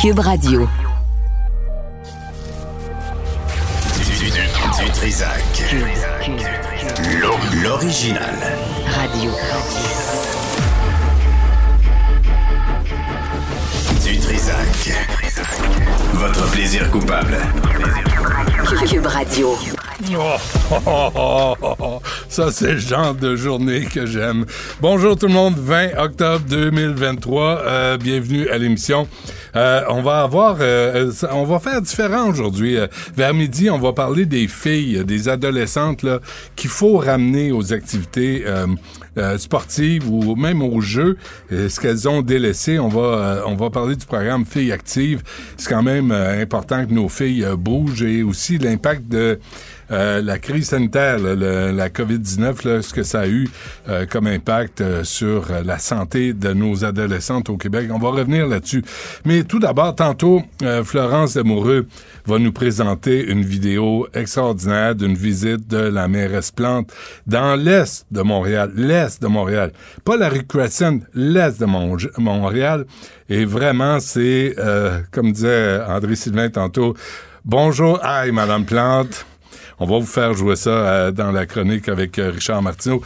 Cube Radio. Du, du, du Trisac. L'o- L'original. Radio. Du Trisac. Votre plaisir coupable. Cube Radio. Oh, oh, oh. Ça, c'est le genre de journée que j'aime. Bonjour tout le monde, 20 octobre 2023. Euh, bienvenue à l'émission. Euh, on va avoir, euh, ça- on va faire différent aujourd'hui. Euh, vers midi, on va parler des filles, des adolescentes là qu'il faut ramener aux activités euh, euh, sportives ou même aux jeux, euh, ce qu'elles ont délaissé. On va, euh, on va parler du programme Filles actives. C'est quand même euh, important que nos filles euh, bougent et aussi l'impact de euh, la crise sanitaire, là, le- la COVID-19, là, ce que ça a eu euh, comme impact euh, sur euh, la santé de nos adolescentes au Québec. On va revenir là-dessus. Mais tout d'abord, tantôt, Florence Demoureux va nous présenter une vidéo extraordinaire d'une visite de la mairesse Plante dans l'est de Montréal. L'est de Montréal. Pas la rue Crescent, l'est de Mon- Montréal. Et vraiment, c'est, euh, comme disait André Sylvain tantôt, bonjour, aïe, Madame Plante. On va vous faire jouer ça euh, dans la chronique avec euh, Richard Martineau.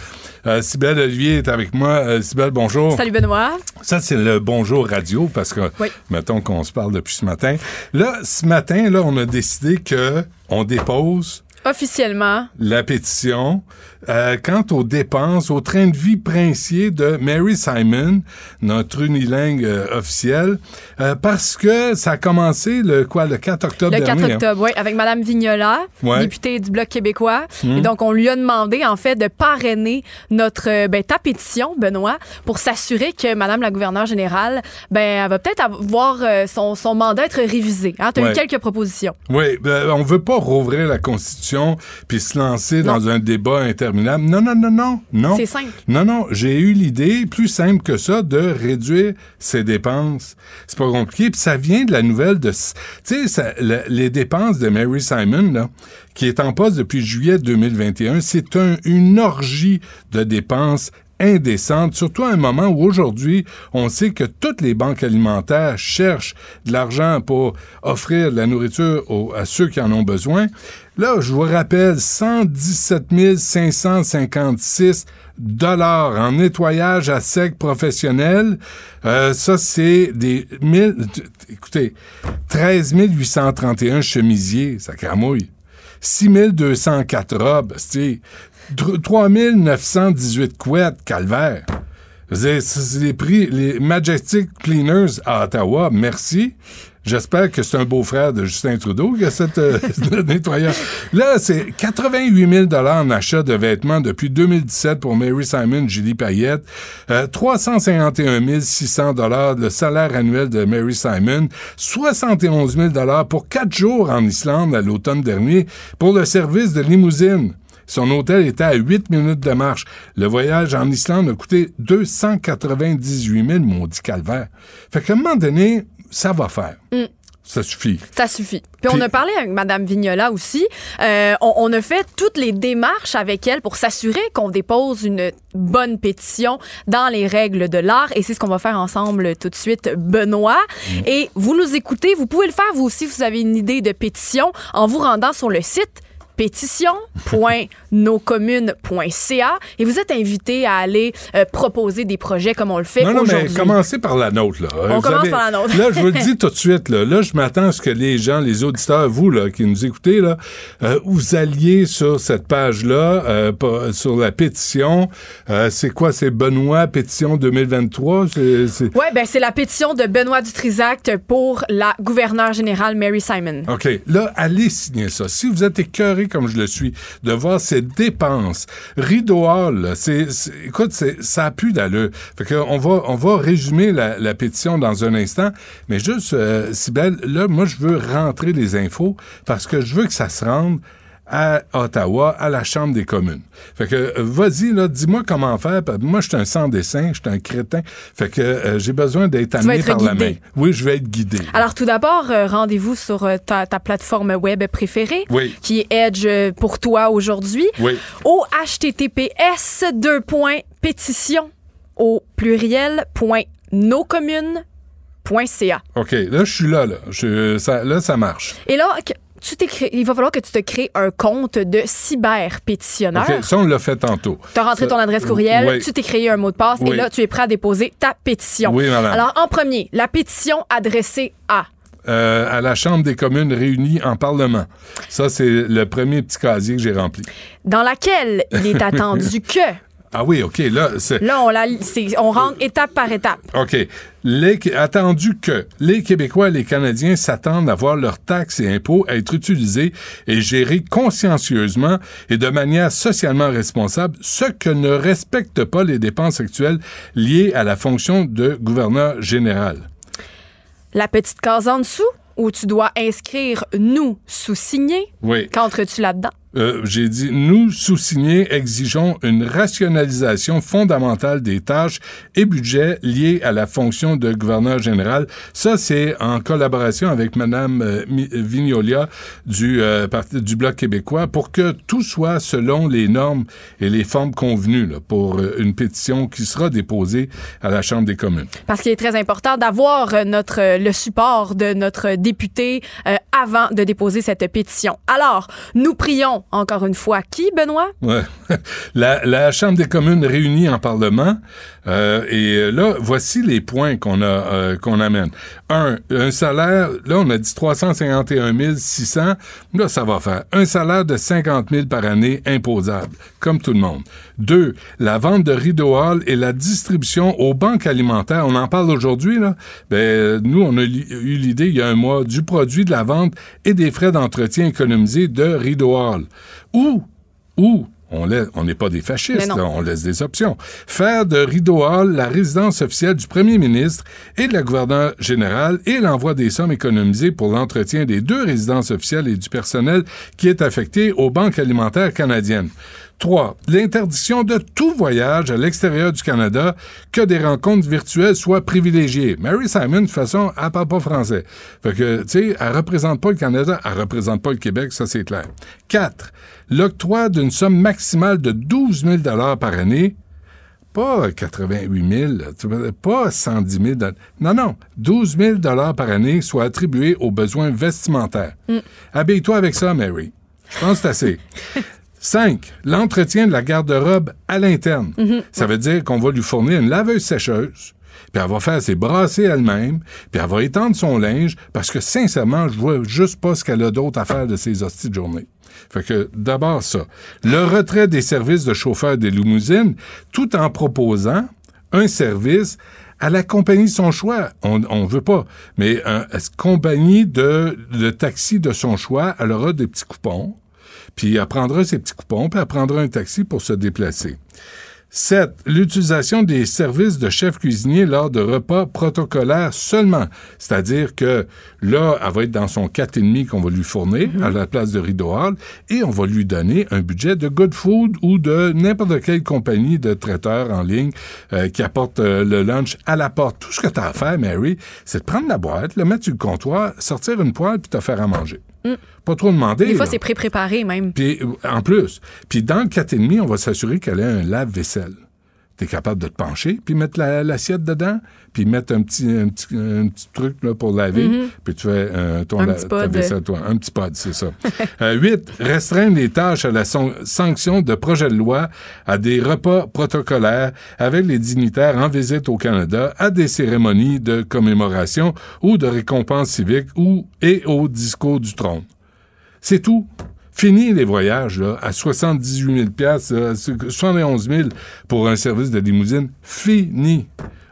Euh, Sybelle Olivier est avec moi. Euh, Sybelle, bonjour. Salut Benoît. Ça, c'est le bonjour radio parce que, Oui. mettons qu'on se parle depuis ce matin. Là, ce matin, là, on a décidé que on dépose Officiellement, la pétition euh, quant aux dépenses, au train de vie princier de Mary Simon, notre unilingue euh, officielle, euh, parce que ça a commencé le quoi le 4 octobre le 4 dernier. hein? octobre, oui, avec Madame Vignola, Ouais. députée du Bloc québécois. Hmm. Et donc, on lui a demandé, en fait, de parrainer notre, euh, ben, ta pétition, Benoît, pour s'assurer que Madame la gouverneure générale, ben, elle va peut-être avoir euh, son, son mandat être révisé. Hein? Tu as Ouais. eu quelques propositions. Oui, ben, on veut pas rouvrir la Constitution puis se lancer Non. dans un débat interminable. Non, non, non, non, non. C'est simple. Non, non, j'ai eu l'idée, plus simple que ça, de réduire ses dépenses. C'est pas compliqué. Puis ça vient de la nouvelle de... Tu sais, les dépenses de Mary Simon, là, qui est en poste depuis juillet 2021, c'est un- une orgie de dépenses indécente, surtout à un moment où aujourd'hui, on sait que toutes les banques alimentaires cherchent de l'argent pour offrir de la nourriture aux- à ceux qui en ont besoin. Là, je vous rappelle, 117 556 dollars en nettoyage à sec professionnel. Euh, ça, c'est des mille, écoutez, 13 831 chemisiers, ça cramouille. 6204 robes, c'est 3918 couettes, calvaire. C'est les prix, les Majestic Cleaners à Ottawa, merci. J'espère que c'est un beau-frère de Justin Trudeau qui a cette euh, nettoyeur. Là, c'est 88 000 en achat de vêtements depuis 2017 pour Mary Simon, Julie Payette. Euh, 351 600 le salaire annuel de Mary Simon. 71 000 pour quatre jours en Islande à l'automne dernier pour le service de limousine. Son hôtel était à 8 minutes de marche. Le voyage en Islande a coûté 298 000, maudit calvaire. Fait qu'à un moment donné, ça va faire. Ça suffit. Ça suffit. Puis, Puis- on a parlé avec Madame Vignola aussi. Euh, on, on a fait toutes les démarches avec elle pour s'assurer qu'on dépose une bonne pétition dans les règles de l'art. Et c'est ce qu'on va faire ensemble tout de suite, Benoît. Et vous nous écoutez, vous pouvez le faire vous aussi, si vous avez une idée de pétition, en vous rendant sur le site pétition.noscommunes.ca et vous êtes invité à aller euh, proposer des projets comme on le fait Non, non, mais commencez par la nôtre, là. On commence par la nôtre. là, je vous le dis tout de suite, là. Là, je m'attends à ce que les gens, les auditeurs, vous, là, qui nous écoutez, là, euh, vous alliez sur cette page-là, euh, sur la pétition. C'est quoi? C'est Benoît, pétition 2023? C'est, c'est- Ouais, ben c'est la pétition de Benoît Dutrisac pour la gouverneure générale Mary Simon. OK. Là, allez signer ça. Si vous êtes écœuré comme je le suis de voir ces dépenses, rideau c'est, écoute, ça a plus d'allure. Fait que on va, on va résumer la, pétition dans un instant. Mais juste, euh, Sybelle, là, moi, je veux rentrer les infos parce que je veux que ça se rende à Ottawa, à la Chambre des communes. Fait que, euh, vas-y, là, dis-moi comment faire. Moi, je suis un sans-dessin, je suis un crétin. Fait que euh, j'ai besoin d'être amené par la main. Oui, je vais être guidé. Alors tout d'abord, euh, rendez-vous sur euh, ta, ta plateforme web préférée, Oui. qui est Edge pour toi aujourd'hui, Oui. au https deux points pétition au pluriel point nos communes .ca. OK, là, je suis là, là. Je- ça, là, ça marche. Et là, tu il va falloir que tu te crées un compte de cyber-pétitionnaire. OK, ça, on l'a fait tantôt. Tu as rentré Ça- ton adresse courriel, Oui. tu t'es créé un mot de passe et là, tu es prêt à déposer ta pétition. Oui, madame. Alors, en premier, la pétition adressée à? Euh, à la Chambre des communes réunies en Parlement. Ça, c'est le premier petit casier que j'ai rempli. dans laquelle il est attendu que. Ah oui, OK, là, c'est... Là, on, la, on rentre étape par étape. OK. Les, attendu que les Québécois et les Canadiens s'attendent à voir leurs taxes et impôts être utilisés et gérés consciencieusement et de manière socialement responsable, ce que ne respectent pas les dépenses actuelles liées à la fonction de gouverneur général. La petite case en dessous où tu dois inscrire nous sous-signer. Oui. Qu'entres-tu là-dedans? Euh, j'ai dit, nous, sous-signés, exigeons une rationalisation fondamentale des tâches et budgets liés à la fonction de gouverneur général. Ça, c'est en collaboration avec Mme euh, Vignolia du, euh, du Bloc québécois pour que tout soit selon les normes et les formes convenues là, pour une pétition qui sera déposée à la Chambre des communes. Parce qu'il est très important d'avoir notre le support de notre député avant de déposer cette pétition. Alors, nous prions encore une fois qui, Benoît? La Chambre des communes réunie en Parlement. Euh, et là, voici les points qu'on a euh, qu'on amène. Un, un salaire, là, on a dit 351 600. Là, ça va faire. Un salaire de 50 000 par année imposable, comme tout le monde. Deux, la vente de Rideau Hall et la distribution aux banques alimentaires. On en parle aujourd'hui, là. Ben, nous, on a eu l'idée il y a un mois du produit de la vente et des frais d'entretien économisés de Rideau Hall. Ou, ou, on laisse- on n'est pas des fascistes, là, on laisse des options. Faire de Rideau Hall la résidence officielle du premier ministre et de la gouverneure générale et l'envoi des sommes économisées pour l'entretien des deux résidences officielles et du personnel qui est affecté aux banques alimentaires canadiennes. 3. L'interdiction de tout voyage à l'extérieur du Canada, que des rencontres virtuelles soient privilégiées. Mary Simon, de toute façon, elle parle pas français. Fait que, tu sais, elle représente pas le Canada, elle représente pas le Québec, ça c'est clair. 4. L'octroi d'une somme maximale de 12 000 par année pas 88 000, tu vois, pas 110 000. Non, non, 12 000 par année soit attribués aux besoins vestimentaires. Habille-toi avec ça, Mary. Je pense que c'est assez. 5. L'entretien de la garde-robe à l'interne. Ça veut dire qu'on va lui fournir une laveuse sécheuse, puis elle va faire ses brassées elle-même, puis elle va étendre son linge, parce que sincèrement, je vois juste pas ce qu'elle a d'autre à faire de ses hosties de journée. Fait que d'abord ça. Le retrait des services de chauffeur des limousines, tout en proposant un service à la compagnie de son choix. On ne veut pas. Mais une compagnie de, de taxi de son choix, elle aura des petits coupons. Puis elle prendra ses petits coupons, puis elle prendra un taxi pour se déplacer. 7. L'utilisation des services de chef cuisinier lors de repas protocolaires seulement. C'est-à-dire que là, elle va être dans son 4,5 qu'on va lui fournir à la place de Rideau Hall et on va lui donner un budget de Good Food ou de n'importe quelle compagnie de traiteurs en ligne euh, qui apporte euh, le lunch à la porte. Tout ce que tu as à faire, Mary, c'est de prendre la boîte, le mettre sur le comptoir, sortir une poêle puis te faire à manger. Pas trop demander. Des fois, c'est pré-préparé même. Puis, en plus, puis dans le 4,5, on va s'assurer qu'elle a un lave-vaisselle. Tu es capable de te pencher, puis mettre la- l'assiette dedans, puis mettre un petit, un petit, un petit truc là, pour laver, puis tu fais euh, ton Un la- petit ta pod. vaisselle, toi. Un petit pod, c'est ça. Euh, Huit, restreindre les tâches à la son- sanction de projet de loi à des repas protocolaires avec les dignitaires en visite au Canada, à des cérémonies de commémoration ou de récompense civique ou et au discours du trône. C'est tout. Fini les voyages là, à 78 000 piastres, euh, 71 000 pour un service de limousine. Fini.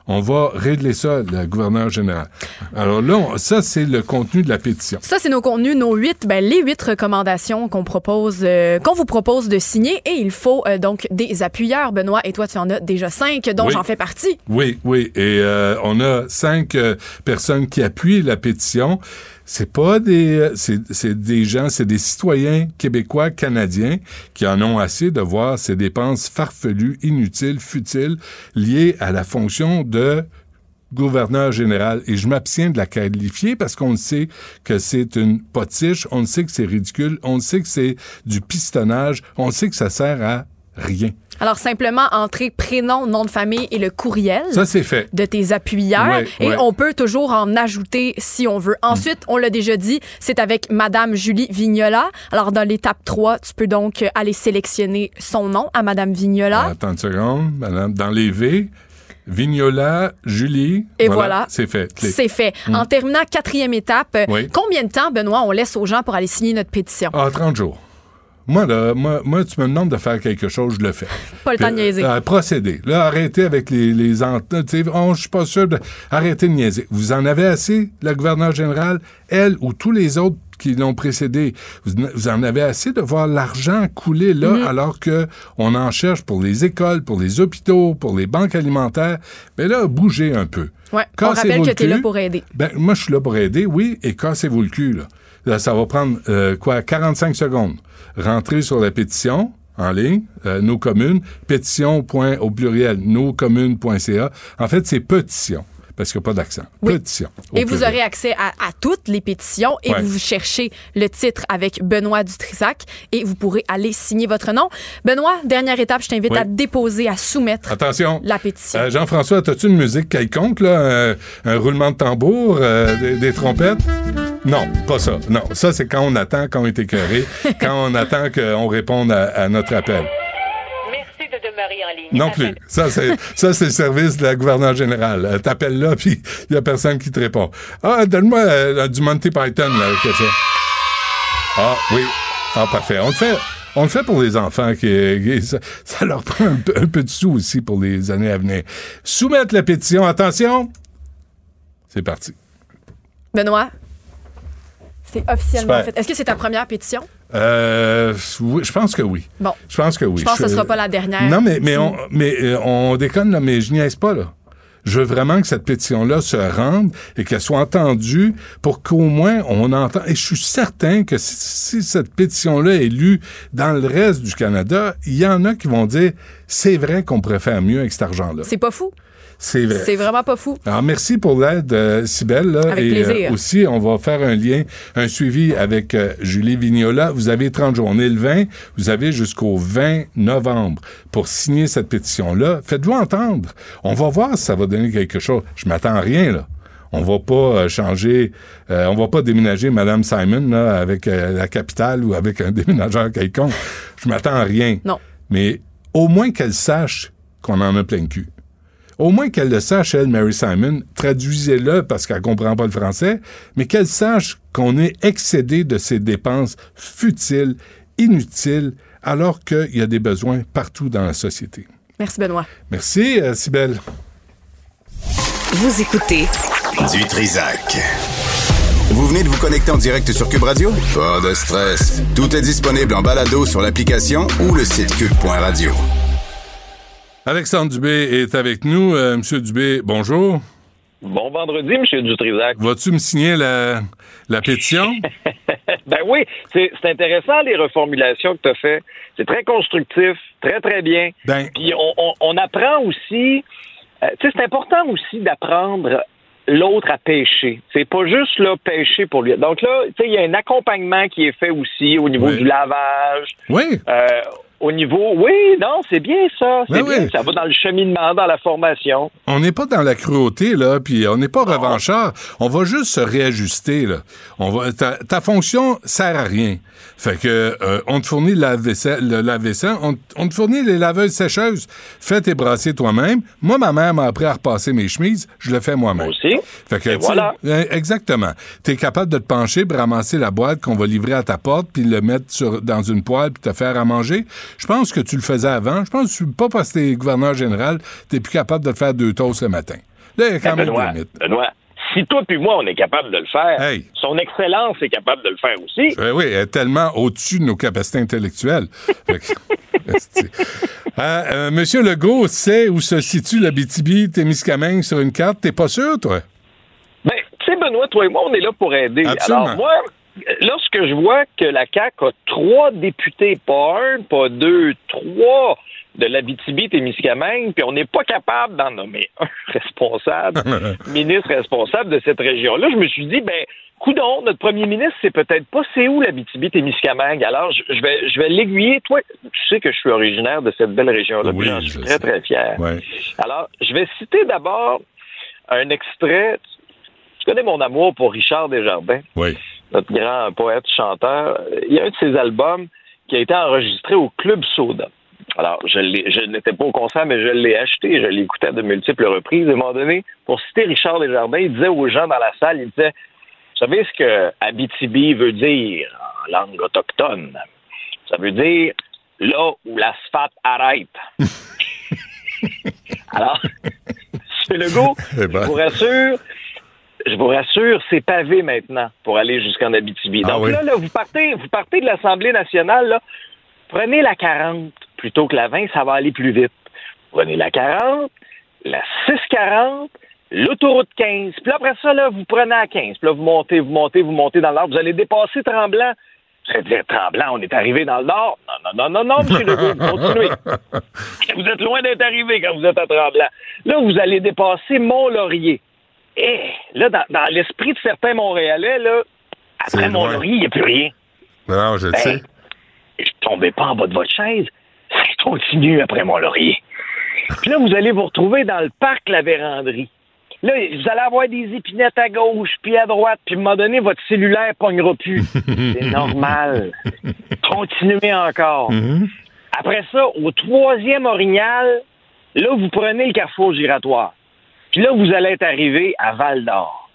On va régler ça, le gouverneur général. Alors là, on- ça, c'est le contenu de la pétition. Ça, c'est nos contenus, nos huit, ben, les huit recommandations qu'on propose, euh, qu'on vous propose de signer. Et il faut euh, donc des appuyeurs, Benoît. Et toi, tu en as déjà cinq, dont Oui. j'en fais partie. Oui, oui. Et euh, on a cinq euh, personnes qui appuient la pétition. C'est pas des, euh, c'est, des gens, c'est des citoyens québécois, canadiens qui en ont assez de voir ces dépenses farfelues, inutiles, futiles, liées à la fonction de gouverneur général. Et je m'abstiens de la qualifier parce qu'on sait que c'est une potiche, on sait que c'est ridicule, on sait que c'est du pistonnage, on sait que ça sert à Rien. Alors, simplement entrer prénom, nom de famille et le courriel. Ça, c'est fait. de tes appuyeurs Ouais, et ouais. on peut toujours en ajouter si on veut. Ensuite, on l'a déjà dit, c'est avec Madame Julie Vignola. Alors, dans l'étape 3, tu peux donc aller sélectionner son nom à Madame Vignola. Attends une seconde, madame. Dans les V, Vignola, Julie. Et voilà. C'est fait. C'est fait. En terminant, quatrième étape, Oui. combien de temps, Benoît, on laisse aux gens pour aller signer notre pétition? Ah, 30 jours. Moi, là, moi, moi, tu me demandes de faire quelque chose, je le fais. Pas le temps de niaiser. euh, procédez. Là, arrêtez avec les, les ent- oh, je suis pas sûr de... Arrêtez de niaiser. Vous en avez assez, la gouverneure générale, elle ou tous les autres qui l'ont précédé? Vous, vous en avez assez de voir l'argent couler là, Mm-hmm. alors que on en cherche pour les écoles, pour les hôpitaux, pour les banques alimentaires? Mais là, bougez un peu. Ouais. On rappelle le que tu es là pour aider. Ben, moi, je suis là pour aider, oui, et cassez-vous le cul, là. Là, ça va prendre, euh, quoi, 45 secondes. Rentrez sur la pétition en ligne, euh, nos communes, pétition. point au pluriel, noscommunes.ca. En fait, c'est pétition, parce qu'il n'y a pas d'accent. Oui. Pétition. Et vous aurez accès à, à toutes les pétitions et Ouais. vous cherchez le titre avec Benoît Dutrisac et vous pourrez aller signer votre nom. Benoît, dernière étape, je t'invite Oui. à déposer, à soumettre Attention. la pétition. Euh, Jean-François, as-tu une musique quelconque, là? Un, un roulement de tambour, euh, des, des trompettes? Non, pas ça. Non, ça, c'est quand on attend qu'on est écœuré, quand on attend qu'on réponde à, à notre appel. Merci de demeurer en ligne. Non plus. Ça, c'est, ça, c'est le service de la gouverneure générale. Euh, T'appelles là, puis il y a personne qui te répond. Ah, donne-moi euh, du Monty Python, là, quelque chose. Ah, oui. Ah, parfait. On le fait. On le fait pour les enfants qui, qui- ça, ça leur prend un peu, un peu de sous aussi pour les années à venir. Soumettre la pétition. Attention. C'est parti. Benoît, c'est officiellement Super. fait. Est-ce que c'est ta première pétition? Euh, oui, je pense que oui. Bon. Je pense que oui. Je pense que ce sera pas la dernière. Non, mais, mais, Si- on, mais euh, on déconne, là, mais je niaise pas, là. Je veux vraiment que cette pétition-là se rende et qu'elle soit entendue pour qu'au moins on entend. Et je suis certain que si, si cette pétition-là est lue dans le reste du Canada, il y en a qui vont dire c'est vrai qu'on pourrait faire mieux avec cet argent-là. C'est pas fou. C'est vrai. C'est vraiment pas fou. Alors, merci pour l'aide, euh, là. Avec et plaisir. euh, aussi, on va faire un lien, un suivi avec euh, Julie Vignola. Vous avez 30 jours. On est le 20. Vous avez jusqu'au 20 novembre pour signer cette pétition-là. Faites-vous entendre. On va voir si ça va donner quelque chose. Je m'attends à rien, là. On va pas euh, changer, euh, on va pas déménager Madame Simon là, avec euh, la capitale ou avec un déménageur quelconque. Je m'attends à rien. Non. Mais au moins qu'elle sache qu'on en a plein le cul. Au moins qu'elle le sache, elle, Mary Simon, traduisez-le parce qu'elle comprend pas le français, mais qu'elle sache qu'on est excédé de ces dépenses futiles, inutiles, alors qu'il y a des besoins partout dans la société. Merci, Benoît. Merci, euh, Sybelle. Vous écoutez Du Trisac. Vous venez de vous connecter en direct sur Cube Radio? Pas de stress. Tout est disponible en balado sur l'application ou le site cube.radio. Alexandre Dubé est avec nous. Euh, Monsieur Dubé, bonjour. Bon vendredi, M. Dutrisac. Vas-tu me signer la, la pétition? Ben oui, c'est intéressant les reformulations que tu as fait. C'est très constructif, très, très bien. Ben, Puis on, on- on apprend aussi, euh, tu sais, c'est important aussi d'apprendre l'autre à pêcher. C'est pas juste là pêcher pour lui. Donc là, tu sais, il y a un accompagnement qui est fait aussi au niveau Oui. du lavage, oui. euh, au niveau, oui, non, c'est bien ça, c'est Ben bien, oui. ça va dans le cheminement, dans la formation. On n'est pas dans la cruauté, là, puis on n'est pas revanchard. On va juste se réajuster, là. On va, ta, ta fonction sert à rien. Fait que, euh, on te fournit la vaisselle, le lave-vaisselle, on, on te fournit les laveuses sécheuses. Fais tes brassiers toi-même. Moi, ma mère m'a appris à repasser mes chemises. Je le fais moi-même. Moi aussi. Fait que, voilà. euh, exactement. Tu es capable de te pencher pour ramasser la boîte qu'on va livrer à ta porte, puis le mettre sur, dans une poêle, puis te faire à manger. Je pense que tu le faisais avant. Je pense que tu- pas parce que t'es gouverneur général, t'es plus capable de te faire deux toasts le matin. Là, il y a quand même Benoît, des. Benoît, si toi puis moi, on est capable de le faire, Hey. son excellence est capable de le faire aussi. Euh, oui, elle est tellement au-dessus de nos capacités intellectuelles. Euh, euh, Monsieur Legault sait où se situe la BTB Témiscamingue sur une carte. T'es pas sûr, toi? Ben, tu sais, Benoît, toi et moi, on est là pour aider. Absolument. Alors, moi, lorsque je vois que la CAQ a trois députés, pas un, pas deux, trois de l'Abitibi-Témiscamingue, puis on n'est pas capable d'en nommer un responsable, ministre responsable de cette région-là, je me suis dit, ben, coudon, notre premier ministre, c'est peut-être pas c'est où l'Abitibi-Témiscamingue. Alors, je, je vais, je vais l'aiguiller. Toi, tu sais que je suis originaire de cette belle région-là, Oui, puis je suis très, sais. très fier. Ouais. Alors, je vais citer d'abord un extrait. Tu connais mon amour pour Richard Desjardins, Oui. Notre grand poète chanteur. Il y a un de ses albums qui a été enregistré au Club Soda. Alors, je, je n'étais pas au concert, mais je l'ai acheté, je à de multiples reprises. À un moment donné, pour citer Richard Desjardins, il disait aux gens dans la salle, il disait, vous savez ce que Abitibi veut dire en langue autochtone? Ça veut dire là où l'asphalte arrête. Alors, M. Legault, Eh ben. je vous rassure, je vous rassure, c'est pavé maintenant pour aller jusqu'en Abitibi. Ah Donc oui. là, là, vous partez, vous partez de l'Assemblée nationale, là, prenez la 40 plutôt que la 20, ça va aller plus vite. Prenez la 40, la 640, l'autoroute 15. Puis là, après ça, là, vous prenez la 15. Puis là, vous montez, vous montez, vous montez dans nord. Vous allez dépasser Tremblant. Vous allez dire, Tremblant, on est arrivé dans le nord. Non, non, non, non, non, M. Legault, continuez. Vous êtes loin d'être arrivé quand vous êtes à Tremblant. Là, vous allez dépasser Mont-Laurier. Et là, dans, dans l'esprit de certains Montréalais, là, après loin. Mont-Laurier, il n'y a plus rien. Non, je Ben, sais. je tombais pas en bas de votre chaise. Ça continue après Mont-Laurier. Puis là, vous allez vous retrouver dans le parc La Vérandrie. Là, vous allez avoir des épinettes à gauche, puis à droite, puis à un moment donné, votre cellulaire pognera plus. C'est normal. Continuez encore. Mhm. Après ça, au troisième orignal, là, vous prenez le carrefour giratoire. Puis là, vous allez être arrivé à Val d'Or.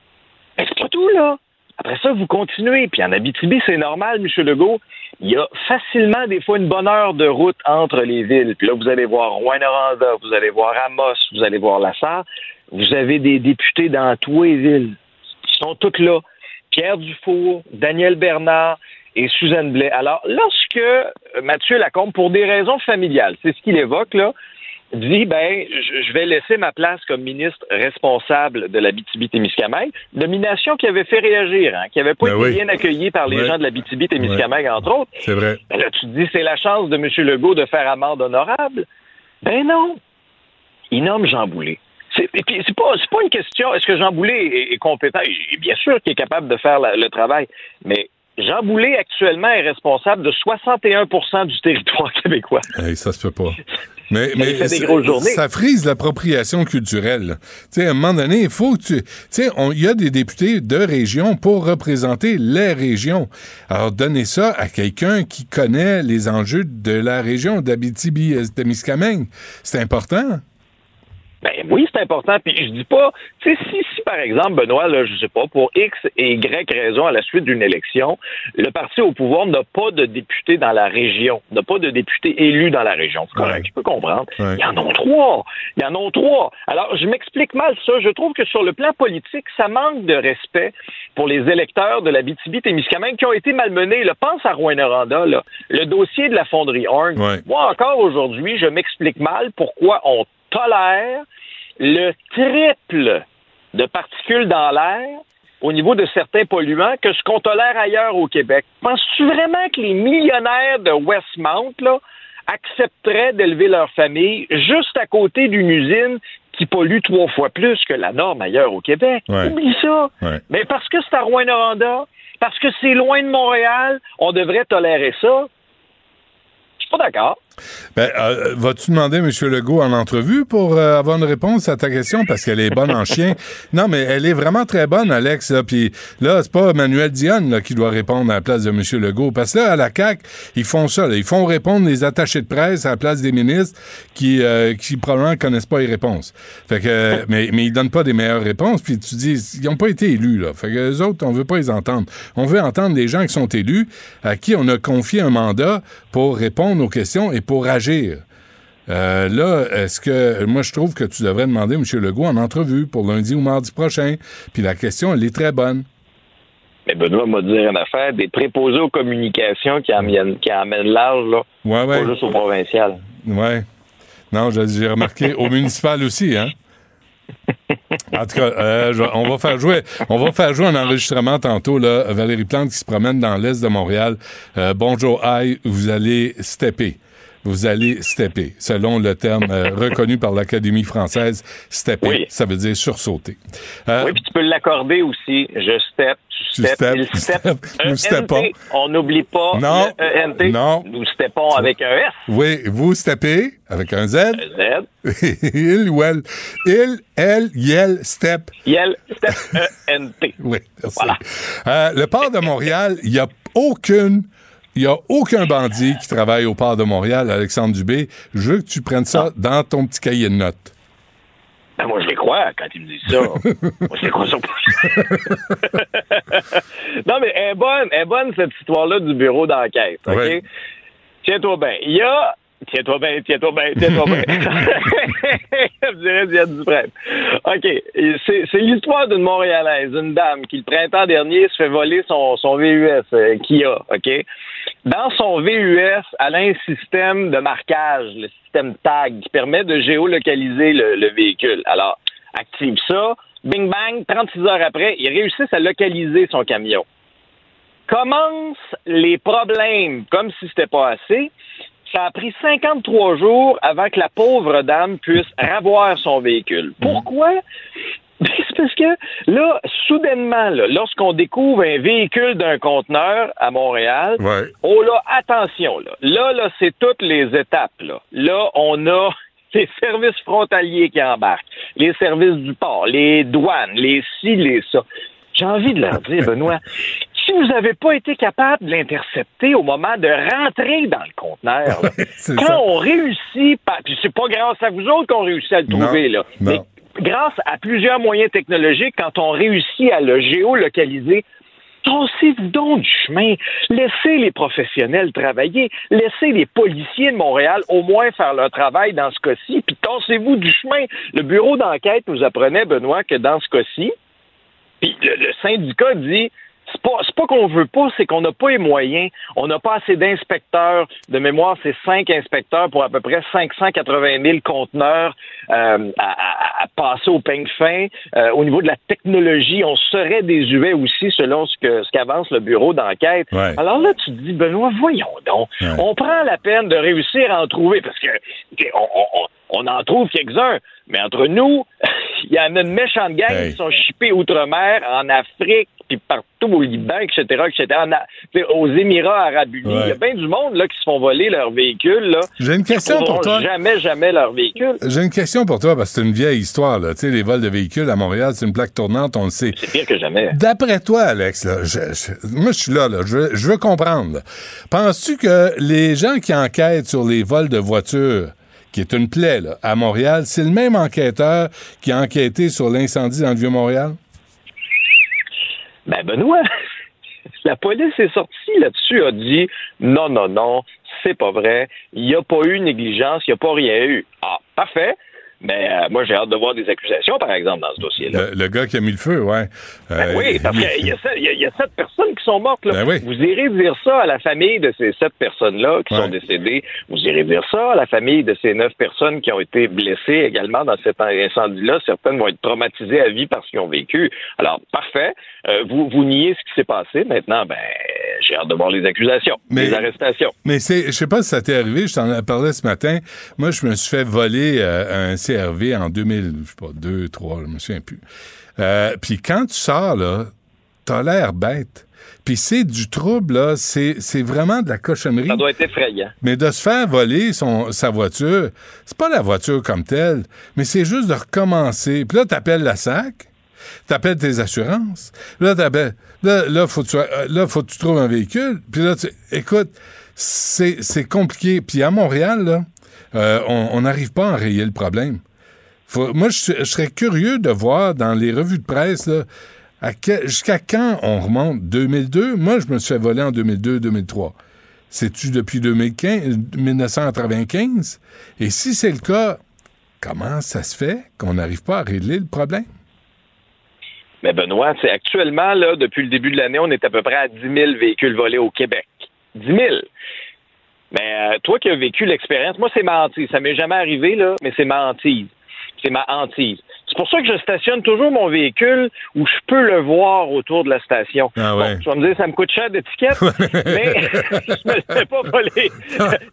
Mais c'est pas tout, là. Après ça, vous continuez. Puis en Abitibi, c'est normal, M. Legault. Il y a facilement, des fois, une bonne heure de route entre les villes. Puis là, vous allez voir Rouen-Noranda, vous allez voir Amos, vous allez voir Lassar. Vous avez des députés dans tous les villes. Ils sont tous là. Pierre Dufour, Daniel Bernard et Suzanne Blais. Alors, lorsque Mathieu Lacombe, pour des raisons familiales, c'est ce qu'il évoque, là, dit, ben, je vais laisser ma place comme ministre responsable de l'Abitibi-Témiscamingue, nomination qui avait fait réagir, hein, qui avait pas Ben été oui. bien accueillie par les Ouais. gens de l'Abitibi-Témiscamingue, entre autres. C'est vrai. Ben là, tu te dis, c'est la chance de M. Legault de faire amende honorable. Ben non. Il nomme Jean Boulet. C'est, et puis, c'est pas, c'est pas une question, est-ce que Jean Boulet est, est compétent? Et bien sûr qu'il est capable de faire la- le travail, mais Jean Boulet, actuellement, est responsable de 61% du territoire québécois. Hey, ça se peut pas. Mais, Mais ça- frise l'appropriation culturelle. Tu sais, à un moment donné, il faut que tu... Tu sais, on- il y a des députés de région pour représenter les régions. Alors, donner ça à quelqu'un qui connaît les enjeux de la région d'Abitibi-Témiscamingue, c'est important. Ben oui, c'est important. Puis je dis pas, tu sais, si, si par exemple, Benoît, là, je sais pas, pour X et Y raison à la suite d'une élection, le parti au pouvoir n'a pas de député dans la région, n'a pas de député élu dans la région. C'est correct, Ouais. je peux comprendre. Ouais. Il y en a trois. Il y en a trois. Alors, je m'explique mal ça. Je trouve que sur le plan politique, ça manque de respect pour les électeurs de la BTB-Témiscamingue qui ont été malmenés. Là, pense à Rouen-Noranda, là. le dossier de la fonderie Horn. Ouais. Moi, encore aujourd'hui, je m'explique mal pourquoi on tolère le triple de particules dans l'air au niveau de certains polluants que ce qu'on tolère ailleurs au Québec. Penses-tu vraiment que les millionnaires de Westmount là, accepteraient d'élever leur famille juste à côté d'une usine qui pollue trois fois plus que la norme ailleurs au Québec? Ouais. Oublie ça. Ouais. Mais parce que c'est à Rouen-Noranda, parce que c'est loin de Montréal, on devrait tolérer ça. Suis pas d'accord. Ben, euh, vas-tu demander M. Legault en entrevue pour euh, avoir une réponse à ta question? Parce qu'elle est bonne en chien? Non, mais elle est vraiment très bonne, Alex. Là, Puis là, c'est pas Manuel Dionne là, qui doit répondre à la place de M. Legault. Parce que là, à la CAQ, ils font ça. là. Ils font répondre les attachés de presse à la place des ministres qui, euh, qui probablement connaissent pas les réponses. Fait que, mais, mais ils donnent pas des meilleures réponses. Puis tu dis, ils n'ont pas été élus. Là. Fait que les autres, on veut pas les entendre. On veut entendre des gens qui sont élus, à qui on a confié un mandat pour répondre aux questions et pour agir. Euh, là, est-ce que moi je trouve que tu devrais demander M. Legault en entrevue pour lundi ou mardi prochain. Puis la question, elle est très bonne. Mais Benoît m'a dit une affaire, des préposés aux communications qui amènent, qui amènent large, là, Ouais, ouais. pas juste au provincial. Ouais. Non, j'ai remarqué au municipal aussi, hein? En tout cas, euh, on va faire jouer, on va faire jouer un enregistrement tantôt là. Valérie Plante qui se promène dans l'est de Montréal. Euh, bonjour, aïe, vous allez stepper. Vous allez stepper, selon le terme euh, reconnu par l'Académie française. Stepper, Oui. ça veut dire sursauter. Euh, Oui, puis tu peux l'accorder aussi. Je step, tu Tu step, step. Nous steppons. On n'oublie pas Non. le ENT. Non. Nous steppons avec un S. oui, vous steppez avec un Z. Z. il ou elle. Il, elle, yel, step. Yel, step, ENT. Oui, merci. Voilà. Euh, le port de Montréal, il n'y a aucune. Il n'y a aucun bandit qui travaille au port de Montréal, Alexandre Dubé. Je veux que tu prennes ça dans ton petit cahier de notes. Ben, moi, je les crois quand ils me disent ça. moi, je les crois sur Non, mais elle est bonne, elle est bonne, cette histoire-là du bureau d'enquête. OK? Tiens-toi bien. Il y a. Tiens-toi bien, tiens-toi bien, tiens-toi bien. Je dirais Diane Dufresne. OK. C'est c'est l'histoire d'une Montréalaise, une dame qui, le printemps dernier, se fait voler son, son VUS euh, Kia. OK? Dans son VUS, elle a un système de marquage, le système TAG, qui permet de géolocaliser le, le véhicule. Alors, active ça. Bing bang, 36 heures après, ils réussissent à localiser son camion. Commencent les problèmes comme si c'était pas assez. Ça a pris 53 jours avant que la pauvre dame puisse ravoir son véhicule. Pourquoi? Ben, C'est parce que là, soudainement, lorsqu'on découvre un véhicule d'un conteneur à Montréal, Ouais. Oh là, attention, là. Là, là, c'est toutes les étapes, là. Là, on a les services frontaliers qui embarquent, les services du port, les douanes, les ci, les ça. J'ai envie de leur dire, Benoît, si vous n'avez pas été capable de l'intercepter au moment de rentrer dans le conteneur, quand ça. on réussit, par- puis c'est pas grâce à vous autres qu'on réussit à le Non, trouver, là. non. Mais grâce à plusieurs moyens technologiques, quand on réussit à le géolocaliser, Tassez-vous donc du chemin. Laissez les professionnels travailler. Laissez les policiers de Montréal au moins faire leur travail dans ce cas-ci. Puis tassez-vous du chemin. Le bureau d'enquête nous apprenait, Benoît, que dans ce cas-ci, puis le syndicat dit c'est pas, c'est pas qu'on veut pas, c'est qu'on n'a pas les moyens. On n'a pas assez d'inspecteurs. De mémoire, c'est cinq inspecteurs pour à peu près 580 000 conteneurs euh, à, à- passer au peigne fin. Euh, au niveau de la technologie, on serait désuet aussi selon ce que ce qu'avance le bureau d'enquête. Ouais. Alors là, tu te dis, Benoît, voyons donc. Ouais. On prend la peine de réussir à en trouver parce que on, on- on- en trouve quelques-uns, mais entre nous, il y en a une méchante gang Hey. qui sont chippés outre-mer, en Afrique, puis partout au Liban, etc., etc., en aux Émirats arabes unis. Ouais. Il y a bien du monde là, qui se font voler leurs véhicules. Là. J'ai une question pour toi. jamais, jamais leur véhicule. J'ai une question pour toi, parce que c'est une vieille histoire, là. Les vols de véhicules à Montréal, c'est une plaque tournante, on le sait. C'est pire que jamais. D'après toi, Alex, là, je- je- moi je suis là, là, je, veux- je veux comprendre. Penses-tu que les gens qui enquêtent sur les vols de voitures, qui est une plaie là, à Montréal, c'est le même enquêteur qui a enquêté sur l'incendie dans le Vieux-Montréal? Ben, Benoît, la police est sortie là-dessus, a dit non, non, non, c'est pas vrai. Il n'y a pas eu négligence, il n'y a pas rien eu. Ah, parfait. Mais euh, moi, j'ai hâte de voir des accusations, par exemple, dans ce dossier-là. Le, le gars qui a mis le feu, ouais. Ben Euh, oui, parce qu'il y, a sept- il y a- il y a sept personnes qui sont mortes. Là. Ben oui. Vous irez dire ça à la famille de ces sept personnes-là qui Ouais. sont décédées. Vous irez dire ça à la famille de ces neuf personnes qui ont été blessées également dans cet incendie-là. Certaines vont être traumatisées à vie parce qu'ils ont vécu. Alors, parfait. Euh, vous, vous niez ce qui s'est passé. Maintenant, ben, j'ai hâte de voir les accusations, Mais- les arrestations. Mais c'est, je sais pas si ça t'est arrivé, je t'en ai parlé ce matin. Moi, je me suis fait voler un CRV en 2000, je sais pas, 2, 3, je me souviens plus. Euh, Puis quand tu sors, là, t'as l'air bête. Puis c'est du trouble, là, c'est, vraiment de la cochonnerie. Ça doit être effrayant. Mais de se faire voler son, sa voiture, c'est pas la voiture comme telle, mais c'est juste de recommencer. Puis là, t'appelles la SAC, t'appelles tes assurances. Là, t'appelles. Là, là, faut que tu, euh, là, faut que tu trouves un véhicule. Puis là, tu, écoute, c'est compliqué. Puis à Montréal, là, euh, on n'arrive pas à enrayer le problème. Moi, je, serais curieux de voir dans les revues de presse, jusqu'à quand on remonte? 2002. Moi, je me suis fait voler en 2002-2003. C'est-tu depuis 2015, 1995? Et si c'est le cas, comment ça se fait qu'on n'arrive pas à régler le problème? Mais Benoît, c'est actuellement, depuis le début de l'année, on est à peu près à 10 000 véhicules volés au Québec. 10 000. Mais euh, toi qui as vécu l'expérience, moi, c'est ma hantise. Ça m'est jamais arrivé, là, mais c'est ma hantise. C'est ma hantise. C'est pour ça que je stationne toujours mon véhicule où je peux le voir autour de la station. Ah ouais. Bon, tu vas me dire, ça me coûte cher d'étiquette, mais je me le fais pas voler.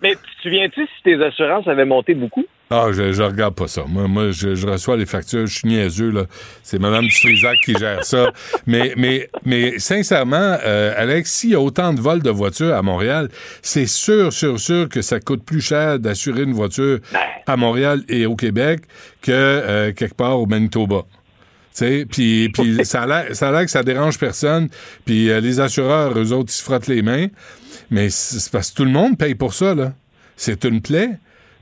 mais tu te souviens-tu si tes assurances avaient monté beaucoup? Ah, je, je regarde pas ça. Moi, moi je, je reçois les factures, je suis niaiseux, là. C'est Mme Dutrisac qui gère ça. Mais, mais, mais sincèrement, euh, Alex, s'il y a autant de vols de voitures à Montréal, c'est sûr, sûr, sûr que ça coûte plus cher d'assurer une voiture à Montréal et au Québec que euh, quelque part au Manitoba. Puis, ça a l'air que ça dérange personne. Puis euh, les assureurs, eux autres, ils se frottent les mains. Mais c'est parce que tout le monde paye pour ça, là. C'est une plaie.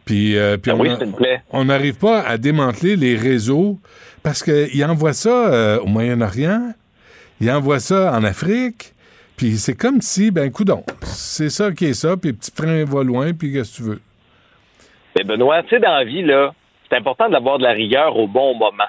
Puis, euh, puis Ah on oui, n'arrive pas à démanteler les réseaux parce qu'ils envoient ça euh, au Moyen-Orient, ils envoient ça en Afrique, puis c'est comme si, ben, coudon, c'est ça qui est ça, puis petit train va loin, puis qu'est-ce que tu veux? Mais Benoît, tu sais, dans la vie, là, c'est important d'avoir de la rigueur au bon moment.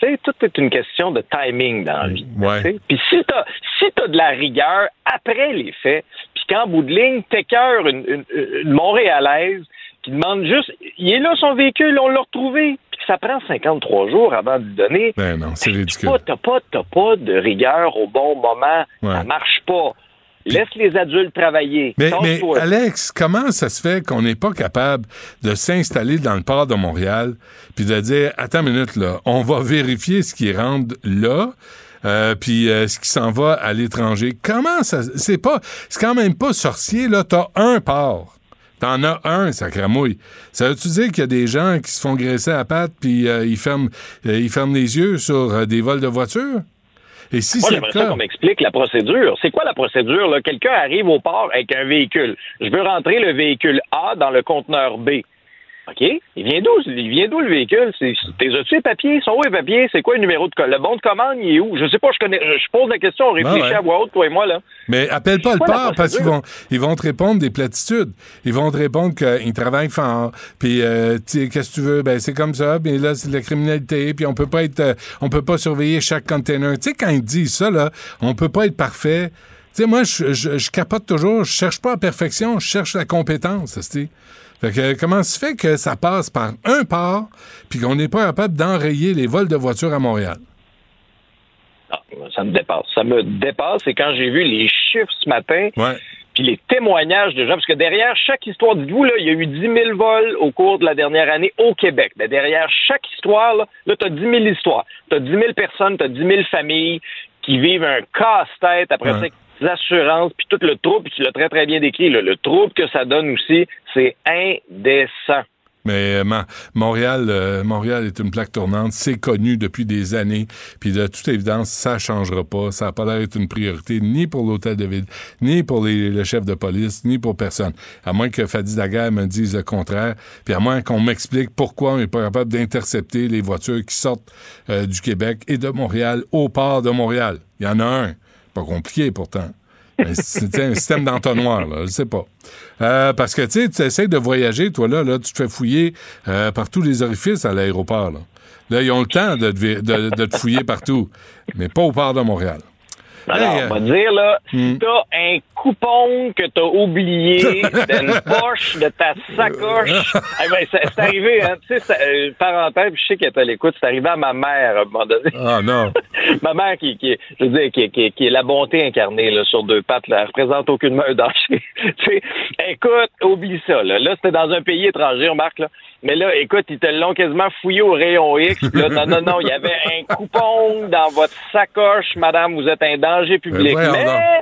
Tu sais, tout est une question de timing dans la vie. Ouais. Puis si t'as si t'as de la rigueur après les faits, puis qu'en bout de ligne, t'écœures une, une, une Montréalaise qui demande juste, il est là son véhicule, on l'a retrouvé, puis ça prend 53 jours avant de lui donner. Ben non, c'est ridicule. T'as pas, t'as pas, pas de rigueur au bon moment. Ouais. Ça marche pas. Laisse les adultes travailler. Mais. Alex, comment ça se fait qu'on n'est pas capable de s'installer dans le port de Montréal puis de dire attends une minute là, on va vérifier ce qui rentre là. euh, puis euh, ce qui s'en va à l'étranger. Comment ça c'est pas c'est quand même pas sorcier là, t'as un port. T'en as un, sacramouille. Ça veut-tu dire qu'il y a des gens qui se font graisser à la patte puis euh, ils ferment euh, ils ferment les yeux sur euh, des vols de voitures? Et si Moi, j'aimerais ça qu'on m'explique la procédure. C'est quoi la procédure? là? Quelqu'un arrive au port avec un véhicule. Je veux rentrer le véhicule A dans le conteneur B. OK? Il vient d'où? Il vient d'où le véhicule? T'es as-tu les papiers? Sont où les papiers? C'est quoi le numéro de Le bon de commande, il est où? Je sais pas, je connais. Je pose la question, on réfléchit Ah ouais. à voix haute, toi et moi, là. Mais appelle pas le port parce qu'ils vont, ils vont te répondre des platitudes. Ils vont te répondre qu'ils travaillent fort. Puis, euh, qu'est-ce que tu veux? Ben, c'est comme ça. Puis là, c'est de la criminalité. Puis on peut pas être, euh, on peut pas surveiller chaque container. Tu sais, quand ils disent ça, là, on peut pas être parfait. Tu sais, moi, je, je, je capote toujours. Je cherche pas la perfection. Je cherche la compétence, tu sais. Fait que, comment se fait que ça passe par un port puis qu'on n'est pas capable d'enrayer les vols de voitures à Montréal? Ça me dépasse. Ça me dépasse. Et quand j'ai vu les chiffres ce matin, Ouais. puis les témoignages de gens, parce que derrière chaque histoire, dites-vous, il y a eu 10 000 vols au cours de la dernière année au Québec. Mais derrière chaque histoire, là, là tu as 10 000 histoires. Tu as 10 000 personnes, tu as 10 000 familles qui vivent un casse-tête après Ouais. ça, assurances, puis tout le trouble, puis tu l'as très, très bien décrit, le trouble que ça donne aussi, c'est indécent. Mais euh, Mon- Montréal, euh, Montréal est une plaque tournante. C'est connu depuis des années. Puis de toute évidence, ça changera pas. Ça n'a pas l'air d'être une priorité ni pour l'hôtel de ville, ni pour les, le chef de police, ni pour personne. À moins que Fadi Daguerre me dise le contraire. Puis à moins qu'on m'explique pourquoi on n'est pas capable d'intercepter les voitures qui sortent euh, du Québec et de Montréal au port de Montréal. Il y en a un. Pas compliqué pourtant. C'est un système d'entonnoir, là, je sais pas. Euh, parce que, tu sais, tu essaies de voyager, toi, là, là tu te fais fouiller euh, par tous les orifices à l'aéroport, là. Ils ont le temps de de, de te fouiller partout, mais pas au port de Montréal. Alors, Hey, on euh, va dire, là, hmm. si t'as un coupon que t'as oublié dans une poche de ta sacoche, eh ben, c'est arrivé, hein, tu sais, euh, parenthèse, je sais qu'elle est à l'écoute, c'est arrivé à ma mère, à un moment donné. Ah, non. ma mère, qui, je veux dire, qui, est- qui, qui est la bonté incarnée, là, sur deux pattes, là, elle représente aucunement un danger. tu sais, écoute, oublie ça, là. Là, c'était dans un pays étranger, remarque, là. Mais là, écoute, ils te l'ont quasiment fouillé au rayon X. Là, non, non, non, il y avait un coupon dans votre sacoche, madame, vous êtes un danger public. Mais.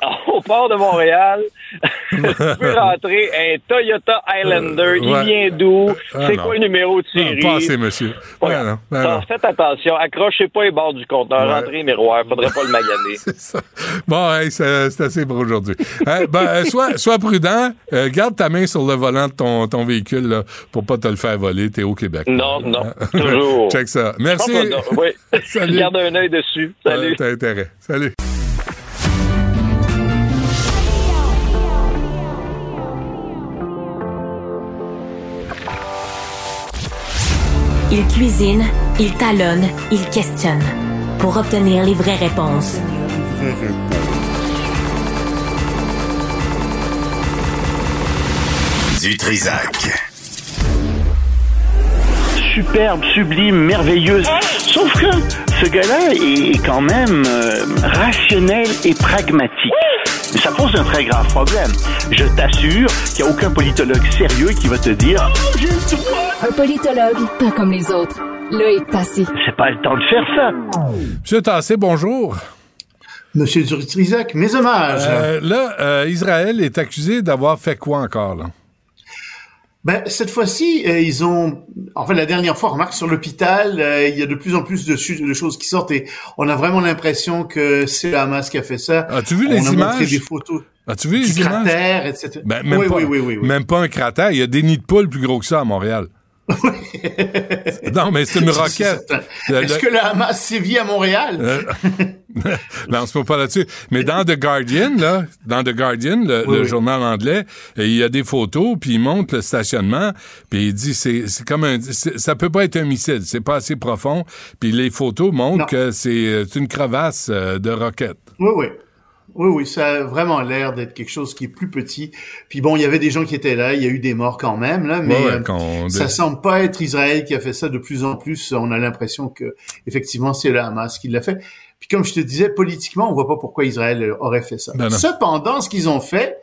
au port de Montréal, tu peux rentrer un Toyota Highlander. Il Ouais. vient d'où? Ah, C'est quoi le numéro de série? Non, pas assez, monsieur. Ouais. Ouais, non, Alors, non. faites attention, accrochez pas les bords du conteneur, rentrez miroir, faudrait pas le maganer. C'est ça. Bon, hey, c'est assez pour aujourd'hui. Hein, ben, euh, sois, sois prudent. Euh, garde ta main sur le volant de ton, ton véhicule là, pour pas te le faire voler. T'es au Québec. Non, non, toujours. Check ça. Merci. Oui, Salut. garde un œil dessus. Salut. T'as intérêt. Salut. Il cuisine, il talonne, il questionne pour obtenir les vraies réponses. Du Trisac. superbe, sublime, merveilleuse. Sauf que ce gars-là est quand même euh, rationnel et pragmatique. Mais ça pose un très grave problème. Je t'assure qu'il n'y a aucun politologue sérieux qui va te dire oh. Un politologue, pas comme les autres. Loïc Tassé. C'est pas le temps de faire ça. Monsieur Tassé, bonjour. Monsieur Trisac, mes hommages. Euh, là, euh, Israël est accusé d'avoir fait quoi encore, là? Ben, cette fois-ci, euh, ils ont, en fait, la dernière fois, remarque sur l'hôpital, euh, il y a de plus en plus de, de, choses qui sortent et on a vraiment l'impression que c'est la Hamas qui a fait ça. As-tu vu les on images? A montré des photos. As-tu vu du les images? cratère, etc. Ben, même, oui, pas, oui, oui, oui, oui. même pas un cratère. Il y a des nids de poules plus gros que ça à Montréal. non, mais c'est une roquette. Est-ce que la Hamas sévit à Montréal? Euh, ben, se met pas là-dessus. Mais dans The Guardian, là, dans The Guardian, le, Oui, le oui. journal anglais, euh, il y a des photos, puis il montre le stationnement, puis il dit c'est c'est comme un ça peut pas être un missile, c'est pas assez profond, puis les photos montrent Non. que c'est euh, c'est une crevasse de roquette. Oui, oui. Oui, oui, ça a vraiment l'air d'être quelque chose qui est plus petit. Puis bon, il y avait des gens qui étaient là, il y a eu des morts quand même, là, mais Ouais, euh, qu'on- ça semble pas être Israël qui a fait ça de plus en plus. On a l'impression que effectivement c'est le Hamas qui l'a fait. Puis comme je te disais, politiquement, on voit pas pourquoi Israël euh, aurait fait ça. Ben. Cependant, ce qu'ils ont fait,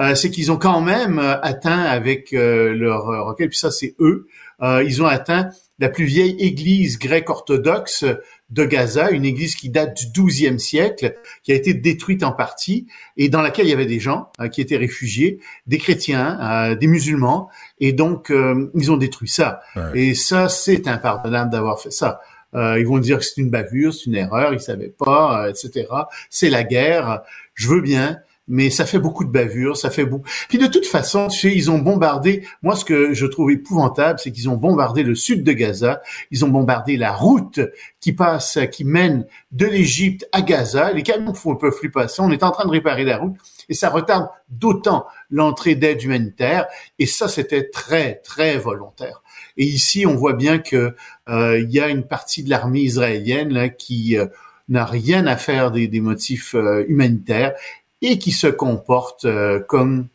euh, c'est qu'ils ont quand même atteint avec euh, leur roquette, puis ça c'est eux, euh, ils ont atteint la plus vieille église grecque orthodoxe de Gaza, une église qui date du 12e siècle, qui a été détruite en partie et dans laquelle il y avait des gens euh, qui étaient réfugiés, des chrétiens, euh, des musulmans, et donc euh, ils ont détruit ça. Ouais. Et ça, c'est impardonnable d'avoir fait ça. Ils vont dire que c'est une bavure, c'est une erreur, ils savaient pas, etc. C'est la guerre. Je veux bien, mais ça fait beaucoup de bavures, ça fait beaucoup. Puis de toute façon, tu sais, ils ont bombardé. Moi, ce que je trouve épouvantable, c'est qu'ils ont bombardé le sud de Gaza. Ils ont bombardé la route qui passe, qui mène de l'Égypte à Gaza. Les camions ne peuvent plus passer. On est en train de réparer la route et ça retarde d'autant l'entrée d'aide humanitaire. Et ça, c'était très, très volontaire. Et ici, on voit bien que euh, il y a une partie de l'armée israélienne là, qui euh, n'a rien à faire des, des motifs euh, humanitaires et qui se comporte euh, comme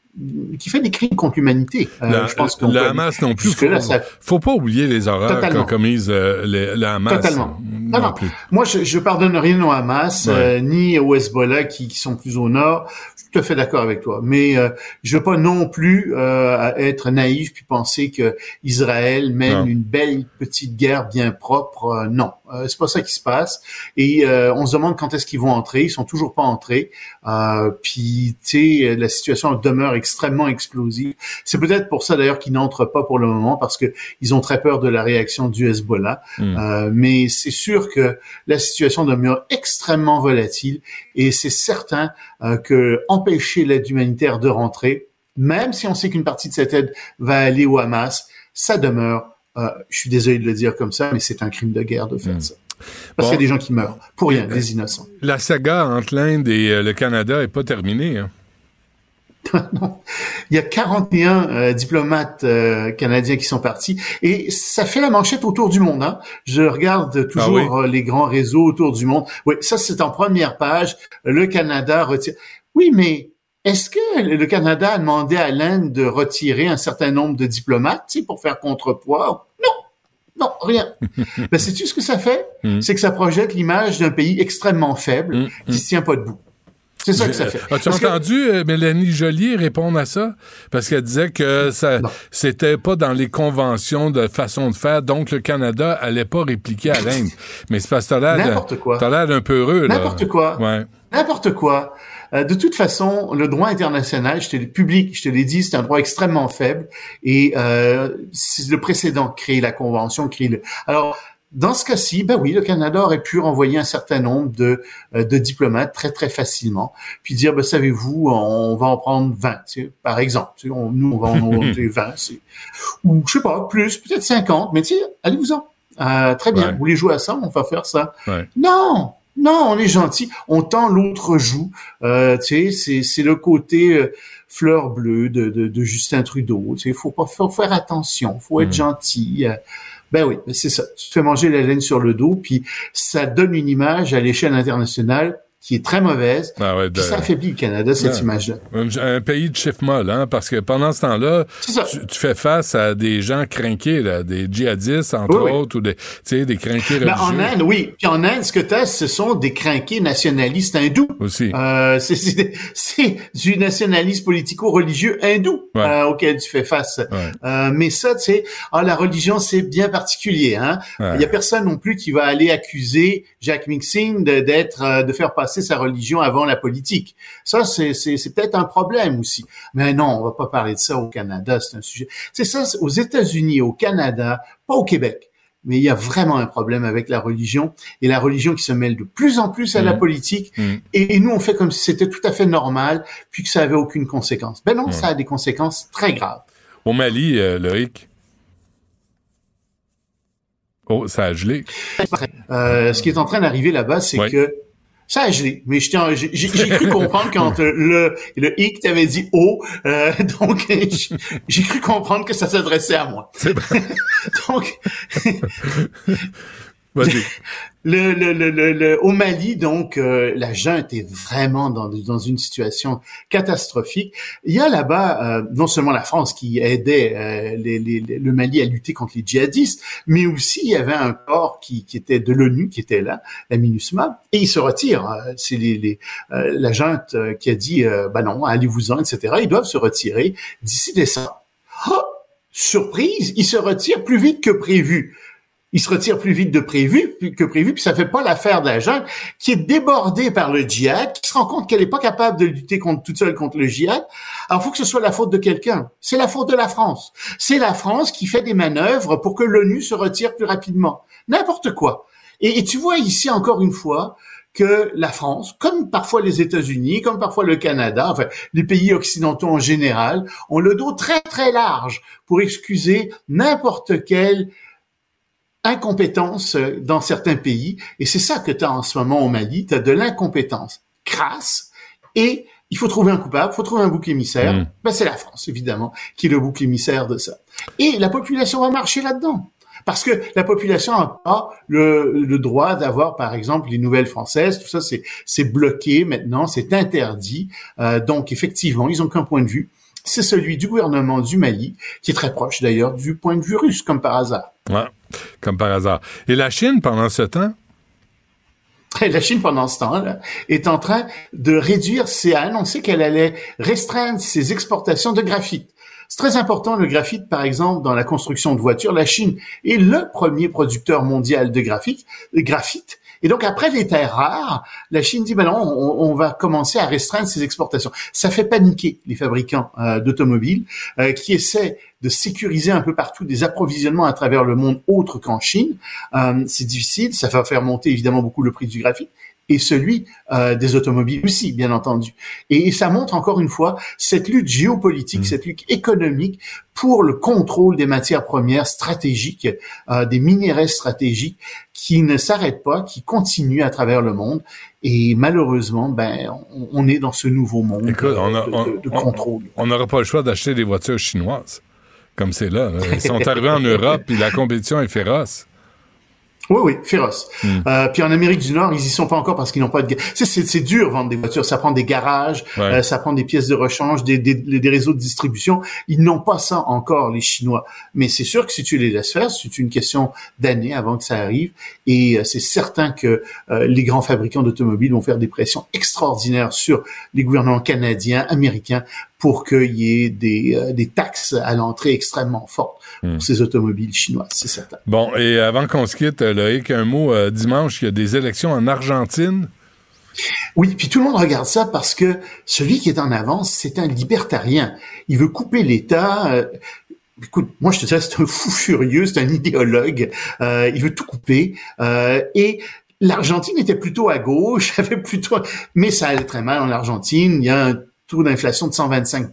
qui fait des crimes contre l'humanité. Euh, La- je pense qu'on le peut- Hamas non plus. faut, ça- faut pas oublier les horreurs qu'a commises euh, les- le Hamas. Totalement. Non, Non, plus. Moi, je, je pardonne rien au Hamas Ouais. euh, ni au Hezbollah qui, qui sont plus au nord. Je suis tout à fait d'accord avec toi, mais euh, je veux pas non plus euh, être naïf puis penser que Israël mène Non. une belle petite guerre bien propre. Non, euh, c'est pas ça qui se passe. Et euh, on se demande quand est-ce qu'ils vont entrer. Ils sont toujours pas entrés. Euh, puis, tu sais, la situation demeure extrêmement explosive. C'est peut-être pour ça d'ailleurs qu'ils n'entrent pas pour le moment parce que ils ont très peur de la réaction du Hezbollah. Mm. Euh, mais c'est sûr que la situation demeure extrêmement volatile et c'est certain euh, que empêcher l'aide humanitaire de rentrer, même si on sait qu'une partie de cette aide va aller au Hamas, ça demeure. euh, je suis désolé de le dire comme ça, mais c'est un crime de guerre de faire Mm. ça. Parce Bon. qu'il y a des gens qui meurent pour rien, des innocents. La saga entre l'Inde et euh, le Canada est pas terminée. Hein. Il y a 41 euh, diplomates euh, canadiens qui sont partis et ça fait la manchette autour du monde. Hein. Je regarde toujours Ah euh, les grands réseaux autour du monde. Oui, ça c'est en première page. Le Canada retire. Oui, mais est-ce que le Canada a demandé à l'Inde de retirer un certain nombre de diplomates pour faire contrepoids? Non. Non, rien. ben, sais-tu ce que ça fait? Mm. C'est que ça projette l'image d'un pays extrêmement faible Mm, qui se tient pas debout. C'est ça que ça fait. As-tu que- entendu euh, Mélanie Joly répondre à ça? Parce qu'elle disait que ça c'était pas dans les conventions de façon de faire, donc le Canada allait pas répliquer à l'Inde. Mais c'est parce que t'as l'air d'un peu heureux, là. N'importe quoi. Ouais. N'importe quoi. Euh, de toute façon, le droit international, je te l'ai public, je te l'ai dit, c'est un droit extrêmement faible et euh, c'est le précédent crée la convention, crée le. Alors dans ce cas-ci, ben oui, le Canada aurait pu renvoyer un certain nombre de, euh, de diplomates très très facilement, puis dire, ben savez-vous, on va en prendre 20, tu sais, par exemple. Tu sais, on- nous, on va en monter 20, c'est- ou je sais pas, plus, peut-être 50, mais tu sais, allez-vous-en. Euh, très bien, Ouais. vous voulez jouer à ça, on va faire ça. Ouais. Non, non, on est gentil, on tend l'autre joue. Euh, tu sais, c'est, c'est le côté euh, fleur bleue de, de, de Justin Trudeau. Tu sais, faut pas faut faire attention, faut être Mm. gentil. Ben oui, c'est ça. Tu fais manger la laine sur le dos, puis ça donne une image à l'échelle internationale qui est très mauvaise. Ah ouais, de- ça affaiblit le Canada, cette image-là. Un pays de chiffre molle, hein, parce que pendant ce temps-là, tu, tu fais face à des gens crinqués, là, des djihadistes, entre Oui, oui. autres, ou des, tu sais, des crinqués religieux. en Inde, oui. Puis en Inde, ce que tu as, ce sont des crinqués nationalistes hindous. Aussi. Euh, c'est- du nationalisme politico-religieux hindou Ouais. euh, auquel tu fais face. Ouais. Euh, mais ça, tu sais, ah, la religion, c'est bien particulier. Hein? Il Ouais. y a personne non plus qui va aller accuser Jack Mixing de- d'être, euh, de faire passer sa religion avant la politique. Ça, c'est c'est- c'est peut-être un problème aussi. Mais non, on va pas parler de ça au Canada. C'est un sujet. C'est ça, aux États-Unis, au Canada, pas au Québec. Mais il y a vraiment un problème avec la religion et la religion qui se mêle de plus en plus à la Mhm. politique. Mhm. Et, nous, on fait comme si c'était tout à fait normal, puis que ça avait aucune conséquence. Ben non, Ouais. ça a des conséquences très graves. Au Mali, euh, Loïc? Oh, ça a gelé. Euh, ce qui est en train d'arriver là-bas, c'est Ouais. que ça a gelé. Mais je j'ai j'ai- j'ai cru comprendre quand le le hic t'avait dit oh, euh, donc j'ai- j'ai cru comprendre que ça s'adressait à moi. C'est. Donc Vas-y. le, le, le, le, au Mali, donc euh, la junte est vraiment dans, dans une situation catastrophique. Il y a là-bas euh, non seulement la France qui aidait euh, les, les- le Mali à lutter contre les djihadistes, mais aussi il y avait un corps qui, qui était de l'ONU qui était là, la MINUSMA, et il se retire. Euh, C'est les, les, euh, la junte euh, qui a dit bah non, allez-vous-en, etc. Ils doivent se retirer d'ici décembre. Ah, surprise, ils se retirent plus vite que prévu il se retire plus vite de prévu que prévu, puis ça fait pas l'affaire de la qui est débordée par le djihad, qui se rend compte qu'elle est pas capable de lutter contre toute seule contre le djihad. Alors, faut que ce soit la faute de quelqu'un. C'est la faute de la France. C'est la France qui fait des manœuvres pour que l'ONU se retire plus rapidement. N'importe quoi. Et, et tu vois ici encore une fois que la France, comme parfois les États-Unis, comme parfois le Canada, enfin les pays occidentaux en général, ont le dos très très large pour excuser n'importe quel incompétence euh, dans certains pays. Et c'est ça que tu as en ce moment au Mali. Tu as de l'incompétence crasse et il faut trouver un coupable, il faut trouver un bouc émissaire. Mm. Ben, c'est la France, évidemment, qui est le bouc émissaire de ça. Et la population va marcher là-dedans. Parce que la population n'a pas le, le droit d'avoir, par exemple, les nouvelles françaises. Tout ça, c'est, c'est bloqué maintenant, c'est interdit. Euh, donc, effectivement, ils ont qu'un point de vue. C'est celui du gouvernement du Mali, qui est très proche d'ailleurs du point de vue russe, comme par hasard. Ouais, comme par hasard. Et la Chine, pendant ce temps? La Chine, pendant ce temps-là, est en train de réduire, c'est a annoncé qu'elle allait restreindre ses exportations de graphite. C'est très important, le graphite, par exemple, dans la construction de voitures. La Chine est le premier producteur mondial de graphite. Et donc, après les terres rares, la Chine dit, ben non, on, on va commencer à restreindre ses exportations. Ça fait paniquer les fabricants euh, d'automobiles euh, qui essaient de sécuriser un peu partout des approvisionnements à travers le monde autre qu'en Chine. Euh, c'est difficile, ça va faire monter évidemment beaucoup le prix du graphite et celui euh, des automobiles aussi, bien entendu. Et, ça montre encore une fois cette lutte géopolitique, cette lutte économique pour le contrôle des matières premières stratégiques, euh, des minéraux stratégiques qui ne s'arrêtent pas, qui continuent à travers le monde. Et malheureusement, ben, on, on est dans ce nouveau monde Écoute, on a- de, on- de- de on- contrôle. On n'aura pas le choix d'acheter des voitures chinoises. Comme c'est là. Ils sont arrivés en Europe, puis la compétition est féroce. Oui, oui, féroce. Hmm. Euh, puis en Amérique du Nord, ils y sont pas encore parce qu'ils n'ont pas de. C'est, dur vendre des voitures. Ça prend des garages, Ouais. euh, ça prend des pièces de rechange, des, des, des réseaux de distribution. Ils n'ont pas ça encore, les Chinois. Mais c'est sûr que si tu les laisses faire, c'est une question d'années avant que ça arrive. Et euh, c'est certain que euh, les grands fabricants d'automobiles vont faire des pressions extraordinaires sur les gouvernements canadiens, américains, pour qu'il y ait des, euh, des taxes à l'entrée extrêmement fortes Hmm. pour ces automobiles chinoises, c'est certain. Bon, et avant qu'on se quitte, Loïc, un mot. euh, dimanche, il y a des élections en Argentine. Oui, puis tout le monde regarde ça parce que celui qui est en avance, c'est un libertarien. Il veut couper l'État. euh, Écoute, moi je te dirais, c'est un fou furieux, c'est un idéologue. euh, il veut tout couper. euh, et l'Argentine était plutôt à gauche, avait plutôt, mais ça allait très mal en Argentine. Il y a un taux d'inflation de 125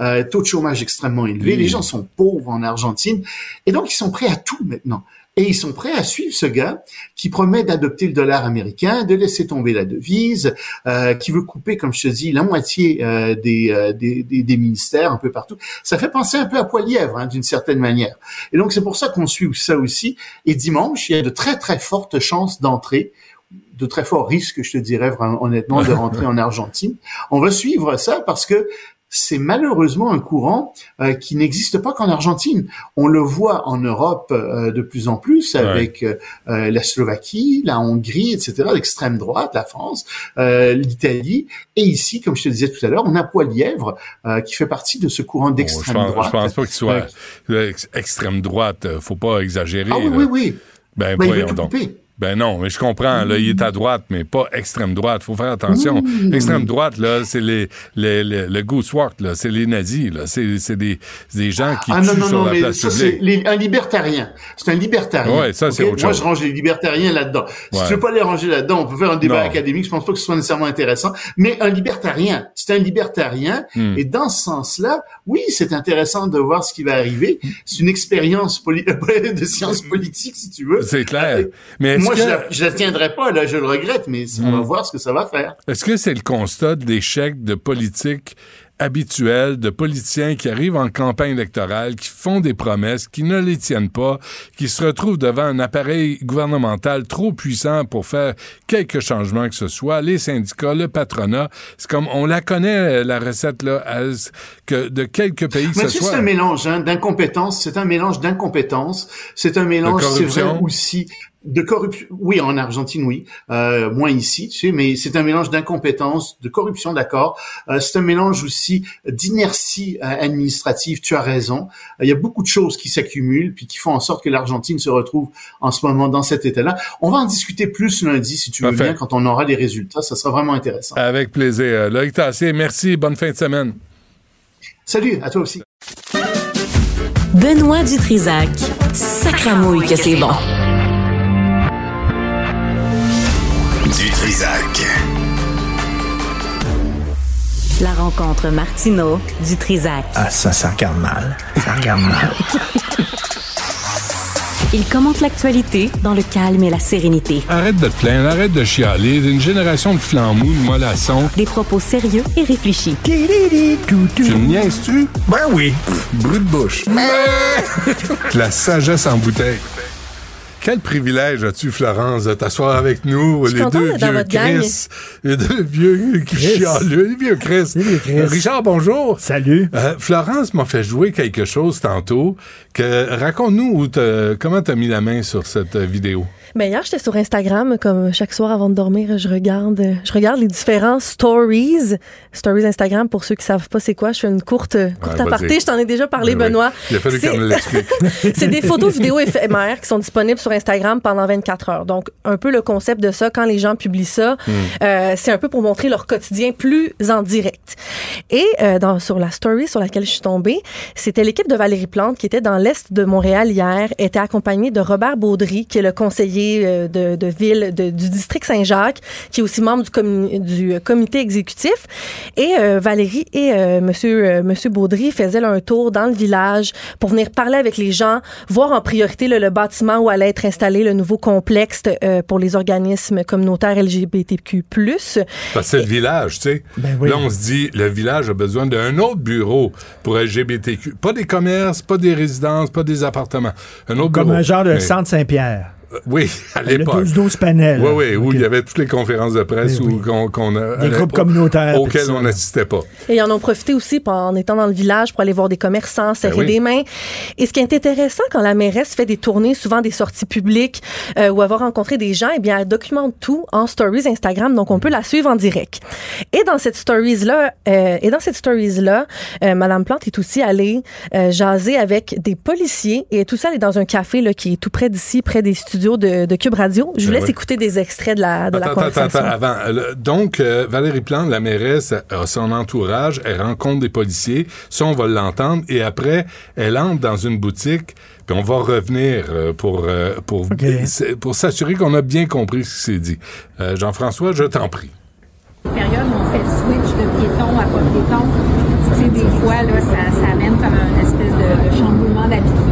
euh, taux de chômage extrêmement élevé. Mmh. Les gens sont pauvres en Argentine, et donc ils sont prêts à tout maintenant. Et ils sont prêts à suivre ce gars qui promet d'adopter le dollar américain, de laisser tomber la devise, euh, qui veut couper, comme je te dis, la moitié euh, des, euh, des, des, des ministères un peu partout. Ça fait penser un peu à Poilièvre, hein, d'une certaine manière. Et donc c'est pour ça qu'on suit ça aussi. Et dimanche, il y a de très très fortes chances d'entrée de très forts risques, je te dirais honnêtement, de rentrer en Argentine. On va suivre ça parce que c'est malheureusement un courant euh, qui n'existe pas qu'en Argentine. On le voit en Europe euh, de plus en plus avec euh, la Slovaquie, la Hongrie, etc., l'extrême droite, la France, l'Italie, et ici, comme je te disais tout à l'heure, on a Poilièvre qui fait partie de ce courant d'extrême droite. Je pense pas qu'il soit extrême droite. Faut pas exagérer. Ah oui, oui, oui. Ben, ben voyons donc. Ben non, mais je comprends. Là, il est à droite, mais pas extrême droite. Faut faire attention. Extrême droite, là, c'est les, les, le Goosework, là, c'est les nazis, là. C'est, c'est des, des gens qui ah, tuent non, non, sur non, la mais place ça, publique. c'est un libertarien. C'est un libertarien. Ouais, ça, c'est autre Moi, chose. je range les libertariens là-dedans. Si Ouais. tu veux pas les ranger là-dedans, on peut faire un débat académique. Je pense pas que ce soit nécessairement intéressant. Mais un libertarien, c'est un libertarien. Hmm. Et dans ce sens-là, oui, c'est intéressant de voir ce qui va arriver. C'est une expérience poli- de sciences politiques, si tu veux. C'est clair. Mais est-ce Moi, que- je, la, je la tiendrai pas, là, je le regrette, mais on va Hmm. voir ce que ça va faire. Est-ce que c'est le constat d'échec de politique habituelle, de politiciens qui arrivent en campagne électorale, qui font des promesses, qui ne les tiennent pas, qui se retrouvent devant un appareil gouvernemental trop puissant pour faire quelques changements que ce soit, les syndicats, le patronat, c'est comme on la connaît la recette là, as- que de quelques pays que Mais ce soit. c'est un mélange hein, d'incompétence. C'est un mélange d'incompétence. C'est un mélange, c'est vrai aussi de corruption. Oui, en Argentine, oui, euh, moins ici, tu sais, mais c'est un mélange d'incompétence, de corruption, d'accord. Euh, c'est un mélange aussi d'inertie euh, administrative. Tu as raison. Euh, Il y a beaucoup de choses qui s'accumulent puis qui font en sorte que l'Argentine se retrouve en ce moment dans cet état-là. On va en discuter plus lundi, si tu veux Parfait. bien, quand on aura les résultats. Ça sera vraiment intéressant. Avec plaisir. Euh, Loïc Tassier, merci. Bonne fin de semaine. Salut, à toi aussi. Benoît Dutrisac. Sacramouille que c'est bon. Du Trisac. La rencontre Martino du Trisac. Ah, ça, ça regarde mal. Ça regarde mal. Il commente l'actualité dans le calme et la sérénité. Arrête de te plaindre, arrête de chialer. Une génération de flambous, de mollassons. Des propos sérieux et réfléchis. Tu me niaises-tu? Ben oui. Brut de bouche. La sagesse en bouteille. Quel privilège as-tu, Florence, de t'asseoir avec nous, les deux vieux. Chris, les deux vieux Chris. les vieux Chris. Les vieux Chris. Richard, bonjour. Salut. Euh, Florence m'a fait jouer quelque chose tantôt. Que raconte-nous où t'as- comment t'as mis la main sur cette vidéo? Ben hier, j'étais sur Instagram, comme chaque soir avant de dormir, je regarde, je regarde les différents stories. Stories Instagram, pour ceux qui savent pas c'est quoi, je fais une courte, courte aparté. Je t'en ai déjà parlé, Ben oui. Benoît. Il a fallu C'est- c'est des photos vidéos éphémères qui sont disponibles sur Instagram pendant 24 heures. Donc, un peu le concept de ça, quand les gens publient ça, Hmm. euh, c'est un peu pour montrer leur quotidien plus en direct. Et euh, dans, sur la story sur laquelle je suis tombée, c'était l'équipe de Valérie Plante qui était dans l'est de Montréal hier, était accompagnée de Robert Baudry, qui est le conseiller euh, de, de ville de- du district Saint-Jacques, qui est aussi membre du, comi- du euh, comité exécutif. Et euh, Valérie et euh, Monsieur euh, Monsieur Baudry faisaient là, un tour dans le village pour venir parler avec les gens, voir en priorité là, le bâtiment où allait être installé le nouveau complexe euh, pour les organismes communautaires LGBTQ+. Parce que c'est le village, tu sais. Ben oui. Là, on se dit, le village a besoin d'un autre bureau pour LGBTQ. Pas des commerces, pas des résidences, pas des appartements. Un autre Comme bureau. un genre de Mais- centre Saint-Pierre. Oui, à Le l'époque. 12-12 panel. Oui, oui, où il y avait toutes les conférences de presse où oui. qu'on, a- Des groupes communautaires, auxquels on n'assistait pas. Et ils en ont profité aussi pour- en étant dans le village pour aller voir des commerçants, serrer Ben oui. des mains. Et ce qui est intéressant quand la mairesse fait des tournées, souvent des sorties publiques euh, ou avoir rencontré des gens, eh bien, elle documente tout en stories Instagram, donc on peut la suivre en direct. Et dans cette stories là, euh, et dans cette stories là, euh, Madame Plante est aussi allée euh, jaser avec des policiers et tout ça, elle est dans un café là qui est tout près d'ici, près des studios de, de Cube Radio. Je vous Ben laisse oui. écouter des extraits de la de la Attends, attends, conversation. attends, avant. Euh, Donc, euh, Valérie Plante, la mairesse, a son entourage, elle rencontre des policiers. Ça, on va l'entendre. Et après, elle entre dans une boutique, puis on va revenir euh, pour, euh, pour, c'est- pour s'assurer qu'on a bien compris ce qui s'est dit. Euh, Jean-François, je t'en prie. période où on fait le switch de piéton à pas piéton, tu sais, des fois, là, ça, ça amène comme un espèce de, de chamboulement d'habitude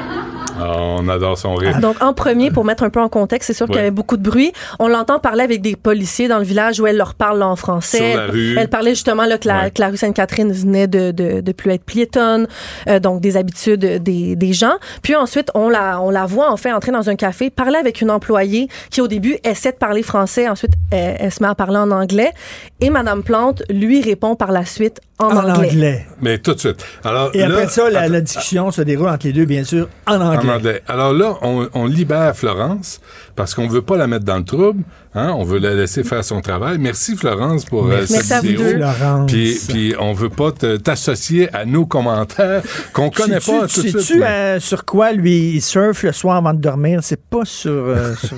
Ah, on adore son rire. Donc, en premier, pour mettre un peu en contexte, c'est sûr qu'il y avait beaucoup de bruit. On l'entend parler avec des policiers dans le village où elle leur parle en français. Sur la rue. Elle parlait justement là, que, la, Ouais. que la rue Sainte-Catherine venait de, de, de plus être piétonne, euh, donc des habitudes des, des gens. Puis ensuite, on la, on la voit en fait entrer dans un café, parler avec une employée qui au début essaie de parler français, ensuite elle, elle se met à parler en anglais. Et Madame Plante lui répond par la suite en, En anglais. Mais tout de suite. Alors, Et après ça, la, discussion se déroule entre les deux, bien sûr, en anglais. en anglais. Alors là, on, libère Florence parce qu'on veut pas la mettre dans le trouble. Hein? On veut la laisser faire son travail. Merci Florence pour euh, Merci cette à vous vidéo. deux. Florence. Puis, puis on veut pas t'associer à nos commentaires qu'on connaît pas tout de suite. Sais-tu mais- euh, sur quoi lui il surfe le soir avant de dormir? C'est pas sur. euh, sur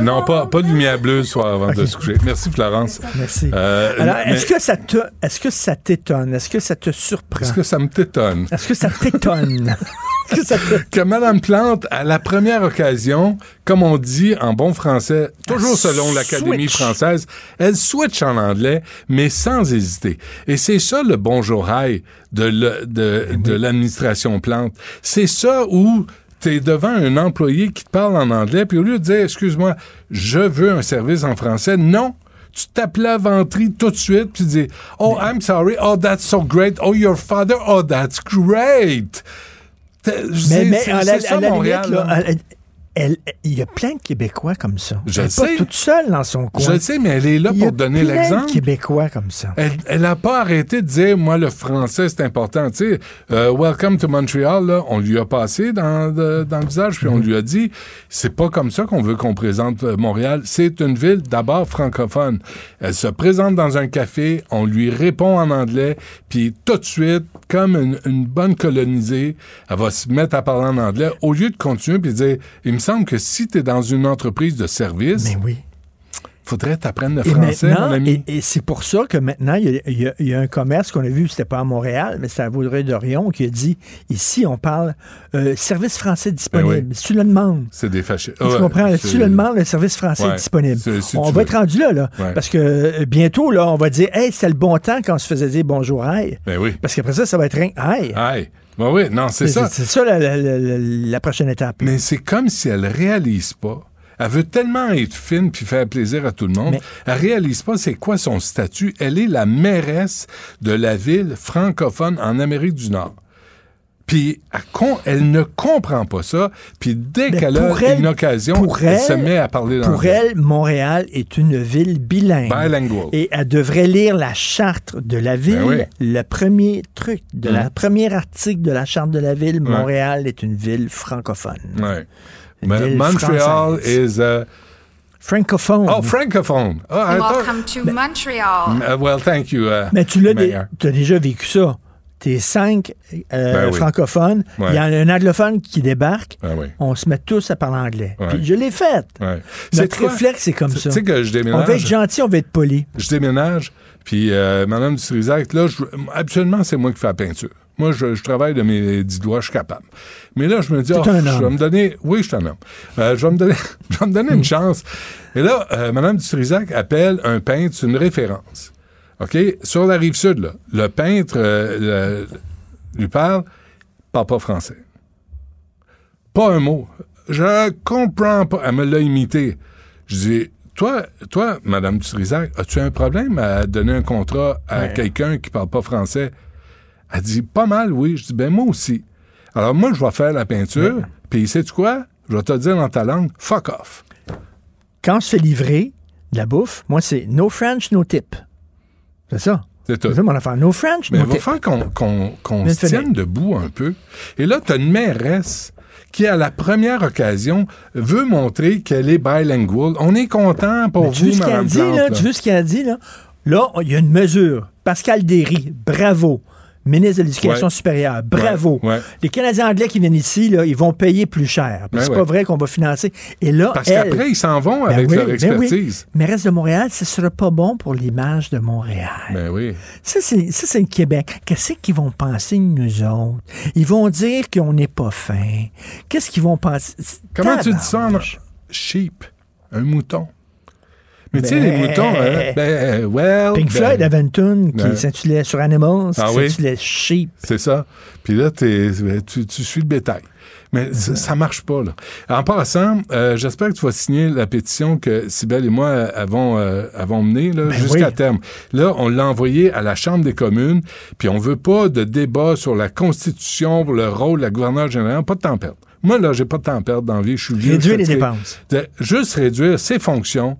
Non, pas, pas de lumière bleue le soir avant de se coucher. Merci Florence. Merci. Euh, Alors, mais- est-ce que ça te, est-ce que ça t'étonne? Est-ce que ça te surprend? Est-ce que ça me t'étonne? Est-ce que ça t'étonne? Que ça te- que Mme Plante, à la première occasion, comme on dit en bon français, toujours selon l'Académie française, elle switch en anglais, mais sans hésiter. Et c'est ça le bonjour high de, le- de, de l'administration Plante. C'est ça où tu es devant un employé qui te parle en anglais, puis au lieu de dire, excuse-moi, je veux un service en français, non. Tu tapes la tout de suite, puis tu dis, oh, I'm sorry, oh, that's so great, oh, your father, oh, that's great. Mais, c'est- mais à la, à la Montréal, limite, là, là. Elle- il y a plein de Québécois comme ça. Je elle le est pas toute seule dans son coin. Je le sais, mais elle est là Il y a pour plein de. Québécois comme ça. Elle, elle a pas arrêté de dire, moi, le français, c'est important. Tu sais, euh, Welcome to Montreal, là, on lui a passé dans, de- dans le visage, puis on Mm-hmm. lui a dit, c'est pas comme ça qu'on veut qu'on présente euh, Montréal. C'est une ville d'abord francophone. Elle se présente dans un café, on lui répond en anglais, puis tout de suite, comme une, une bonne colonisée, elle va se mettre à parler en anglais, au lieu de continuer puis dire, il me semble que si tu es dans une entreprise de service, Mais oui. faudrait t'apprendre le Et français, mon ami. et, et c'est pour ça que maintenant, il y a, il y a- il y a un commerce qu'on a vu, c'était pas à Montréal, mais c'était à Vaudreuil-Dorion, qui a dit, ici, on parle euh, service français disponible. Ben oui. Si tu le demandes. C'est des fâchés. Tu comprends? Si tu le demandes, le service français Ouais. est disponible. C'est- si on va veux. être rendu là, là. Ouais. Parce que euh, bientôt, là, on va dire, hey, c'est le bon temps quand on se faisait dire bonjour, aïe. Ben oui. Parce qu'après ça, ça va être rien, aïe. Aïe. Ben oui, non, c'est ça. C'est ça la, la- la- prochaine étape. Mais c'est comme si elle réalise pas. Elle veut tellement être fine puis faire plaisir à tout le monde. Mais- Elle réalise pas c'est quoi son statut. Elle est la mairesse de la ville francophone en Amérique du Nord. Puis elle, ne comprend pas ça. Puis dès qu'elle a pour elle- une occasion, pour elle, elle- se met à parler Pour l'anglais. elle, Montréal est une ville bilingue. Bilingual. Et elle devrait lire la charte de la ville. Ben oui. Le premier truc, de Mm. la premier article de la charte de la ville, Ouais. Montréal est une ville francophone. Ouais. Une Mais ville Montreal française. is a... Francophone. Oh, francophone. Oh, Welcome to Montreal. Uh, well, thank you. uh, Mais tu l'as dé- déjà vécu ça. T'es cinq euh, Ben oui. francophones. Il Ouais. y a un anglophone qui débarque. Ben oui. On se met tous à parler anglais. Ouais. Puis je l'ai fait. Ouais. Notre quoi? réflexe, c'est comme ça. Tu sais que je déménage. On va être gentil, on va être poli. je déménage, puis euh, Madame Dutrisac, là, je, absolument, c'est moi qui fais la peinture. Moi, je, je travaille de mes dix doigts, je suis capable. Mais là, je me dis, oh, un je vais me donner, oui, je suis un homme. Euh, je vais me donner, je vais me donner une chance. Et là, euh, Madame Dutrisac appelle un peintre, une référence. OK? Sur la rive sud, là, le peintre euh, le- lui parle, parle pas français. Pas un mot. Je comprends pas. Elle me l'a imité. Je dis, toi, toi, Madame Dutrisac, as-tu un problème à donner un contrat à Ouais. quelqu'un qui parle pas français? Elle dit, pas mal, oui. Je dis, ben moi aussi. Alors moi, je vais faire la peinture, puis sais-tu quoi? Je vais te dire dans ta langue, fuck off. Quand je fais livrer de la bouffe, moi, c'est no French, no tip. C'est ça. C'est tout. C'est mon affaire. No French, Mais il va falloir qu'on qu'on- qu'on Mais se tienne debout un peu. Et là, tu as une mairesse qui, à la première occasion, veut montrer qu'elle est bilingual. On est content pour Mais vous, tu veux ce qu'elle Mme dit, Plante, là? là. Tu veux ce qu'elle dit, là? Là, il y a une mesure. Pascal Derry, bravo. Ministre de l'Éducation Ouais. supérieure, bravo. Ouais, ouais. Les Canadiens anglais qui viennent ici, là, ils vont payer plus cher. Ben c'est pas vrai qu'on va financer. Et là, Parce qu'après, ils s'en vont Ben avec oui, leur ben expertise. oui. Mais reste de Montréal, ce sera pas bon pour l'image de Montréal. Ben oui. Ça, c'est, le Québec. Qu'est-ce qu'ils vont penser de nous autres? Ils vont dire qu'on n'est pas fin. Qu'est-ce qu'ils vont penser? Comment tu dis ça en sheep? Un mouton. Mais tu sais, les Ben, moutons, hein, ben, well. Pink ben, Floyd avait une tune qui Ouais. s'intitulait sur Animals, Ah qui oui? s'intitulait Sheep. C'est ça. Puis là, t'es- tu, tu suis le bétail. Mais ça, ça marche pas, là. En passant, euh, j'espère que tu vas signer la pétition que Sybelle et moi euh, avons, euh, avons menée là, Ben jusqu'à oui. terme. Là, on l'a envoyé à la Chambre des communes, puis on veut pas de débat sur la Constitution, le rôle de la gouverneure générale. Pas de temps à perdre. Moi, là, j'ai pas de temps à perdre dans la vie. Je suis vieux, Réduire les dépenses. De- juste réduire ses fonctions.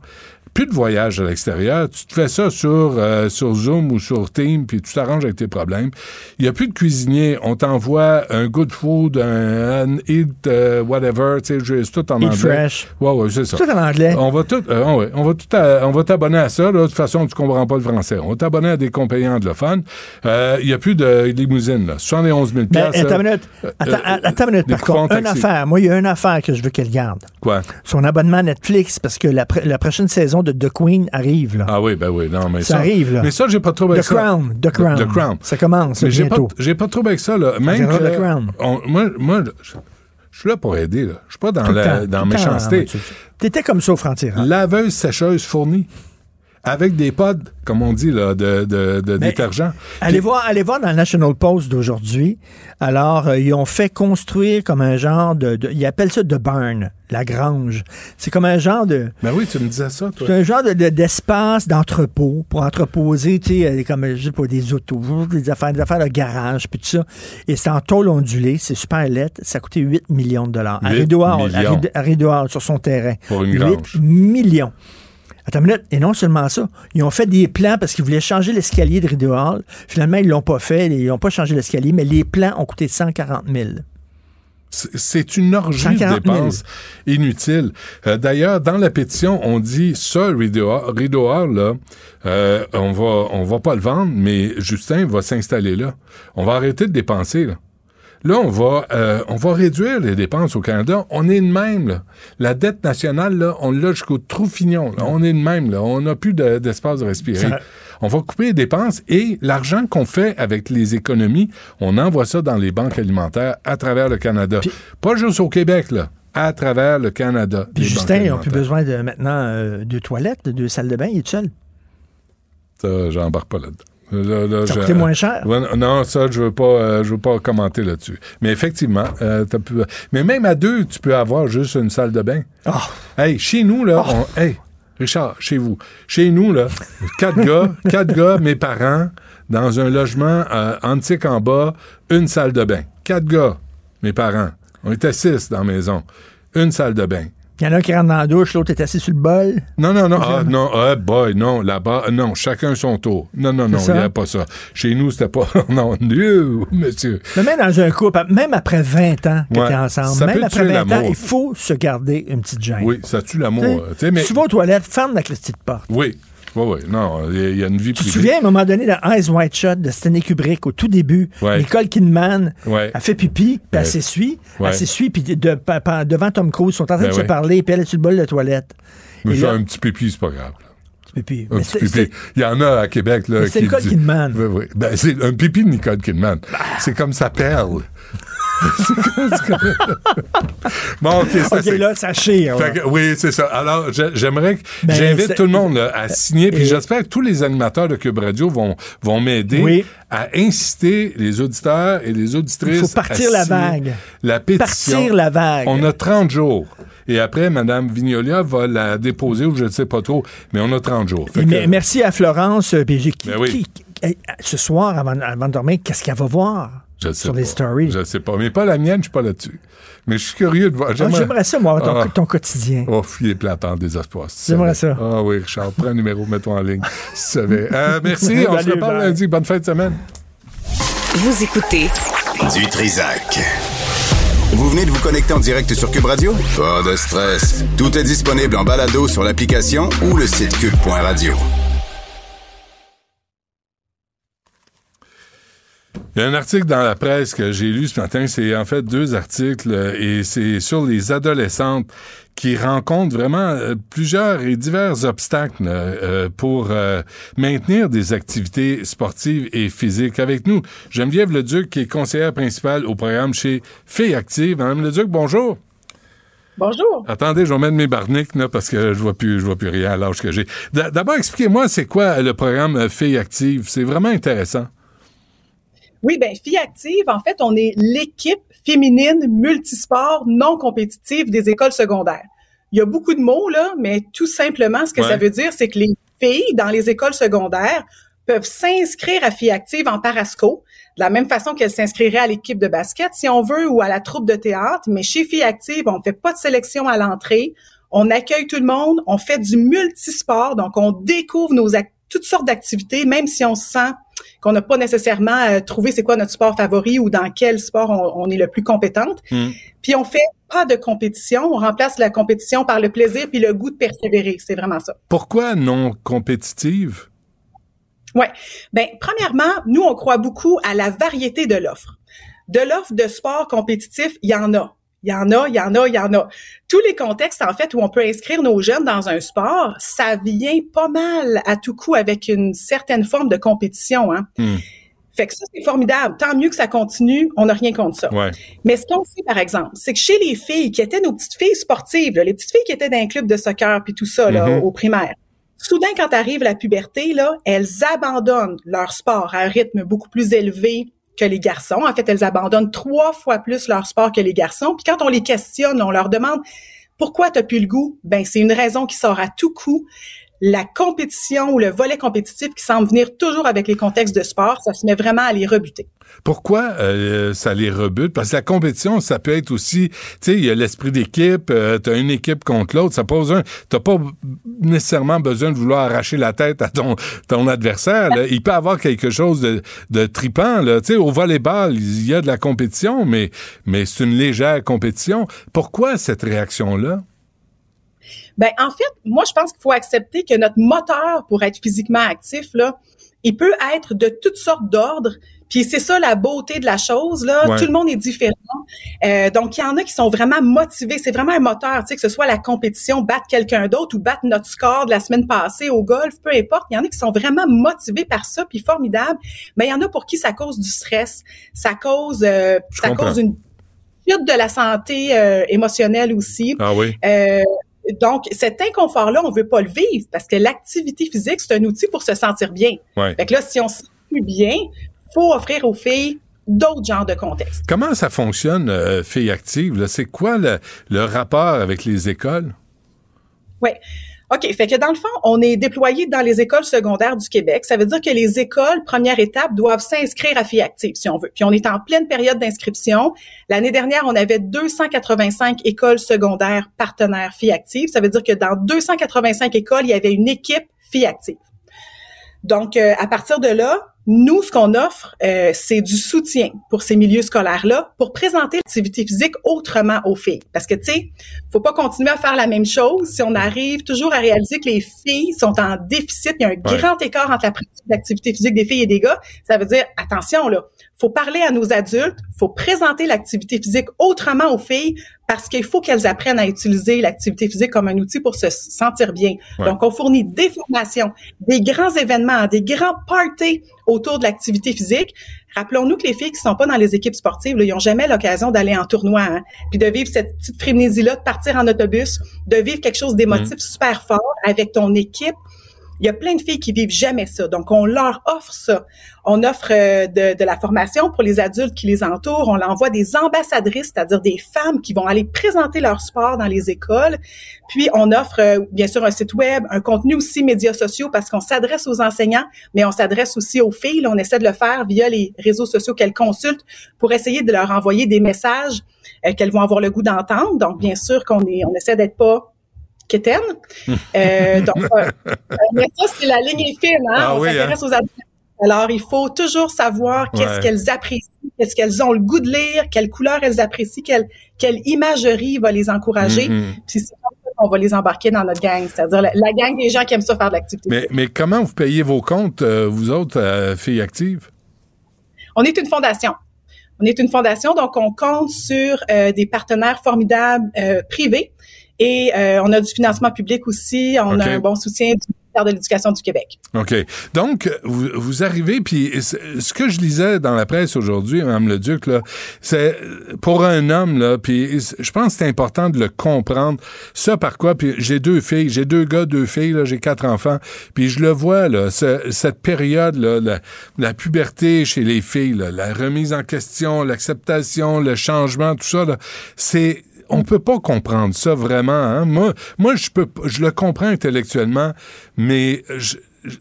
Plus de voyage à l'extérieur. Tu te fais ça sur, euh, sur Zoom ou sur Team, puis tu t'arranges avec tes problèmes. Il n'y a plus de cuisinier. On t'envoie un good food, un, un eat euh, whatever. Tu sais, c'est tout en Eat anglais. fresh. Ouais, ouais, c'est ça. Tout en anglais. On va tout, euh, ouais, on va tout, à- on va t'abonner à ça. Là. De toute façon, tu comprends pas le français. On va t'abonner à des compagnies anglophones. Euh, Il n'y a plus de limousine. Là. 71 000 Mais piastres, attends une minute. Attends, attends minute. Par contre, une affaire. Moi, il y a une affaire que je veux qu'elle garde. Quoi? Son abonnement Netflix, parce que la prochaine saison de The Queen arrive. Là. Ah oui, ben oui. Non, mais Ça arrive, là. Mais ça, j'ai pas trop avec The ça. Crown, The Crown. The Crown. Ça commence Mais j'ai pas, j'ai pas trop avec ça, là. Même que, The Crown. on- moi, moi, je, je suis là pour aider, là. Je suis pas dans Tout la, temps, dans tout méchanceté. T'étais comme ça au frontière. Laveuse, sécheuse fournie. Avec des pods, comme on dit, là, de, de, de Mais- détergent. Allez Puis- voir, allez voir dans le National Post d'aujourd'hui. Alors, euh, ils ont fait construire comme un genre de, de- Ils appellent ça de burn, la grange. C'est comme un genre de. Ben oui, tu me disais ça, toi. C'est un genre de- de- d'espace d'entrepôt pour entreposer, tu sais, euh, comme, je sais pas, des autos, des affaires, des affaires de garage, puis tout ça. Et c'est en tôle ondulée, c'est super lettre. Ça a coûté 8 millions de dollars. À 8 Rideau sur son terrain. Pour une 8 grange. millions. Attends une minute. Et non seulement ça, ils ont fait des plans parce qu'ils voulaient changer l'escalier de Rideau Hall. Finalement, ils l'ont pas fait. Ils n'ont pas changé l'escalier, mais les plans ont coûté 140 000. C'est- une orgie de 140 000. dépenses inutiles. Euh, D'ailleurs, dans la pétition, on dit ça, Rideau Hall, Rideau Hall, là, euh, on va, on va pas le vendre, mais Justin va s'installer là. On va arrêter de dépenser, là. Là, on va, euh, on va réduire les dépenses au Canada. On est de même, là. La dette nationale, là, on l'a jusqu'au trou fignon. là. On est de même, là. On n'a plus de- d'espace de respirer. Ça- On va couper les dépenses et l'argent qu'on fait avec les économies, on envoie ça dans les banques alimentaires à travers le Canada. Pas juste au Québec, là. À travers le Canada. Puis Justin, ils n'ont plus besoin de maintenant euh, deux toilettes, de deux salles de bain. Il est seul. Ça, j'embarque pas là-dedans. Là, là, Ça je- coûtait moins cher? Non, ça, je veux pas, euh, je veux pas commenter là-dessus. Mais effectivement, euh, pu- mais même à deux, tu peux avoir juste une salle de bain. Ah. Hey, chez nous, là, on- hey, Richard, chez vous, chez nous, là, quatre gars, quatre gars, mes parents, dans un logement euh, antique en bas, une salle de bain. Quatre gars, mes parents. On était six dans la maison. Une salle de bain. Il y en a un qui rentre dans la douche, l'autre est assis sur le bol. Non, non, non. Ah, non, ah, boy, non, là-bas, non, chacun son tour. Non, non, non, il n'y avait pas ça. Chez nous, c'était pas. Non, non, monsieur. Mais même dans un couple, même après 20 ans que Ouais. tu es ensemble, Ça même peut après tuer 20 ans, l'amour. il faut se garder une petite gêne. Oui, ça tue l'amour. Tu vas aux toilettes, ferme la petite porte. Oui, oui, oui. Non, il y a- a une vie Tu te privée. souviens, à un moment donné, dans Eyes White Shot de Stanley Kubrick, au tout début, Ouais. Nicole Kidman, Ouais. elle fait pipi, puis Ouais. elle s'essuie. Elle s'essuie, puis de- devant Tom Cruise, ils sont en train Ben de se parler, puis elle est sur le bol de la toilette. Mais faire un petit pipi, c'est pas grave. Pipi. Un petit pipi. Il y en a à Québec, là. C'est Nicole dit- Kidman. Oui, oui. Ben, c'est un pipi de Nicole Kidman. C'est comme sa perle. Bon, OK, ça, OK, c'est- là, ça chire. que- oui, c'est ça. Alors, j'aimerais que Ben, j'invite tout le monde là, à signer, puis Et- j'espère que tous les animateurs de Cube Radio vont, vont m'aider Oui. à inciter les auditeurs et les auditrices. Il faut partir à la vague. La pétition. Partir la vague. On a 30 jours. Et après, Mme Vignolia va la déposer ou je ne sais pas trop, mais on a 30 jours. Que- merci à Florence. euh, puis qui- Ben oui. qui- qui- eh, ce soir, avant, avant de dormir, qu'est-ce qu'elle va voir? Je sais sur pas. les stories? Je sais pas. Mais pas la mienne, je suis pas là-dessus. Mais je suis curieux de voir. Ah, J'aimerais ça, moi, ton, Ah. ton quotidien. Oh, il est platant, désespoir. si J'aimerais ça. Ah oui, Richard, prends un numéro, mets-toi en ligne. Si tu savais. Euh, merci, on se reparle bye. lundi. Bonne fin de semaine. Vous écoutez Du Trisac. Vous venez de vous connecter en direct sur Cube Radio? Pas de stress. Tout est disponible en balado sur l'application ou le site cube.radio. Il y a un article dans la presse que j'ai lu ce matin. C'est en fait deux articles euh, et c'est sur les adolescentes qui rencontrent vraiment euh, plusieurs et divers obstacles euh, pour maintenir des activités sportives et physiques. Avec nous, Geneviève Leduc, qui est conseillère principale au programme chez Filles Actives. Madame Leduc, bonjour. Bonjour. Attendez, je vais mettre mes barniques là, parce que je vois plus, je vois plus rien à l'âge que j'ai. D'abord, expliquez-moi, c'est quoi le programme Filles Actives? C'est vraiment intéressant. Oui, ben Filles Actives, en fait, on est l'équipe féminine multisport non compétitive des écoles secondaires. Il y a beaucoup de mots, là, mais tout simplement, ce que ça veut dire, c'est que les filles dans les écoles secondaires peuvent s'inscrire à Filles Actives en parasco, de la même façon qu'elles s'inscriraient à l'équipe de basket, si on veut, ou à la troupe de théâtre. Mais chez Filles Actives, on ne fait pas de sélection à l'entrée. On accueille tout le monde. On fait du multisport. Donc, on découvre nos toutes sortes d'activités, même si on sent qu'on n'a pas nécessairement euh, trouvé c'est quoi notre sport favori ou dans quel sport on, est le plus compétente. Hmm. Puis on fait pas de compétition, on remplace la compétition par le plaisir puis le goût de persévérer. C'est vraiment ça. Pourquoi non compétitive? Ouais. Ben, premièrement, nous, on croit beaucoup à la variété de l'offre. De l'offre de sport compétitif, il y en a. Il y en a, il y en a, il y en a. Tous les contextes, en fait, où on peut inscrire nos jeunes dans un sport, ça vient pas mal à tout coup avec une certaine forme de compétition. Hein? Hmm. Fait que ça, c'est formidable. Tant mieux que ça continue, on n'a rien contre ça. Ouais. Mais ce qu'on sait, par exemple, c'est que chez les filles qui étaient nos petites filles sportives, les petites filles qui étaient dans un club de soccer puis tout ça, là, mm-hmm. au primaire, soudain, quand arrive la puberté, là, elles abandonnent leur sport à un rythme beaucoup plus élevé que les garçons. En fait, elles abandonnent trois fois plus leur sport que les garçons. Puis quand on les questionne, on leur demande pourquoi tu n'as plus le goût? Ben, c'est une raison qui sort à tout coup la compétition ou le volet compétitif qui semble venir toujours avec les contextes de sport, ça se met vraiment à les rebuter. Pourquoi euh, ça les rebute? Parce que la compétition, ça peut être aussi, tu sais, il y a l'esprit d'équipe, euh, tu as une équipe contre l'autre, ça pose un... T'as pas nécessairement besoin de vouloir arracher la tête à ton, ton adversaire. Il peut avoir quelque chose de, de tripant. Tu sais, au volleyball, il y a de la compétition, mais, mais c'est une légère compétition. Pourquoi cette réaction-là? Ben en fait, moi je pense qu'il faut accepter que notre moteur pour être physiquement actif là, il peut être de toutes sortes d'ordres. Puis c'est ça la beauté de la chose là. Tout le monde est différent. Euh, donc il y en a qui sont vraiment motivés. C'est vraiment un moteur, tu sais que ce soit la compétition, battre quelqu'un d'autre ou battre notre score de la semaine passée au golf, peu importe. Il y en a qui sont vraiment motivés par ça, puis formidable. Mais il y en a pour qui ça cause du stress, ça cause, euh, ça cause une chute de la santé euh, émotionnelle aussi. Ah oui. Euh, donc, cet inconfort-là, on veut pas le vivre parce que l'activité physique, c'est un outil pour se sentir bien. Ouais. Fait que là, si on se sent plus bien, faut offrir aux filles d'autres genres de contextes. Comment ça fonctionne, euh, Filles Actives? C'est quoi le, le, rapport avec les écoles? Oui. OK, fait que dans le fond, on est déployé dans les écoles secondaires du Québec. Ça veut dire que les écoles, première étape, doivent s'inscrire à Filles Actives, si on veut. Puis on est en pleine période d'inscription. L'année dernière, on avait 285 écoles secondaires partenaires Filles Actives. Ça veut dire que dans 285 écoles, il y avait une équipe Filles Actives. Donc, euh, à partir de là, nous, ce qu'on offre, euh, c'est du soutien pour ces milieux scolaires-là pour présenter l'activité physique autrement aux filles. Parce que, tu sais, faut pas continuer à faire la même chose si on arrive toujours à réaliser que les filles sont en déficit. Il y a un grand écart entre la pratique d'activité physique des filles et des gars. Ça veut dire, attention, là, faut parler à nos adultes, faut présenter l'activité physique autrement aux filles parce qu'il faut qu'elles apprennent à utiliser l'activité physique comme un outil pour se sentir bien. Donc, on fournit des formations, des grands événements, des grands parties autour de l'activité physique. Rappelons-nous que les filles qui sont pas dans les équipes sportives, là, ils ont jamais l'occasion d'aller en tournoi, hein, puis de vivre cette petite frénésie-là, de partir en autobus, de vivre quelque chose d'émotif mmh. super fort avec ton équipe. Il y a plein de filles qui vivent jamais ça. Donc, on leur offre ça. On offre euh, de, de, la formation pour les adultes qui les entourent. On envoie des ambassadrices, c'est-à-dire des femmes qui vont aller présenter leur sport dans les écoles. Puis, on offre, euh, bien sûr, un site web, un contenu aussi médias sociaux parce qu'on s'adresse aux enseignants, mais on s'adresse aussi aux filles. on essaie de le faire via les réseaux sociaux qu'elles consultent pour essayer de leur envoyer des messages euh, qu'elles vont avoir le goût d'entendre. Donc, bien sûr qu'on est, on essaie d'être pas euh, donc, euh, mais ça, c'est la ligne est fine, hein? Ah on s'intéresse hein? aux adultes. Alors, il faut toujours savoir qu'est-ce qu'elles apprécient, qu'est-ce qu'elles ont le goût de lire, quelle couleur elles apprécient, quelle, quelle imagerie va les encourager. Mm-hmm. Puis c'est comme ça qu'on va les embarquer dans notre gang, c'est-à-dire la, gang des gens qui aiment ça faire de l'activité. Mais, mais, comment vous payez vos comptes, euh, vous autres, euh, filles actives? On est une fondation. On est une fondation, donc on compte sur euh, des partenaires formidables privés et euh, on a du financement public aussi. On a un bon soutien du ministère de l'Éducation du Québec. OK. Donc, vous, vous arrivez, puis ce que je lisais dans la presse aujourd'hui, Mme Leduc, là, c'est pour un homme, là, puis je pense que c'est important de le comprendre. Ça par quoi? Puis j'ai deux filles, j'ai deux gars, deux filles, là, j'ai quatre enfants, puis je le vois, là, ce- cette période, là, la, la puberté chez les filles, là, la remise en question, l'acceptation, le changement, tout ça, là, c'est on peut pas comprendre ça vraiment. Hein? Moi, moi, je peux, je le comprends intellectuellement, mais je,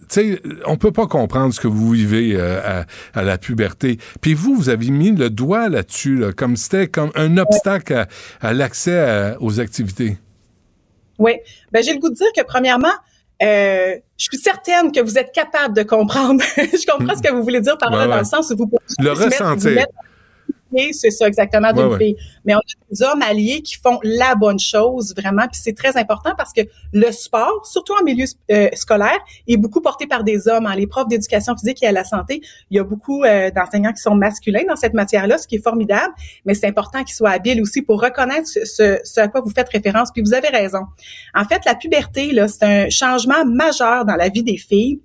sais, on peut pas comprendre ce que vous vivez euh, à, à la puberté. Puis vous, vous avez mis le doigt là-dessus, là, comme c'était comme un obstacle à, à l'accès aux activités. Oui. Ben, j'ai le goût de dire que, premièrement, euh, je suis certaine que vous êtes capable de comprendre. je comprends ce que vous voulez dire par là, Ouais, dans ouais. le sens où vous pouvez Le mettre- ressentir. vous mettre- C'est ça exactement d'une Ouais, ouais. fille. Mais on a des hommes alliés qui font la bonne chose vraiment, puis c'est très important parce que le sport, surtout en milieu euh, scolaire, est beaucoup porté par des hommes. Hein. Les profs d'éducation physique et à la santé, il y a beaucoup euh, d'enseignants qui sont masculins dans cette matière-là, ce qui est formidable. Mais c'est important qu'ils soient habiles aussi pour reconnaître ce, ce, ce à quoi vous faites référence. Puis vous avez raison. En fait, la puberté, là, c'est un changement majeur dans la vie des filles.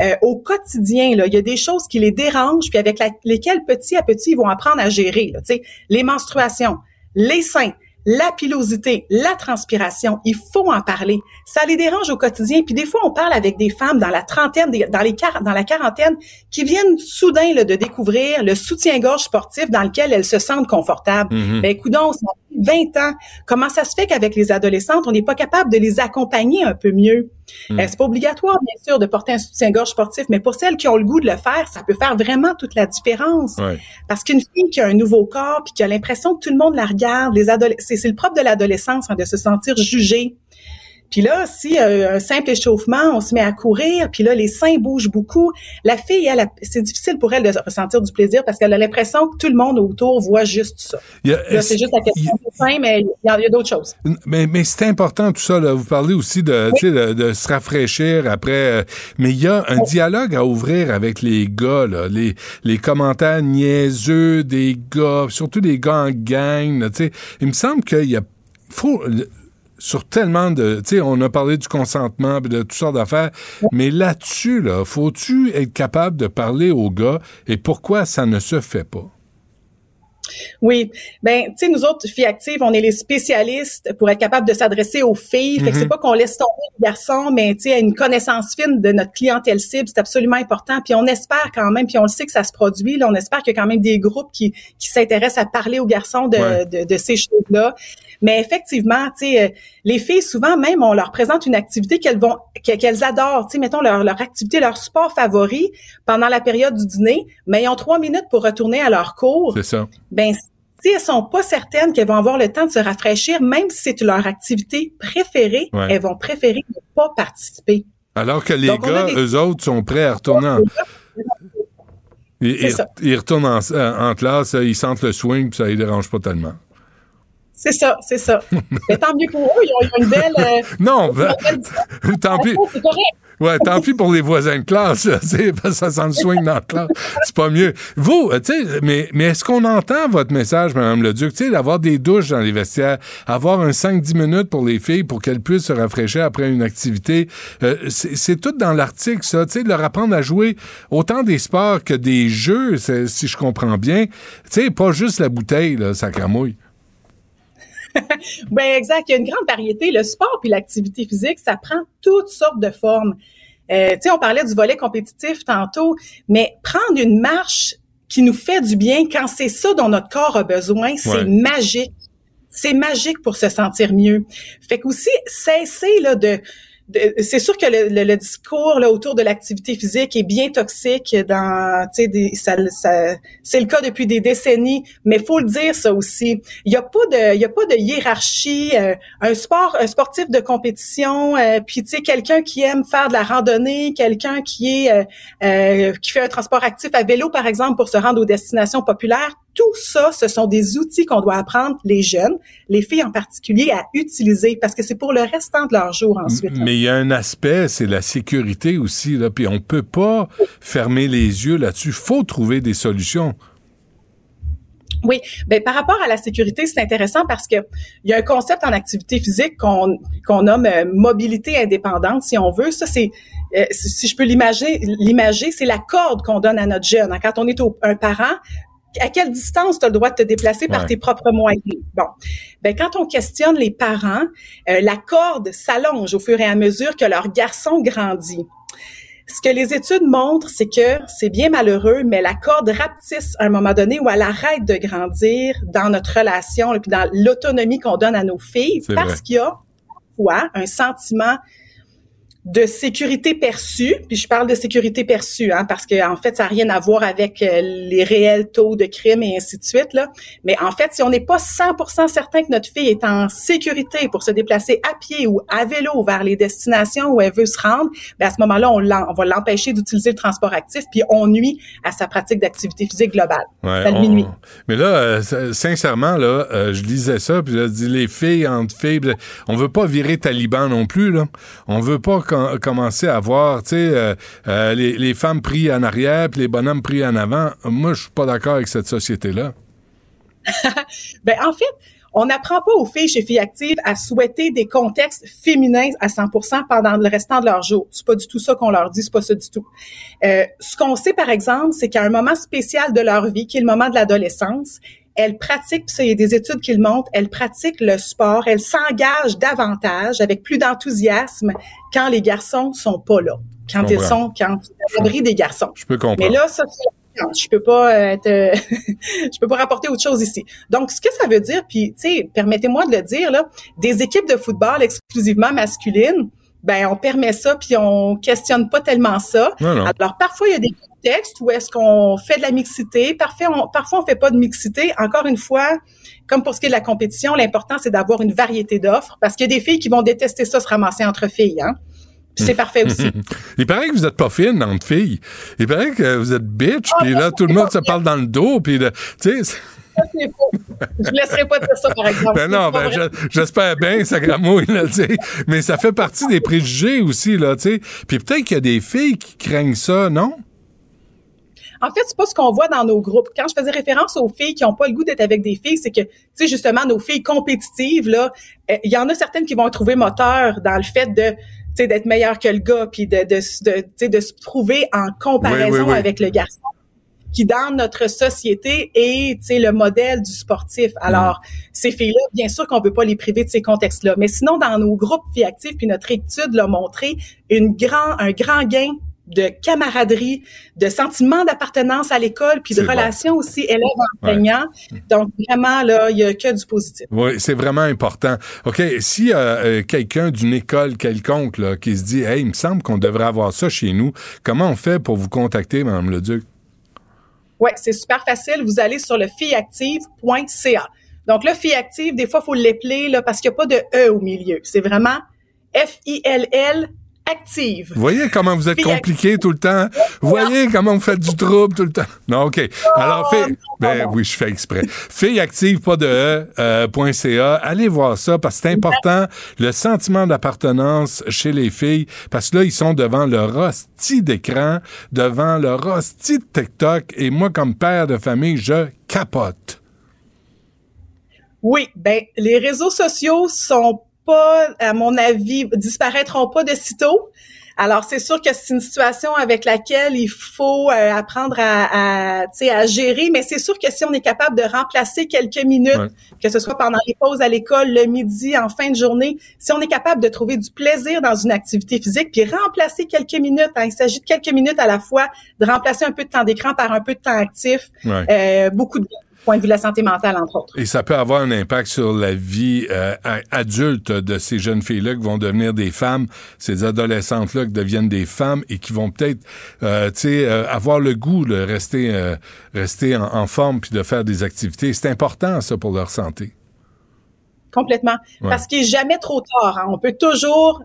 Euh, au quotidien, là, il y a des choses qui les dérangent, puis avec la- lesquelles petit à petit ils vont apprendre à gérer. Là, les menstruations, les seins, la pilosité, la transpiration, il faut en parler. Ça les dérange au quotidien. Puis des fois, on parle avec des femmes dans la trentaine, dans les dans la quarantaine, qui viennent soudain là, de découvrir le soutien-gorge sportif dans lequel elles se sentent confortables. Mhm. Ben, coudonc, ça 20 ans. Comment ça se fait qu'avec les adolescentes, on n'est pas capable de les accompagner un peu mieux? Mm. Euh, c'est pas obligatoire, bien sûr, de porter un soutien-gorge sportif, mais pour celles qui ont le goût de le faire, ça peut faire vraiment toute la différence. Ouais. Parce qu'une fille qui a un nouveau corps puis qui a l'impression que tout le monde la regarde, les c'est le propre de l'adolescence hein, de se sentir jugée. Puis là, si euh, un simple échauffement, on se met à courir, puis là, les seins bougent beaucoup, la fille, elle, c'est difficile pour elle de ressentir du plaisir parce qu'elle a l'impression que tout le monde autour voit juste ça. C'est juste la question des seins, mais il y a, d'autres choses. Mais, mais c'est important tout ça. Là. Vous parlez aussi de, de, de se rafraîchir après. euh, mais il y a un dialogue à ouvrir avec les gars. Là. Les, les commentaires niaiseux des gars, surtout des gars en gang. là, tu sais. Il me semble qu'il y a... faut sur tellement de... Tu sais, on a parlé du consentement de toutes sortes d'affaires, mais là-dessus, là, faut-tu être capable de parler aux gars et pourquoi ça ne se fait pas? Oui, ben tu sais nous autres filles actives, on est les spécialistes pour être capable de s'adresser aux filles. Fait que Mhm. c'est pas qu'on laisse tomber les garçons, mais tu sais une connaissance fine de notre clientèle cible, c'est absolument important. Puis on espère quand même, puis on le sait que ça se produit. Là, on espère qu'il y a quand même des groupes qui qui s'intéressent à parler aux garçons de Ouais. de, de ces choses-là. Mais effectivement, tu sais, euh, les filles souvent même on leur présente une activité qu'elles vont que- qu'elles adorent. Tu sais, mettons leur leur activité, leur sport favori pendant la période du dîner, mais ils ont trois minutes pour retourner à leur cours C'est ça. ben si elles sont pas certaines qu'elles vont avoir le temps de se rafraîchir, même si c'est leur activité préférée, Ouais. elles vont préférer ne pas participer. Alors que les Donc, gars, des- eux autres, sont prêts à retourner en... Ils retournent en, en classe, ils sentent le swing, puis ça les dérange pas tellement. C'est ça, c'est ça. Mais tant mieux pour eux, ils ont, ils ont une belle. euh, Non, ben, belle- tant pis. C'est correct. Ouais, tant pis pour les voisins de classe, là, ça sent le swing dans la classe. C'est pas mieux. Vous, euh, tu sais, mais, mais est-ce qu'on entend votre message, Mme Leduc, tu sais, d'avoir des douches dans les vestiaires, avoir un 5-10 minutes pour les filles pour qu'elles puissent se rafraîchir après une activité, euh, c'est tout dans l'article, ça, tu sais, de leur apprendre à jouer autant des sports que des jeux, si je comprends bien. Tu sais, pas juste la bouteille, là, ça cramouille. Ben exact, il y a une grande variété. Le sport puis l'activité physique, ça prend toutes sortes de formes. Euh, tu sais, on parlait du volet compétitif tantôt, mais prendre une marche qui nous fait du bien quand c'est ça dont notre corps a besoin, c'est Ouais. magique. C'est magique pour se sentir mieux. Fait qu'aussi, cesser là, de- c'est sûr que le, le- le discours là, autour de l'activité physique est bien toxique dans, des- ça, ça- c'est le cas depuis des décennies, mais faut le dire ça aussi. Il y a pas de, il a pas de hiérarchie. euh, un sport, un sportif de compétition, euh, puis tu sais, quelqu'un qui aime faire de la randonnée, quelqu'un qui est, euh, euh, qui fait un transport actif à vélo par exemple pour se rendre aux destinations populaires. Tout ça, ce sont des outils qu'on doit apprendre les jeunes, les filles en particulier, à utiliser parce que c'est pour le restant de leur jour ensuite. Mais il y a un aspect, c'est la sécurité aussi, là, puis on peut pas fermer les yeux là-dessus. faut trouver des solutions. Oui, ben par rapport à la sécurité, c'est intéressant parce que il y a un concept en activité physique qu'on qu'on nomme euh, mobilité indépendante, si on veut. Ça, c'est euh, si je peux l'imaginer, l'imager, c'est la corde qu'on donne à notre jeune. Quand on est au- un parent, à quelle distance tu as le droit de te déplacer par Ouais. tes propres moyens? Bon. Ben, quand on questionne les parents, euh, la corde s'allonge au fur et à mesure que leur garçon grandit. Ce que les études montrent, c'est que c'est bien malheureux, mais la corde rapetisse à un moment donné où elle arrête de grandir dans notre relation et puis dans l'autonomie qu'on donne à nos filles parce qu'il y a parfois un sentiment de sécurité perçue, puis je parle de sécurité perçue, hein, parce que en fait, ça n'a rien à voir avec euh, les réels taux de crime et ainsi de suite, là. Mais en fait, si on n'est pas 100% certain que notre fille est en sécurité pour se déplacer à pied ou à vélo vers les destinations où elle veut se rendre, ben à ce moment-là, on, on va l'empêcher d'utiliser le transport actif, puis on nuit à sa pratique d'activité physique globale. Ouais, Ça le on- nuit. Mais là, euh, sincèrement, là, euh, je lisais ça, puis je dis les filles entre filles, on veut pas virer taliban non plus, là. On veut pas com- commencer à voir, tu sais, euh, euh, les, les femmes pris en arrière, puis les bonhommes pris en avant. Moi, je suis pas d'accord avec cette société-là. Ben, en fait, on n'apprend pas aux filles chez Filles Actives à souhaiter des contextes féminins à 100% pendant le restant de leur jour. C'est pas du tout ça qu'on leur dit, c'est pas ça du tout. Euh, ce qu'on sait, par exemple, c'est qu'à un moment spécial de leur vie, qui est le moment de l'adolescence, elles pratiquent, puis ça, il y a des études qui le montrent, elles pratiquent le sport, elles s'engagent davantage, avec plus d'enthousiasme, quand les garçons sont pas là, quand ils sont, quand ils des garçons. Je peux comprendre. Mais là, ça, je peux pas euh, te- je peux pas rapporter autre chose ici. Donc, ce que ça veut dire, puis, tu sais, permettez-moi de le dire, là, des équipes de football exclusivement masculines, ben, on permet ça, puis on questionne pas tellement ça. Non, non. Alors, parfois, il y a des contextes où est-ce qu'on fait de la mixité, parfois, on, parfois, on fait pas de mixité. Encore une fois, comme pour ce qui est de la compétition, l'important, c'est d'avoir une variété d'offres, parce qu'il y a des filles qui vont détester ça, se ramasser entre filles, hein. C'est parfait aussi. Il paraît que vous êtes pas fine entre filles. Il paraît que vous êtes bitch, puis là, tout le monde se parle dans le dos, puis tu sais... Je ne laisserai pas dire ça, par exemple. Ben non, ben j'espère bien, ça gramouille, là. Mais ça fait partie des préjugés aussi, là, tu sais. Puis peut-être qu'il y a des filles qui craignent ça, non? En fait, c'est pas ce qu'on voit dans nos groupes. Quand je faisais référence aux filles qui ont pas le goût d'être avec des filles, c'est que, tu sais, justement, nos filles compétitives, là, euh, il y en a certaines qui vont trouver moteur dans le fait de, tu sais, d'être meilleure que le gars, puis de, de, de, tu sais, de se prouver en comparaison Oui, oui, oui. avec le garçon qui dans notre société est tu sais le modèle du sportif. Alors ces filles-là, bien sûr qu'on peut pas les priver de ces contextes-là, mais sinon dans nos groupes filles actives puis notre étude l'a montré une grand un grand gain de camaraderie, de sentiment d'appartenance à l'école, puis de C'est bon. relation aussi élève-enseignant. Donc vraiment là, il y a que du positif. Oui, c'est vraiment important. OK, si euh, euh, quelqu'un d'une école quelconque là, qui se dit Hey, il me semble qu'on devrait avoir ça chez nous, comment on fait pour vous contacter, Mme Leduc? Ouais, c'est super facile. Vous allez sur le filleactive.ca. Donc là, fille active, des fois, faut l'épeler là parce qu'il n'y a pas de e au milieu. C'est vraiment F I L L active. Vous voyez comment vous êtes compliqué tout le temps? Vous voyez comment vous faites du trouble tout le temps? Non, OK. Alors, fille, ben oui, je fais exprès. Fille active, pas de E, euh, .ca. Allez voir ça parce que c'est important, le sentiment d'appartenance chez les filles, parce que là, ils sont devant leur hostie d'écran, devant leur hostie de TikTok, et moi, comme père de famille, je capote. Oui, ben les réseaux sociaux sont pas, à mon avis, disparaîtront pas de sitôt. Alors c'est sûr que c'est une situation avec laquelle il faut euh, apprendre à, à, tu sais, à gérer, mais c'est sûr que si on est capable de remplacer quelques minutes, Ouais. que ce soit pendant les pauses à l'école, le midi, en fin de journée, si on est capable de trouver du plaisir dans une activité physique, puis remplacer quelques minutes, hein, il s'agit de quelques minutes à la fois, de remplacer un peu de temps d'écran par un peu de temps actif, Ouais. euh, beaucoup de point de vue de la santé mentale, entre autres. Et ça peut avoir un impact sur la vie euh, adulte de ces jeunes filles-là qui vont devenir des femmes, ces adolescentes-là qui deviennent des femmes et qui vont peut-être, euh, tu sais, euh, avoir le goût de rester, rester en, en forme puis de faire des activités. C'est important, ça, pour leur santé. Complètement. Ouais. Parce qu'il est jamais trop tard. hein. On peut toujours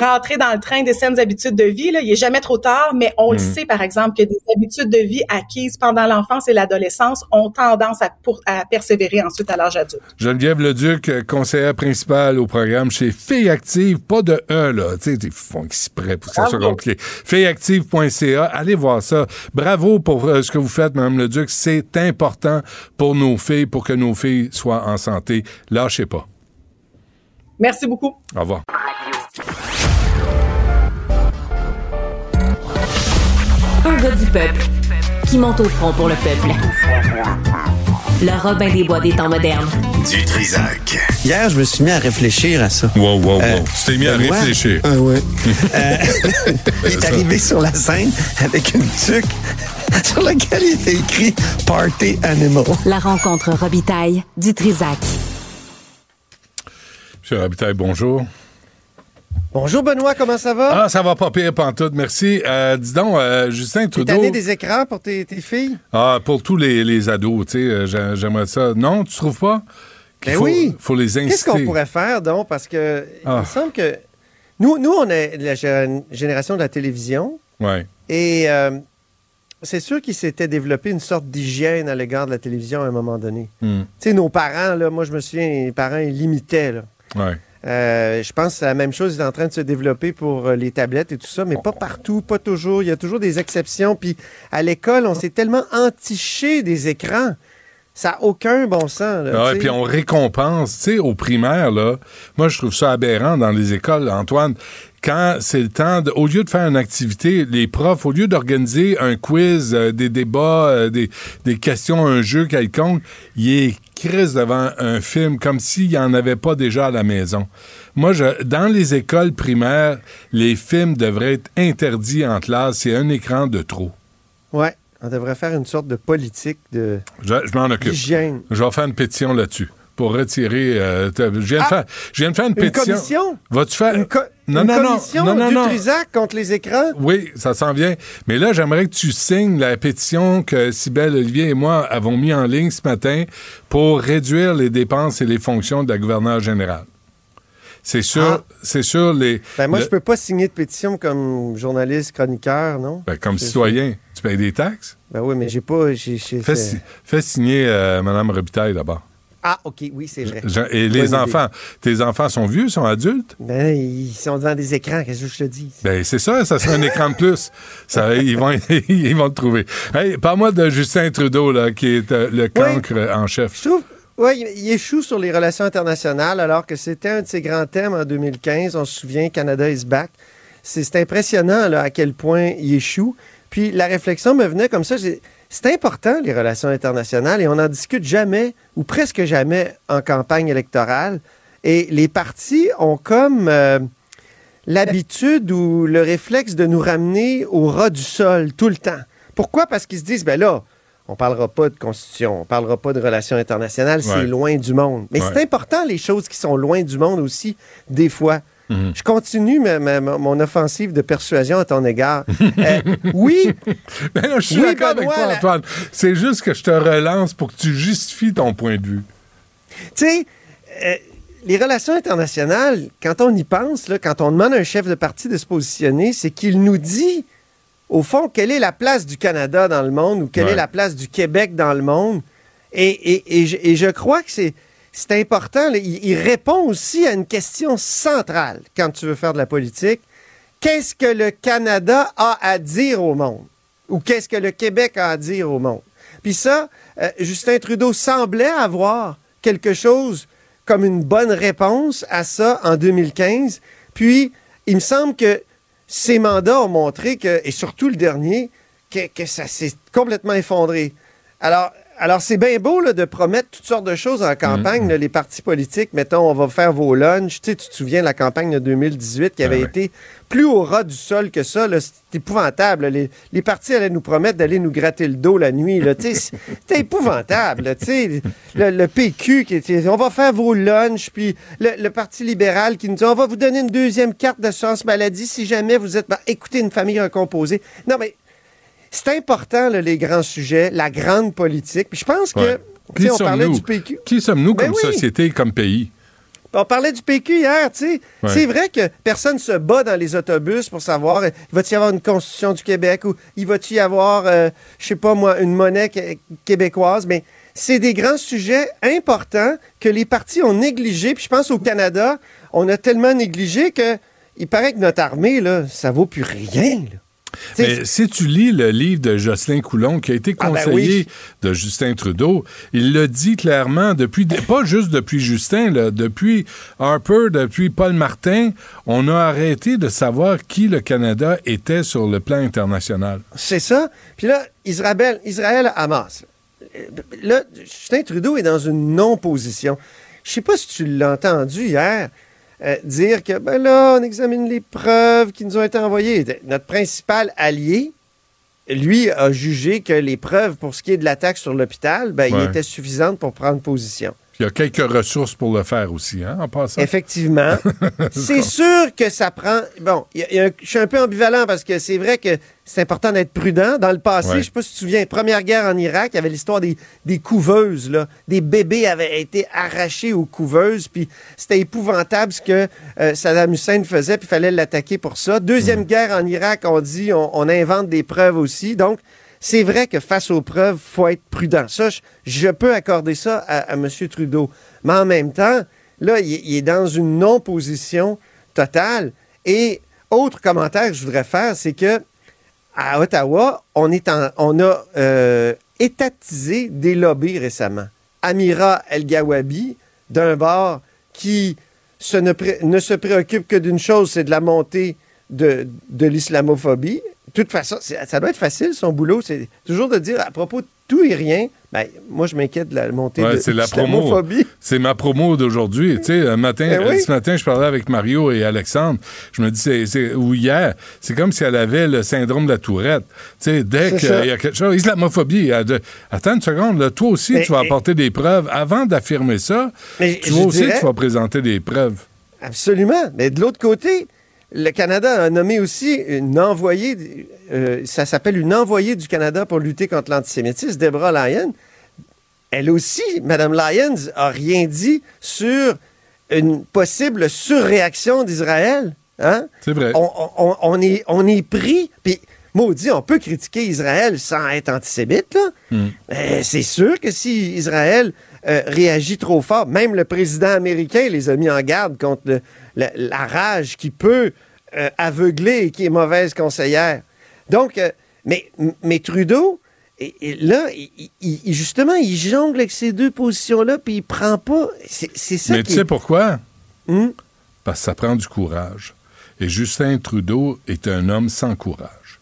rentrer dans le train des saines habitudes de vie. Là. Il est jamais trop tard, mais on le Mhm. sait, par exemple, que des habitudes de vie acquises pendant l'enfance et l'adolescence ont tendance à, pour- à persévérer ensuite à l'âge adulte. Geneviève Leduc, conseillère principale au programme chez Filles Active, pas de E, là. Tu sais, ils font exprès pour que ça soit Bravo. compliqué. Filleactive.ca, allez voir ça. Bravo pour euh, ce que vous faites, Mme Leduc. C'est important pour nos filles, pour que nos filles soient en santé. Lâchez pas. Merci beaucoup. Au revoir. Un gars du peuple qui monte au front pour le peuple. Le Robin des Bois des temps modernes. Du Trisac. Hier, je me suis mis à réfléchir à ça. Wow, wow, wow. Euh, tu t'es mis à réfléchir. Ah ouais. Euh, il est arrivé sur la scène avec une tuque sur laquelle il était écrit Party Animal. La rencontre Robitaille du Trisac. Monsieur Rabitaille, bonjour. Bonjour Benoît, comment ça va? Ah, ça va pas pire, pantoute, merci. Euh, dis donc, euh, Justin T'es Trudeau... tanné des écrans pour tes, tes filles? Ah, pour tous les, les ados, tu sais, euh, j'a- j'aimerais ça. Non, tu trouves pas? Qu'il Ben faut, oui. faut les inciter. Qu'est-ce qu'on pourrait faire donc? Parce que il Ah. me semble que nous, nous, on est la gé- génération de la télévision Ouais. et euh, c'est sûr qu'il s'était développé une sorte d'hygiène à l'égard de la télévision à un moment donné. Hmm. Tu sais, nos parents, là, moi je me souviens, les parents, ils limitaient. Là. Ouais. Euh, je pense que la même chose est en train de se développer pour euh, les tablettes et tout ça, mais pas partout, pas toujours. Il y a toujours des exceptions. Puis à l'école, on s'est tellement entiché des écrans. Ça n'a aucun bon sens. là, Ah ouais, puis on récompense, tu sais, aux primaires, là. Moi, je trouve ça aberrant dans les écoles, Antoine. Quand c'est le temps, de, au lieu de faire une activité, les profs, au lieu d'organiser un quiz, euh, des débats, euh, des, des questions, un jeu quelconque, ils devant un film comme s'il n'y en avait pas déjà à la maison. Moi, je, dans les écoles primaires, les films devraient être interdits en classe. C'est un écran de trop. Ouais, on devrait faire une sorte de politique de Je, je m'en occupe. d'hygiène. Je vais faire une pétition là-dessus pour retirer. euh, je, viens de Ah! faire, je viens de faire une, Une pétition. commission? Vas-tu faire. Une, co- non, une non, non, commission non, non, du. Trisac contre les écrans? Oui, ça s'en vient. Mais là, j'aimerais que tu signes la pétition que Sybelle Olivier et moi avons mis en ligne ce matin pour réduire les dépenses et les fonctions de la gouverneure générale. C'est sûr, Ah. c'est sûr les. Ben moi, le- je peux pas signer de pétition comme journaliste, chroniqueur, non? ben, comme citoyen, tu payes des taxes? Ben oui, mais j'ai pas... j'ai- Fais, si- fais signer euh, Mme Robitaille d'abord. Ah, OK, oui, c'est vrai. Je- Et Bonne les idée. enfants, tes enfants sont vieux, sont adultes? Ben, ils sont devant des écrans, qu'est-ce que je te dis? Ben, c'est ça, ça sera un écran de plus. Ça, ils, vont, ils vont le trouver. Hey, parle-moi de Justin Trudeau, là, qui est euh, le cancre en chef. Je trouve, oui, il échoue sur les relations internationales alors que c'était un de ses grands thèmes en 2015. On se souvient, Canada is back. C'est c'est impressionnant là, à quel point il échoue. Puis la réflexion me venait comme ça. j'ai- C'est important, les relations internationales, et on n'en discute jamais, ou presque jamais, en campagne électorale. Et les partis ont comme euh, l'habitude ou le réflexe de nous ramener au ras du sol tout le temps. Pourquoi? Parce qu'ils se disent, ben là, on parlera pas de constitution, on parlera pas de relations internationales, Ouais. c'est loin du monde. Mais Ouais. c'est important, les choses qui sont loin du monde aussi, des fois. Mhm. Je continue ma- mon offensive de persuasion à ton égard. Euh, oui, Ben, je suis Oui, d'accord avec toi, la- Antoine. C'est juste que je te relance pour que tu justifies ton point de vue. Tu sais, euh, les relations internationales, quand on y pense, là, quand on demande à un chef de parti de se positionner, c'est qu'il nous dit, au fond, quelle est la place du Canada dans le monde ou quelle Ouais. est la place du Québec dans le monde. Et, et- et je, et je crois que c'est, c'est important. il répond aussi à une question centrale quand tu veux faire de la politique. Qu'est-ce que le Canada a à dire au monde? Ou qu'est-ce que le Québec a à dire au monde? Puis ça, euh, Justin Trudeau semblait avoir quelque chose comme une bonne réponse à ça en 2015. Puis, il me semble que ces mandats ont montré que, et surtout le dernier, que, que ça s'est complètement effondré. Alors, alors c'est bien beau là, de promettre toutes sortes de choses en campagne, là, les partis politiques, mettons, on va faire vos lunchs. Tu sais, tu te souviens de la campagne de 2018 qui avait Ah ouais. été plus au ras du sol que ça. C'est épouvantable. là. Les, les partis allaient nous promettre d'aller nous gratter le dos la nuit. Tu sais, C'était épouvantable. là. Tu sais, le, le PQ qui était, on va faire vos lunchs, puis le, le Parti libéral qui nous dit on va vous donner une deuxième carte d'assurance maladie si jamais vous êtes. Ben, écoutez, une famille recomposée. Non, mais c'est important, là, les grands sujets, la grande politique. Puis je pense que, Ouais. Qui on parlait sommes-nous? du PQ. Qui sommes-nous Ben comme oui. société, comme pays? On parlait du PQ hier, tu sais. Ouais. C'est vrai que personne se bat dans les autobus pour savoir, euh, va-t-il y avoir une constitution du Québec ou il va-t-il y avoir, euh, je sais pas moi, une monnaie qué- québécoise, mais c'est des grands sujets importants que les partis ont négligés. Puis je pense au Canada, on a tellement négligé que il paraît que notre armée, là, ça vaut plus rien. là. Mais si tu lis le livre de Jocelyn Coulon, qui a été Ah, ben conseiller oui. de Justin Trudeau, il le dit clairement depuis, pas juste depuis Justin, là, depuis Harper, depuis Paul Martin, on a arrêté de savoir qui le Canada était sur le plan international. C'est ça. Puis là, Israël, Israël Hamas. Là, Justin Trudeau est dans une non-position. Je sais pas si tu l'as entendu hier euh, dire que, ben là, on examine les preuves qui nous ont été envoyées. Notre principal allié, lui, a jugé que les preuves pour ce qui est de l'attaque sur l'hôpital, ben, Ouais. il était suffisantes pour prendre position. Il y a quelques ressources pour le faire aussi, hein, en passant. Effectivement. c'est sûr que ça prend. Bon, il y a- il y a un- je suis un peu ambivalent parce que c'est vrai que c'est important d'être prudent. Dans le passé, Ouais. je ne sais pas si tu te souviens, première guerre en Irak, il y avait l'histoire des, des couveuses. Là. Des bébés avaient été arrachés aux couveuses, puis c'était épouvantable ce que euh, Saddam Hussein faisait, puis il fallait l'attaquer pour ça. Deuxième guerre en Irak, on dit on, on invente des preuves aussi. Donc, c'est vrai que face aux preuves, il faut être prudent. Ça, je, peux accorder ça à, M. Trudeau. Mais en même temps, là, il, est dans une non-position totale. Et autre commentaire que je voudrais faire, c'est que à Ottawa, on, est en- on a euh, étatisé des lobbies récemment. Amira El-Gawabi, d'un bord, qui ne se préoccupe que d'une chose, c'est de la montée de, de l'islamophobie. De toute façon, ça doit être facile, son boulot. C'est toujours de dire à propos de tout et rien, ben, moi, je m'inquiète de la montée Ouais, de c'est la promo. l'islamophobie. C'est ma promo d'aujourd'hui. Tu sais, matin, Ben oui. euh, ce matin, je parlais avec Mario et Alexandre. Je me dis, c'est, ou hier, c'est comme si elle avait le syndrome de la tourette. Tu sais, dès qu'il y a quelque chose, islamophobie, de- attends une seconde, là, toi aussi, Mais- tu vas mais- apporter des preuves. Avant d'affirmer ça, Mais vas aussi, dirais- tu vas présenter des preuves. Absolument. Mais de l'autre côté, le Canada a nommé aussi une envoyée, euh, ça s'appelle une envoyée du Canada pour lutter contre l'antisémitisme, Deborah Lyon. Elle aussi, Mme Lyons, a rien dit sur une possible surréaction d'Israël. Hein? C'est vrai. On, on- on est, on est pris, puis maudit, on peut critiquer Israël sans être antisémite, là. Hmm. C'est sûr que si Israël euh, réagit trop fort, même le président américain les a mis en garde contre le- la, la rage qui peut euh, aveugler et qui est mauvaise conseillère. Donc, euh, mais, mais Trudeau, et, et là, il- il- il- justement, il jongle avec ces deux positions-là, puis il prend pas. C'est ça Mais tu sais est- pourquoi? Hmm? Parce que ça prend du courage. Et Justin Trudeau est un homme sans courage.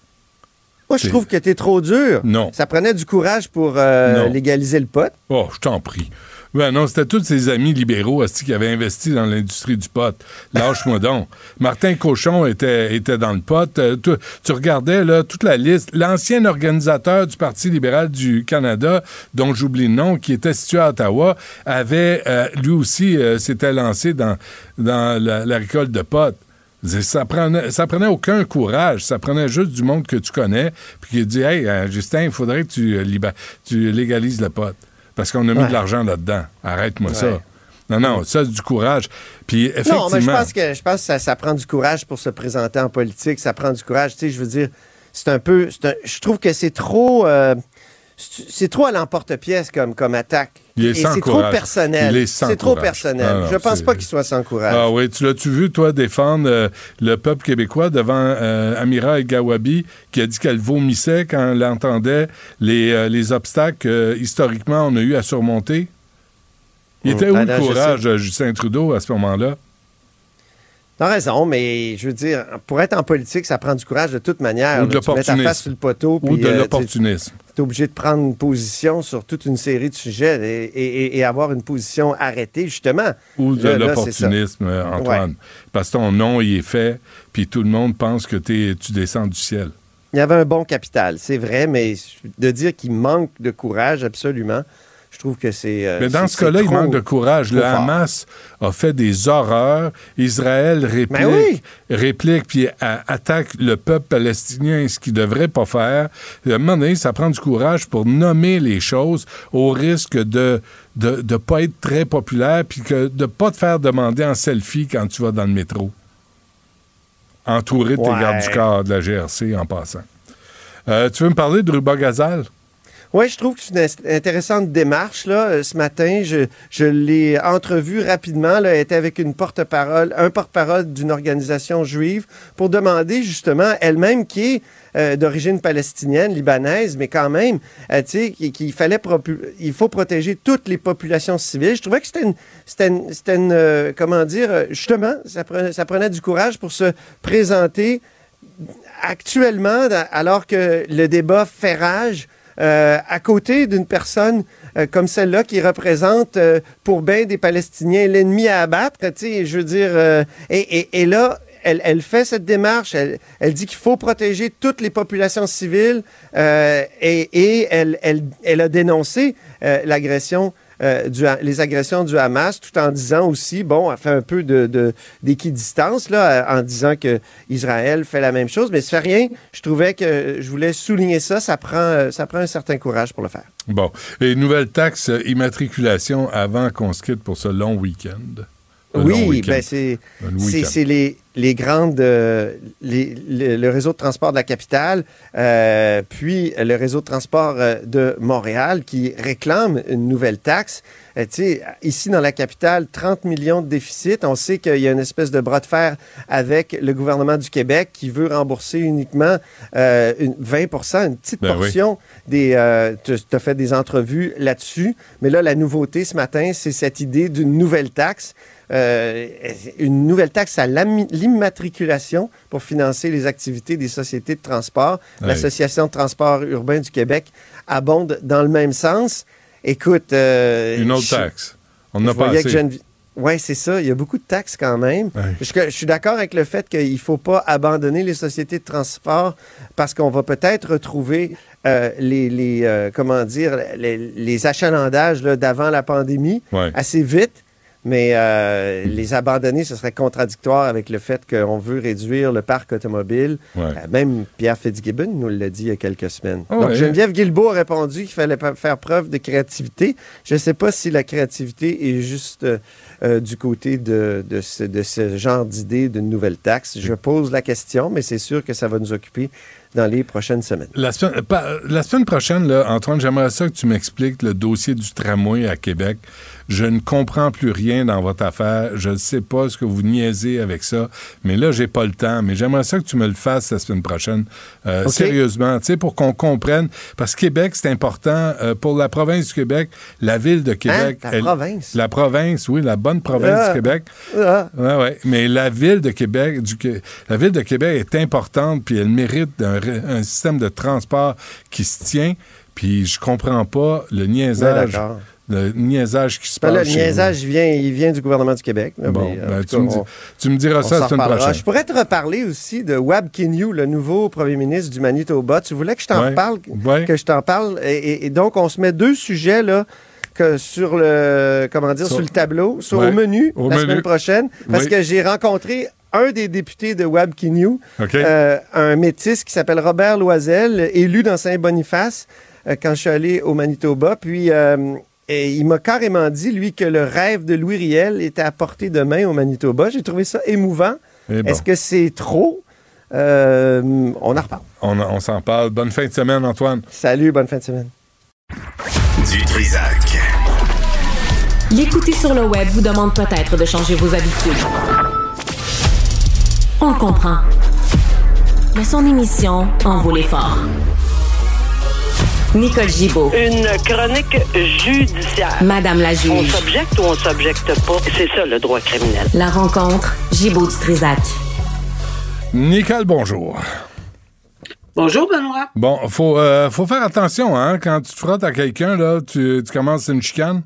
Moi, je trouve que t'es trop dur. Non. Ça prenait du courage pour euh, légaliser le pot. Oh, je t'en prie. Ben non, c'était tous ses amis libéraux esti, qui avaient investi dans l'industrie du pot. Lâche-moi donc. Martin Cochon était, était dans le pot. Euh, tu, tu regardais là, toute la liste. L'ancien organisateur du Parti libéral du Canada, dont j'oublie le nom, qui était situé à Ottawa, avait euh, lui aussi euh, s'était lancé dans, dans la, la récolte de pot. C'est- Ça prenait, ça prenait aucun courage. Ça prenait juste du monde que tu connais, puis qui dit Hey, Justin, il faudrait que tu, tu légalises le pot. Parce qu'on a mis Ouais. de l'argent là-dedans. Arrête-moi Ouais. ça. Non, non, ça, c'est du courage. Puis effectivement. Non, mais je pense que je pense que ça, ça prend du courage pour se présenter en politique. Ça prend du courage. Tu sais, je veux dire, c'est un peu. un- je trouve que c'est trop. euh, c'est trop à l'emporte-pièce comme, comme attaque. Il est Et sans c'est trop personnel. Il est sans C'est trop courage. personnel. Ah non, je pense pas qu'il soit sans courage. Ah oui, tu l'as-tu vu, toi, défendre euh, le peuple québécois devant euh, Amira El-Gawabi, qui a dit qu'elle vomissait quand elle entendait les, euh, les obstacles que, historiquement, on a eu à surmonter? Il était où ah le courage Justin Trudeau à ce moment-là? T'as raison, mais je veux dire, pour être en politique, ça prend du courage de toute manière. Ou de l'opportunisme. Ou de tu- l'opportunisme. Tu es obligé de prendre une position sur toute une série de sujets et, et- et avoir une position arrêtée, justement. Ou de l'opportunisme, euh, Antoine. Parce que ton nom, il est fait, puis tout le monde pense que tu descends du ciel. Il y avait un bon capital, c'est vrai, mais de dire qu'il manque de courage, absolument, Je trouve que c'est. euh, Mais dans ce cas-là, il manque de courage. Le fort. Hamas a fait des horreurs. Israël réplique, Ben oui. réplique puis attaque le peuple palestinien, ce qu'il ne devrait pas faire. À un moment donné, ça prend du courage pour nommer les choses au risque de de ne pas être très populaire puis que de pas te faire demander en selfie quand tu vas dans le métro. Entouré de tes gardes du corps de la GRC en passant. Euh, tu veux me parler de Ruba Gazal? Oui, je trouve que c'est une intéressante démarche. Là. Euh, Ce matin, je, je l'ai entrevue rapidement. Là. Elle était avec une porte-parole, un porte-parole d'une organisation juive pour demander justement elle-même qui est euh, d'origine palestinienne, libanaise, mais quand même, euh, tu qu'il fallait il faut protéger toutes les populations civiles. Je trouvais que c'était une, c'était comment dire, justement, ça prenait, ça prenait du courage pour se présenter actuellement, alors que le débat fait rage, euh, à côté d'une personne euh, comme celle-là qui représente euh, pour bien des Palestiniens l'ennemi à abattre, tu sais, je veux dire, et, là, elle, fait cette démarche, elle, dit qu'il faut protéger toutes les populations civiles et, elle, a dénoncé l'agression euh, du les agressions du Hamas, tout en disant aussi, bon, elle fait un peu de, d'équidistance, là, euh, en disant que Israël fait la même chose, mais ça fait rien. Je trouvais que je voulais souligner ça. Ça prend, euh, ça prend un certain courage pour le faire. Bon. Et nouvelle taxe euh, immatriculation avant qu'on se quitte pour ce long week-end. Oui, week-end. ben c'est c'est les, les grandes euh, les- le, le réseau de transport de la capitale, euh, puis le réseau de transport euh, de Montréal qui réclame une nouvelle taxe. Euh, tu sais, ici dans la capitale, 30 millions de déficit. On sait qu'il y a une espèce de bras de fer avec le gouvernement du Québec qui veut rembourser uniquement une 20 une petite Ben oui. portion des. euh, tu as fait des entrevues là-dessus, mais là la nouveauté ce matin, c'est cette idée d'une nouvelle taxe. Euh, une nouvelle taxe à l'immatriculation pour financer les activités des sociétés de transport. L'Association de transport urbain du Québec abonde dans le même sens. Écoute... euh, Une autre je- taxe. On n'a pas assez. Ouais, c'est ça. Il y a beaucoup de taxes quand même. Ouais. Je, je suis d'accord avec le fait qu'il ne faut pas abandonner les sociétés de transport parce qu'on va peut-être retrouver euh, les, les, euh, comment dire, les, les achalandages d'avant la pandémie Ouais. assez vite. Mais euh, les abandonner, ce serait contradictoire avec le fait qu'on veut réduire le parc automobile. Ouais. Euh, même Pierre Fitzgibbon nous l'a dit il y a quelques semaines. Ah Donc ouais. Geneviève Guilbeault a répondu qu'il fallait faire preuve de créativité. Je ne sais pas si la créativité est juste euh, du côté de, de ce, de ce genre d'idée d'une nouvelle taxe. Je pose la question, mais c'est sûr que ça va nous occuper dans les prochaines semaines. La semaine, la semaine prochaine, là, Antoine, j'aimerais ça que tu m'expliques le dossier du tramway à Québec. Je ne comprends plus rien dans votre affaire. Je ne sais pas ce que vous niaisez avec ça. Mais là, j'ai pas le temps. Mais j'aimerais ça que tu me le fasses la semaine prochaine. Euh. Sérieusement, tu sais, pour qu'on comprenne. Parce que Québec, c'est important. euh, pour la province du Québec, la ville de Québec. Hein? La province? La province, oui, la bonne province Ah. du Québec. Ah. Ouais, ouais. Mais la ville de Québec, du, la ville de Québec est importante, puis elle mérite un, système de transport qui se tient. Puis je comprends pas le niaisage. Le niaisage qui se Ben passe. le niaisage vient, il vient du gouvernement du Québec. là, Bon, mais, ben, tu cas, me dis- on- tu me diras ça la semaine prochaine. Je pourrais te reparler aussi de Wab Kinyu, le nouveau premier ministre du Manitoba. Tu voulais que je t'en Ouais. reparle? Ouais. Que je t'en parle. Et, et- et donc, on se met deux sujets là, que sur le comment dire Sur- sur, le tableau, sur Ouais. au menu Au la menu. semaine prochaine, parce Oui. que j'ai rencontré un des députés de Wab Kinyu, euh, un métis qui s'appelle Robert Loisel, élu dans Saint-Boniface euh, quand je suis allé au Manitoba. Puis euh, et il m'a carrément dit, lui, que le rêve de Louis Riel était à portée de main au Manitoba. J'ai trouvé ça émouvant. Eh bon. Est-ce que c'est trop? Euh, on en reparle. On, on s'en parle. Bonne fin de semaine, Antoine. Salut, bonne fin de semaine. Du Trisac. L'écouter sur le web vous demande peut-être de changer vos habitudes. On le comprend. Mais son émission en vaut l'effort. Nicole Gibaud. Une chronique judiciaire. Madame la On juge. s'objecte ou on s'objecte pas? C'est ça le droit criminel. La rencontre, Gibaud du Trisac. Nicole, bonjour. Bonjour, Benoît. Bon, faut, euh, faut faire attention, hein. Quand tu te frottes à quelqu'un, là, tu, tu commences une chicane.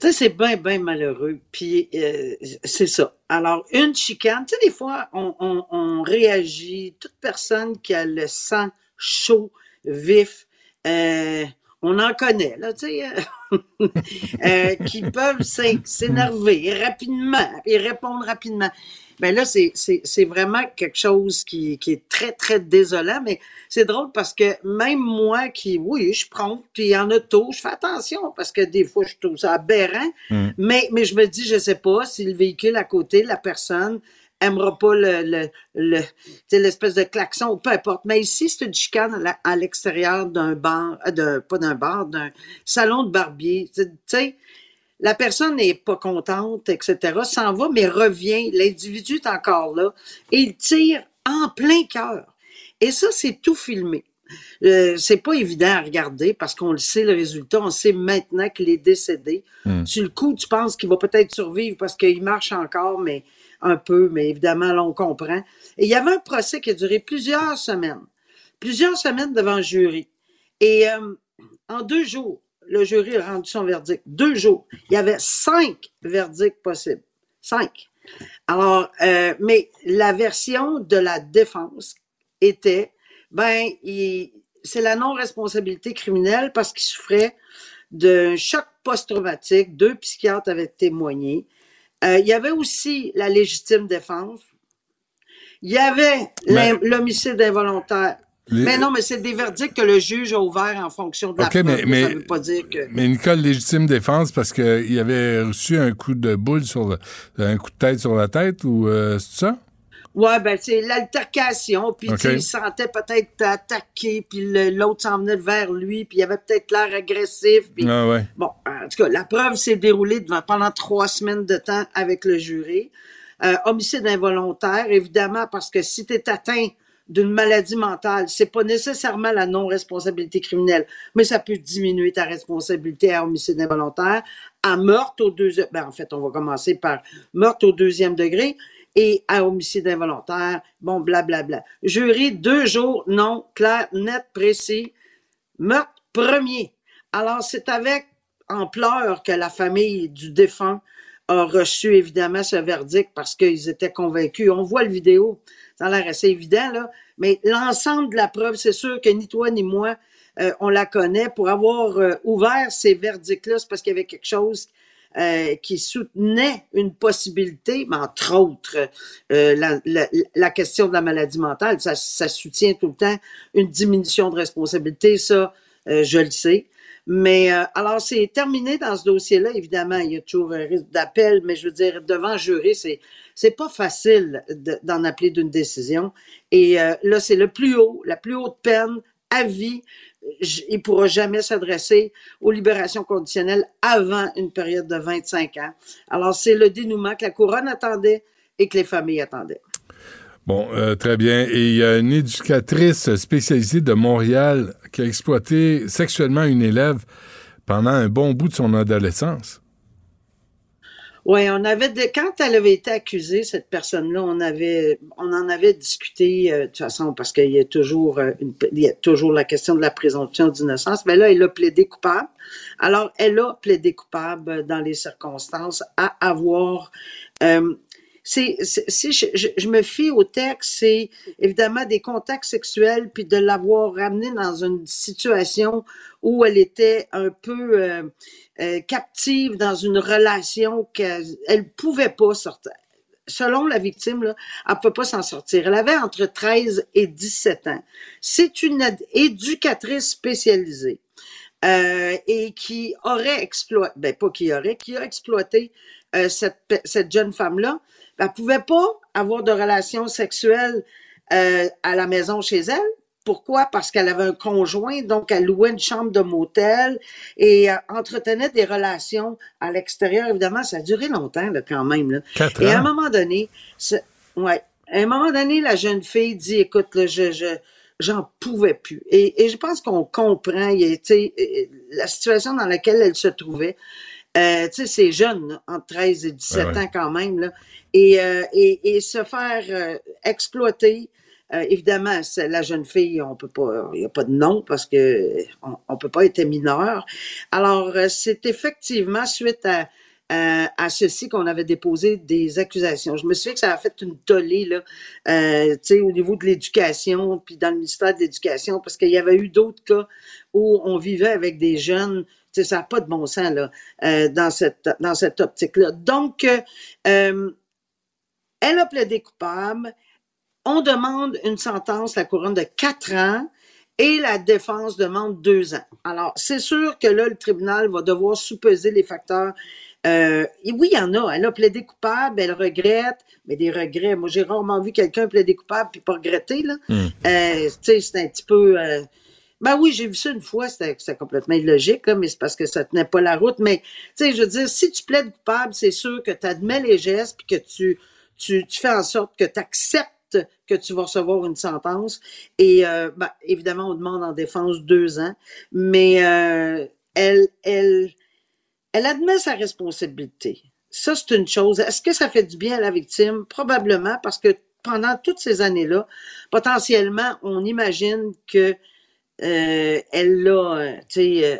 Tu sais, c'est bien, bien malheureux. Puis, euh, c'est ça. Alors, une chicane, tu sais, des fois, on, on, on réagit, toute personne qui a le sang chaud, vif, euh, on en connaît, là, tu sais, euh, euh, qui peuvent s'é- s'énerver rapidement et répondre rapidement. Ben là, c'est- vraiment quelque chose qui, qui est très, très désolant, mais c'est drôle parce que même moi qui, oui, je prends, puis en auto, je fais attention parce que des fois, je trouve ça aberrant, mais, mais je me dis, je sais pas si le véhicule à côté, la personne, aimera pas le, le, l'espèce de klaxon, peu importe. Mais ici, c'est une chicane à l'extérieur d'un bar, euh, d'un, pas d'un bar, d'un salon de barbier. Tu sais, la personne n'est pas contente, etc., s'en va, mais revient. L'individu est encore là et il tire en plein cœur. Et ça, c'est tout filmé. Euh, c'est pas évident à regarder parce qu'on le sait, le résultat. On sait maintenant qu'il est décédé. Hmm. Sur le coup, tu penses qu'il va peut-être survivre parce qu'il marche encore, mais un peu, mais évidemment, là, on comprend. Et il y avait un procès qui a duré plusieurs semaines. Plusieurs semaines devant le jury. Et euh, en deux jours, le jury a rendu son verdict. Deux jours. Il y avait cinq verdicts possibles. Cinq. Alors, euh, mais la version de la défense était, ben, c'est la non-responsabilité criminelle parce qu'il souffrait d'un choc post-traumatique. Deux psychiatres avaient témoigné. Euh, il y avait aussi la légitime défense. Il y avait l'homicide involontaire. Les- Mais non, mais c'est des verdicts que le juge a ouverts en fonction de la OK, preuve. mais- Ça mais- veut pas dire que... Mais Nicole, légitime défense parce qu'il avait reçu un coup de boule sur le, un coup de tête sur la tête ou euh, c'est ça? Ouais, ben c'est l'altercation, puis tu sais, OK. il se sentait peut-être attaqué, puis l'autre s'en venait vers lui, puis il avait peut-être l'air agressif. Puis... Ah ouais. Bon, en tout cas, la preuve s'est déroulée devant, pendant trois semaines de temps avec le jury. Euh, homicide involontaire, évidemment, parce que si tu es atteint d'une maladie mentale, c'est pas nécessairement la non-responsabilité criminelle, mais ça peut diminuer ta responsabilité à homicide involontaire, à meurtre au deuxième, ben en fait, on va commencer par meurtre au deuxième degré et à homicide involontaire, bon, blablabla. Jury, deux jours, non, clair, net, précis, meurtre premier. Alors, c'est avec ampleur que la famille du défunt a reçu évidemment ce verdict parce qu'ils étaient convaincus. On voit le vidéo, ça a l'air assez évident, là, mais l'ensemble de la preuve, c'est sûr que ni toi ni moi, euh, on la connaît. Pour avoir euh, ouvert ces verdicts-là, c'est parce qu'il y avait quelque chose euh, qui soutenait une possibilité, mais entre autres, euh, la, question de la maladie mentale, ça, soutient tout le temps une diminution de responsabilité, ça, euh, je le sais. Mais alors, c'est terminé dans ce dossier-là. Évidemment, il y a toujours un risque d'appel, mais je veux dire, devant jury, c'est c'est pas facile de- d'en appeler d'une décision. Et là, c'est le plus haut, la plus haute peine à vie. Il pourra jamais s'adresser aux libérations conditionnelles avant une période de 25 ans. Alors, c'est le dénouement que la couronne attendait et que les familles attendaient. Bon, euh, très bien. Et il y a une éducatrice spécialisée de Montréal qui a exploité sexuellement une élève pendant un bon bout de son adolescence. Oui, on avait de- quand elle avait été accusée, cette personne-là, on avait, on en avait discuté euh, de toute façon parce qu'il y a toujours, euh, il y a toujours la question de la présomption d'innocence. Mais là, elle a plaidé coupable. Alors, elle a plaidé coupable dans les circonstances à avoir. euh, c'est, si je, je- je me fie au texte, c'est évidemment des contacts sexuels, puis de l'avoir ramenée dans une situation où elle était un peu euh, euh, captive dans une relation qu'elle elle pouvait pas sortir. Selon la victime, là, elle ne peut pas s'en sortir. Elle avait entre 13 et 17 ans. C'est une éducatrice spécialisée euh, et qui aurait exploité, ben pas qui aurait, qui a exploité euh, cette, cette jeune femme-là. Elle pouvait pas avoir de relations sexuelles euh, à la maison chez elle. Pourquoi? Parce qu'elle avait un conjoint, donc elle louait une chambre de motel et euh, entretenait des relations à l'extérieur. Évidemment, ça a duré longtemps là, quand même. Là. Quatre et à un moment donné, ouais, à un moment donné, la jeune fille dit, écoute, là, je, je, j'en pouvais plus. Et, et je pense qu'on comprend, il euh, la situation dans laquelle elle se trouvait. Euh, tu sais, c'est jeune, là, entre 13 et 17 Ouais, ouais. ans quand même, là. Et, euh, et, et se faire euh, exploiter, euh, évidemment, c'est la jeune fille, on peut pas, il n'y a pas de nom parce que on, on peut pas être mineur. Alors, euh, c'est effectivement suite à, euh, à ceci qu'on avait déposé des accusations. Je me souviens que ça a fait une tollée là, euh, tu sais, au niveau de l'éducation, puis dans le ministère de l'Éducation, parce qu'il y avait eu d'autres cas où on vivait avec des jeunes. Ça n'a pas de bon sens là, euh, dans cette dans cette optique-là. Donc, euh, elle a plaidé coupable. On demande une sentence, la couronne de quatre ans et la défense demande deux ans. Alors, c'est sûr que là, le tribunal va devoir sous-peser les facteurs. Euh, et oui, il y en a. Elle a plaidé coupable, elle regrette, mais des regrets. Moi, j'ai rarement vu quelqu'un plaider coupable puis pas regretter. Là. Hmm. Euh, tu sais, c'est un petit peu. euh, Ben oui, j'ai vu ça une fois, c'était complètement illogique, mais c'est parce que ça tenait pas la route. Mais, tu sais, je veux dire, si tu plaides coupable, c'est sûr que tu admets les gestes puis que tu, tu, tu fais en sorte que tu acceptes que tu vas recevoir une sentence. Et euh, ben, évidemment, on demande en défense deux ans, mais euh, elle, elle, elle admet sa responsabilité. Ça, c'est une chose. Est-ce que ça fait du bien à la victime? Probablement, parce que pendant toutes ces années-là, potentiellement, on imagine que euh, elle l'a, euh, tu sais, euh,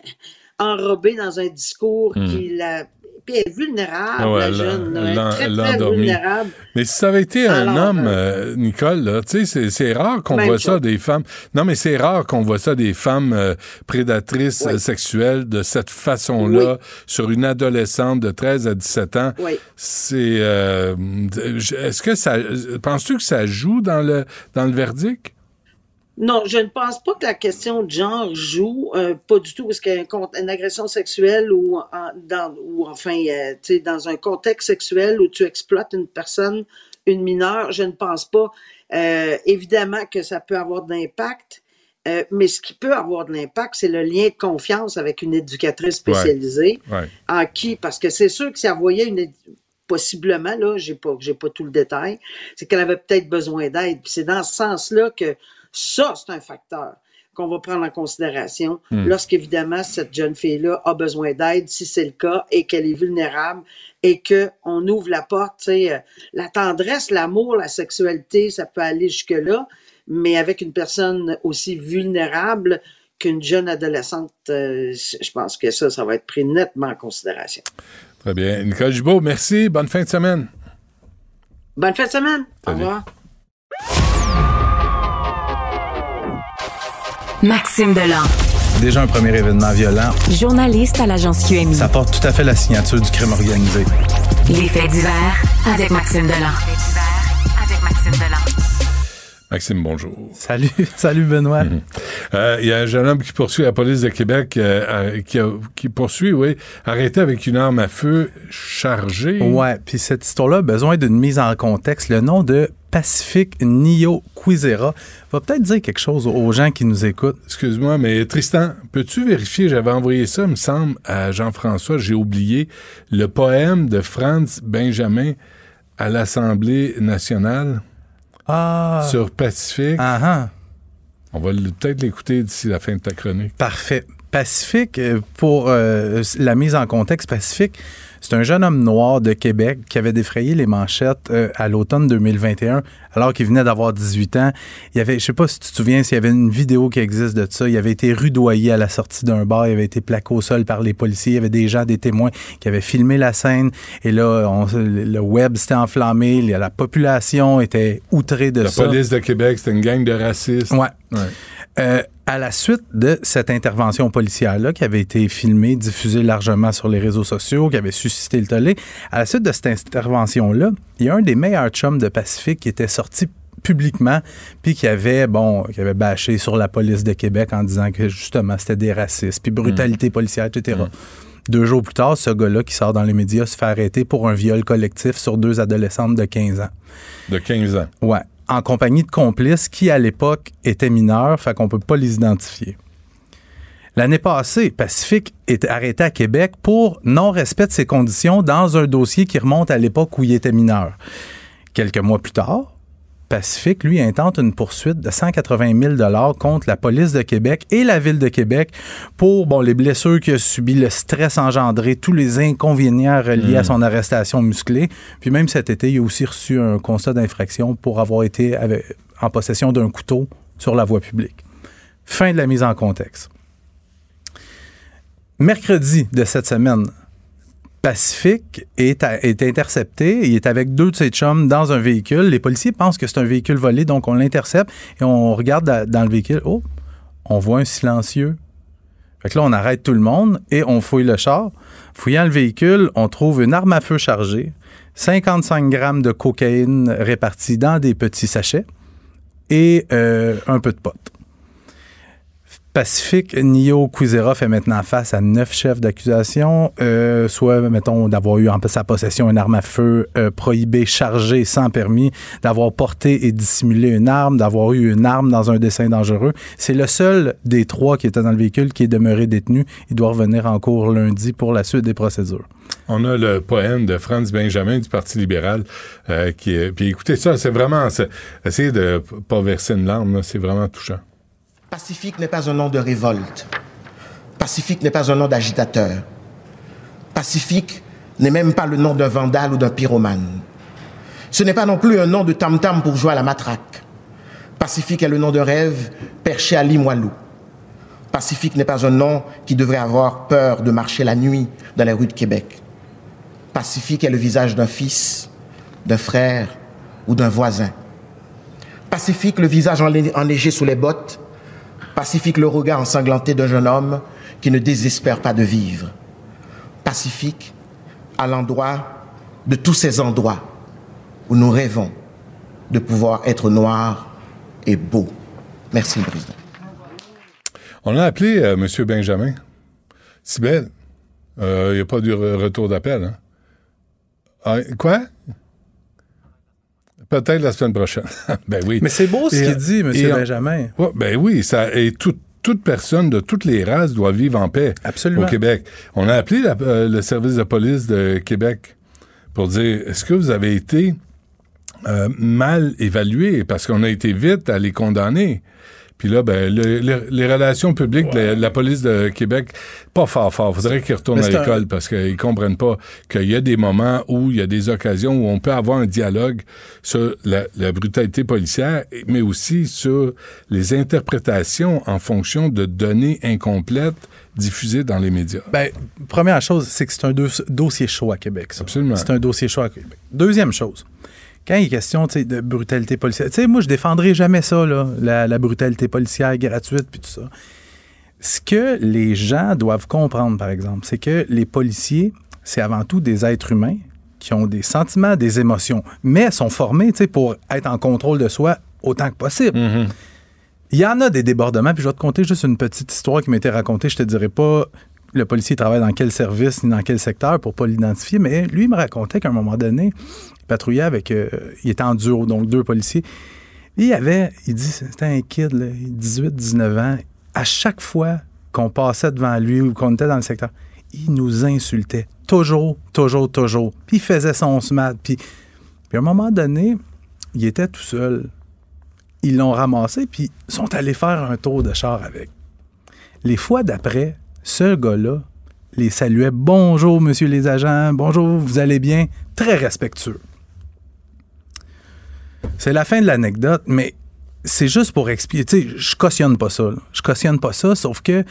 enrobé dans un discours Hmm. qui la... Puis elle est vulnérable, Ah ouais, la jeune, elle est très, vulnérable. Mais si ça avait été un homme, euh, Nicole, tu sais, c'est- rare qu'on Même voit ça des femmes. Non, mais c'est rare qu'on voit ça des femmes euh, prédatrices Oui. sexuelles de cette façon-là Oui. sur une adolescente de 13 à 17 ans. Oui. C'est. euh, Est-ce que ça. Penses-tu que ça joue dans le, dans le verdict? Non, je ne pense pas que la question de genre joue, euh, pas du tout, parce qu'une une agression sexuelle ou, en, dans, ou enfin, euh, tu sais, dans un contexte sexuel où tu exploites une personne, une mineure, je ne pense pas. Euh, évidemment que ça peut avoir de l'impact, euh, mais ce qui peut avoir de l'impact, c'est le lien de confiance avec une éducatrice spécialisée Ouais. en qui, parce que c'est sûr que si elle voyait une, possiblement, là, j'ai pas, j'ai pas tout le détail, c'est qu'elle avait peut-être besoin d'aide. Puis c'est dans ce sens-là que ça, c'est un facteur qu'on va prendre en considération Hmm. lorsqu'évidemment cette jeune fille-là a besoin d'aide, si c'est le cas, et qu'elle est vulnérable, et que on ouvre la porte, euh, la tendresse, l'amour, la sexualité, ça peut aller jusque-là, mais avec une personne aussi vulnérable qu'une jeune adolescente, euh, je pense que ça, ça va être pris nettement en considération. Très bien. Nicole Gibault, merci. Bonne fin de semaine. Bonne fin de semaine. Au revoir. Maxime Delan. Déjà un premier événement violent. Journaliste à l'agence QMI. Ça porte tout à fait la signature du crime organisé. Les faits divers avec Maxime Delan. Avec Maxime Delan. Maxime, bonjour. Salut, salut Benoît. Euh, Il y a un jeune homme qui poursuit la police de Québec, euh, qui, a- qui poursuit, oui, arrêté avec une arme à feu chargée. Ouais, puis cette histoire-là a besoin d'une mise en contexte. Le nom de Pacific Nio Quizera va peut-être dire quelque chose aux gens qui nous écoutent. Excuse-moi, mais Tristan, peux-tu vérifier, j'avais envoyé ça, il me semble, à Jean-François, j'ai oublié, le poème de Franz Benjamin à l'Assemblée nationale Ah. sur Pacifique. Ah ah. On va peut-être l'écouter d'ici la fin de ta chronique. Parfait. Pacifique, euh, pour euh, la mise en contexte Pacifique, c'est un jeune homme noir de Québec qui avait défrayé les manchettes euh, à l'automne 2021 alors qu'il venait d'avoir 18 ans. Il y avait, je sais pas si tu te souviens, s'il y avait une vidéo qui existe de ça. Il avait été rudoyé à la sortie d'un bar. Il avait été plaqué au sol par les policiers. Il y avait des gens, des témoins qui avaient filmé la scène. Et là, on- le web s'était enflammé. La population était outrée de La ça. police de Québec, c'était une gang de racistes. Ouais. Ouais. Euh, à la suite de cette intervention policière-là, qui avait été filmée, diffusée largement sur les réseaux sociaux, qui avait suscité le tollé, à la suite de cette intervention-là, il y a un des meilleurs chums de Pacifique qui était sorti publiquement, puis qui avait, bon, qui avait bâché sur la police de Québec en disant que justement c'était des racistes, puis brutalité policière, etc. Deux jours plus tard, ce gars-là qui sort dans les médias se fait arrêter pour un viol collectif sur deux adolescentes de 15 ans. De 15 ans. Ouais. En compagnie de complices qui, à l'époque, étaient mineurs, fait qu'on peut pas les identifier. L'année passée, Pacifique est arrêté à Québec pour non-respect de ses conditions dans un dossier qui remonte à l'époque où il était mineur. Quelques mois plus tard, Pacifique, lui, intente une poursuite de 180 000 contre la police de Québec et la ville de Québec pour bon, les blessures qu'il a subies, le stress engendré, tous les inconvénients reliés à son arrestation musclée. Puis même cet été, il a aussi reçu un constat d'infraction pour avoir été avec- en possession d'un couteau sur la voie publique. Fin de la mise en contexte. Mercredi de cette semaine, Pacifique est, intercepté. Il est avec deux de ses chums dans un véhicule. Les policiers pensent que c'est un véhicule volé, donc on l'intercepte et on regarde da- dans le véhicule. Oh, on voit un silencieux. Fait que là, on arrête tout le monde et on fouille le char. Fouillant le véhicule, on trouve une arme à feu chargée, 55 grammes de cocaïne répartis dans des petits sachets et euh, un peu de pot. Pacifique, Nio Quizera fait maintenant face à neuf chefs d'accusation, euh, soit, mettons, d'avoir eu en sa possession une arme à feu euh, prohibée, chargée, sans permis, d'avoir porté et dissimulé une arme, d'avoir eu une arme dans un dessin dangereux. C'est le seul des trois qui était dans le véhicule qui est demeuré détenu. Il doit revenir en cours lundi pour la suite des procédures. On a le poème de Franz Benjamin du Parti libéral euh, qui. Puis écoutez ça, c'est vraiment. Essayez de pas verser une larme, c'est vraiment touchant. Pacifique n'est pas un nom de révolte. Pacifique n'est pas un nom d'agitateur. Pacifique n'est même pas le nom d'un vandale ou d'un pyromane. Ce n'est pas non plus un nom de tam-tam pour jouer à la matraque. Pacifique est le nom de rêve perché à Limoilou. Pacifique n'est pas un nom qui devrait avoir peur de marcher la nuit dans les rues de Québec. Pacifique est le visage d'un fils, d'un frère ou d'un voisin. Pacifique, le visage enneigé sous les bottes. Pacifique, le regard ensanglanté d'un jeune homme qui ne désespère pas de vivre. Pacifique, à l'endroit de tous ces endroits où nous rêvons de pouvoir être noirs et beaux. Merci, le président. On a appelé euh, M. Benjamin. Sibelle, il n'y a pas du re- retour d'appel. Hein? Ah, quoi? Peut-être la semaine prochaine. ben oui. Mais c'est beau ce qu'il dit, M. on- Benjamin. Ouais, ben oui, ça, et tout- toute personne de toutes les races doit vivre en paix Absolument. au Québec. On a appelé la- euh, le service de police de Québec pour dire est-ce que vous avez été euh, mal évalué? Parce qu'on a été vite à les condamner. Puis là, ben, le- le- les relations publiques, la, la police de Québec, pas fort fort. Faudrait qu'ils retournent à un- l'école parce qu'ils comprennent pas qu'il y a des moments où il y a des occasions où on peut avoir un dialogue sur la, la brutalité policière, mais aussi sur les interprétations en fonction de données incomplètes diffusées dans les médias. Ben, première chose, c'est que c'est un dos- dossier chaud à Québec. ça. Absolument. C'est un dossier chaud à Québec. Deuxième chose, quand il est question de brutalité policière, tu sais, moi, je défendrai jamais ça, là, la, la brutalité policière gratuite puis tout ça. Ce que les gens doivent comprendre, par exemple, c'est que les policiers, c'est avant tout des êtres humains qui ont des sentiments, des émotions, mais sont formés pour être en contrôle de soi autant que possible. Il y en a des débordements, puis je vais te conter juste une petite histoire qui m'a été racontée. Je te dirai pas le policier travaille dans quel service ni dans quel secteur pour pas l'identifier, mais lui me racontait qu'à un moment donné, il patrouillait avec, euh, il était en duo, donc deux policiers. Il avait, il dit, c'était un kid, là, 18, 19 ans. À chaque fois qu'on passait devant lui ou qu'on était dans le secteur, il nous insultait. Toujours, toujours, toujours. Puis il faisait son smart. Puis, puis à un moment donné, il était tout seul. Ils l'ont ramassé, puis ils sont allés faire un tour de char avec. Les fois d'après, ce gars-là les saluait Bonjour, monsieur les agents, bonjour, vous allez bien? Très respectueux. C'est la fin de l'anecdote, mais c'est juste pour expliquer. Tu sais, je cautionne pas ça. là. Je cautionne pas ça, sauf que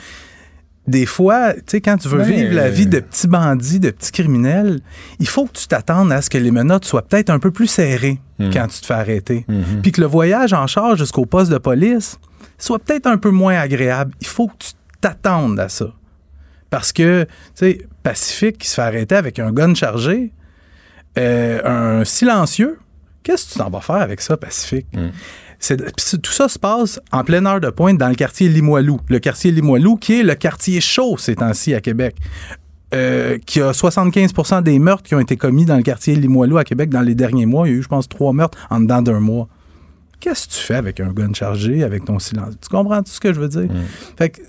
des fois, tu sais, quand tu veux vivre la vie de petits bandits, de petits criminels, il faut que tu t'attendes à ce que les menottes soient peut-être un peu plus serrées Hmm. quand tu te fais arrêter. Puis que le voyage en charge jusqu'au poste de police soit peut-être un peu moins agréable. Il faut que tu t'attendes à ça. Parce que, tu sais, Pacifique qui se fait arrêter avec un gun chargé, euh, un silencieux, qu'est-ce que tu t'en vas faire avec ça, Pacifique? C'est- tout ça se passe en pleine heure de pointe dans le quartier Limoilou. Le quartier Limoilou, qui est le quartier chaud ces temps-ci à Québec. Euh, qui a 75% des meurtres qui ont été commis dans le quartier Limoilou à Québec dans les derniers mois. Il y a eu, je pense, trois meurtres en dedans d'un mois. Qu'est-ce que tu fais avec un gun chargé, avec ton silence? Tu comprends tout ce que je veux dire? Fait que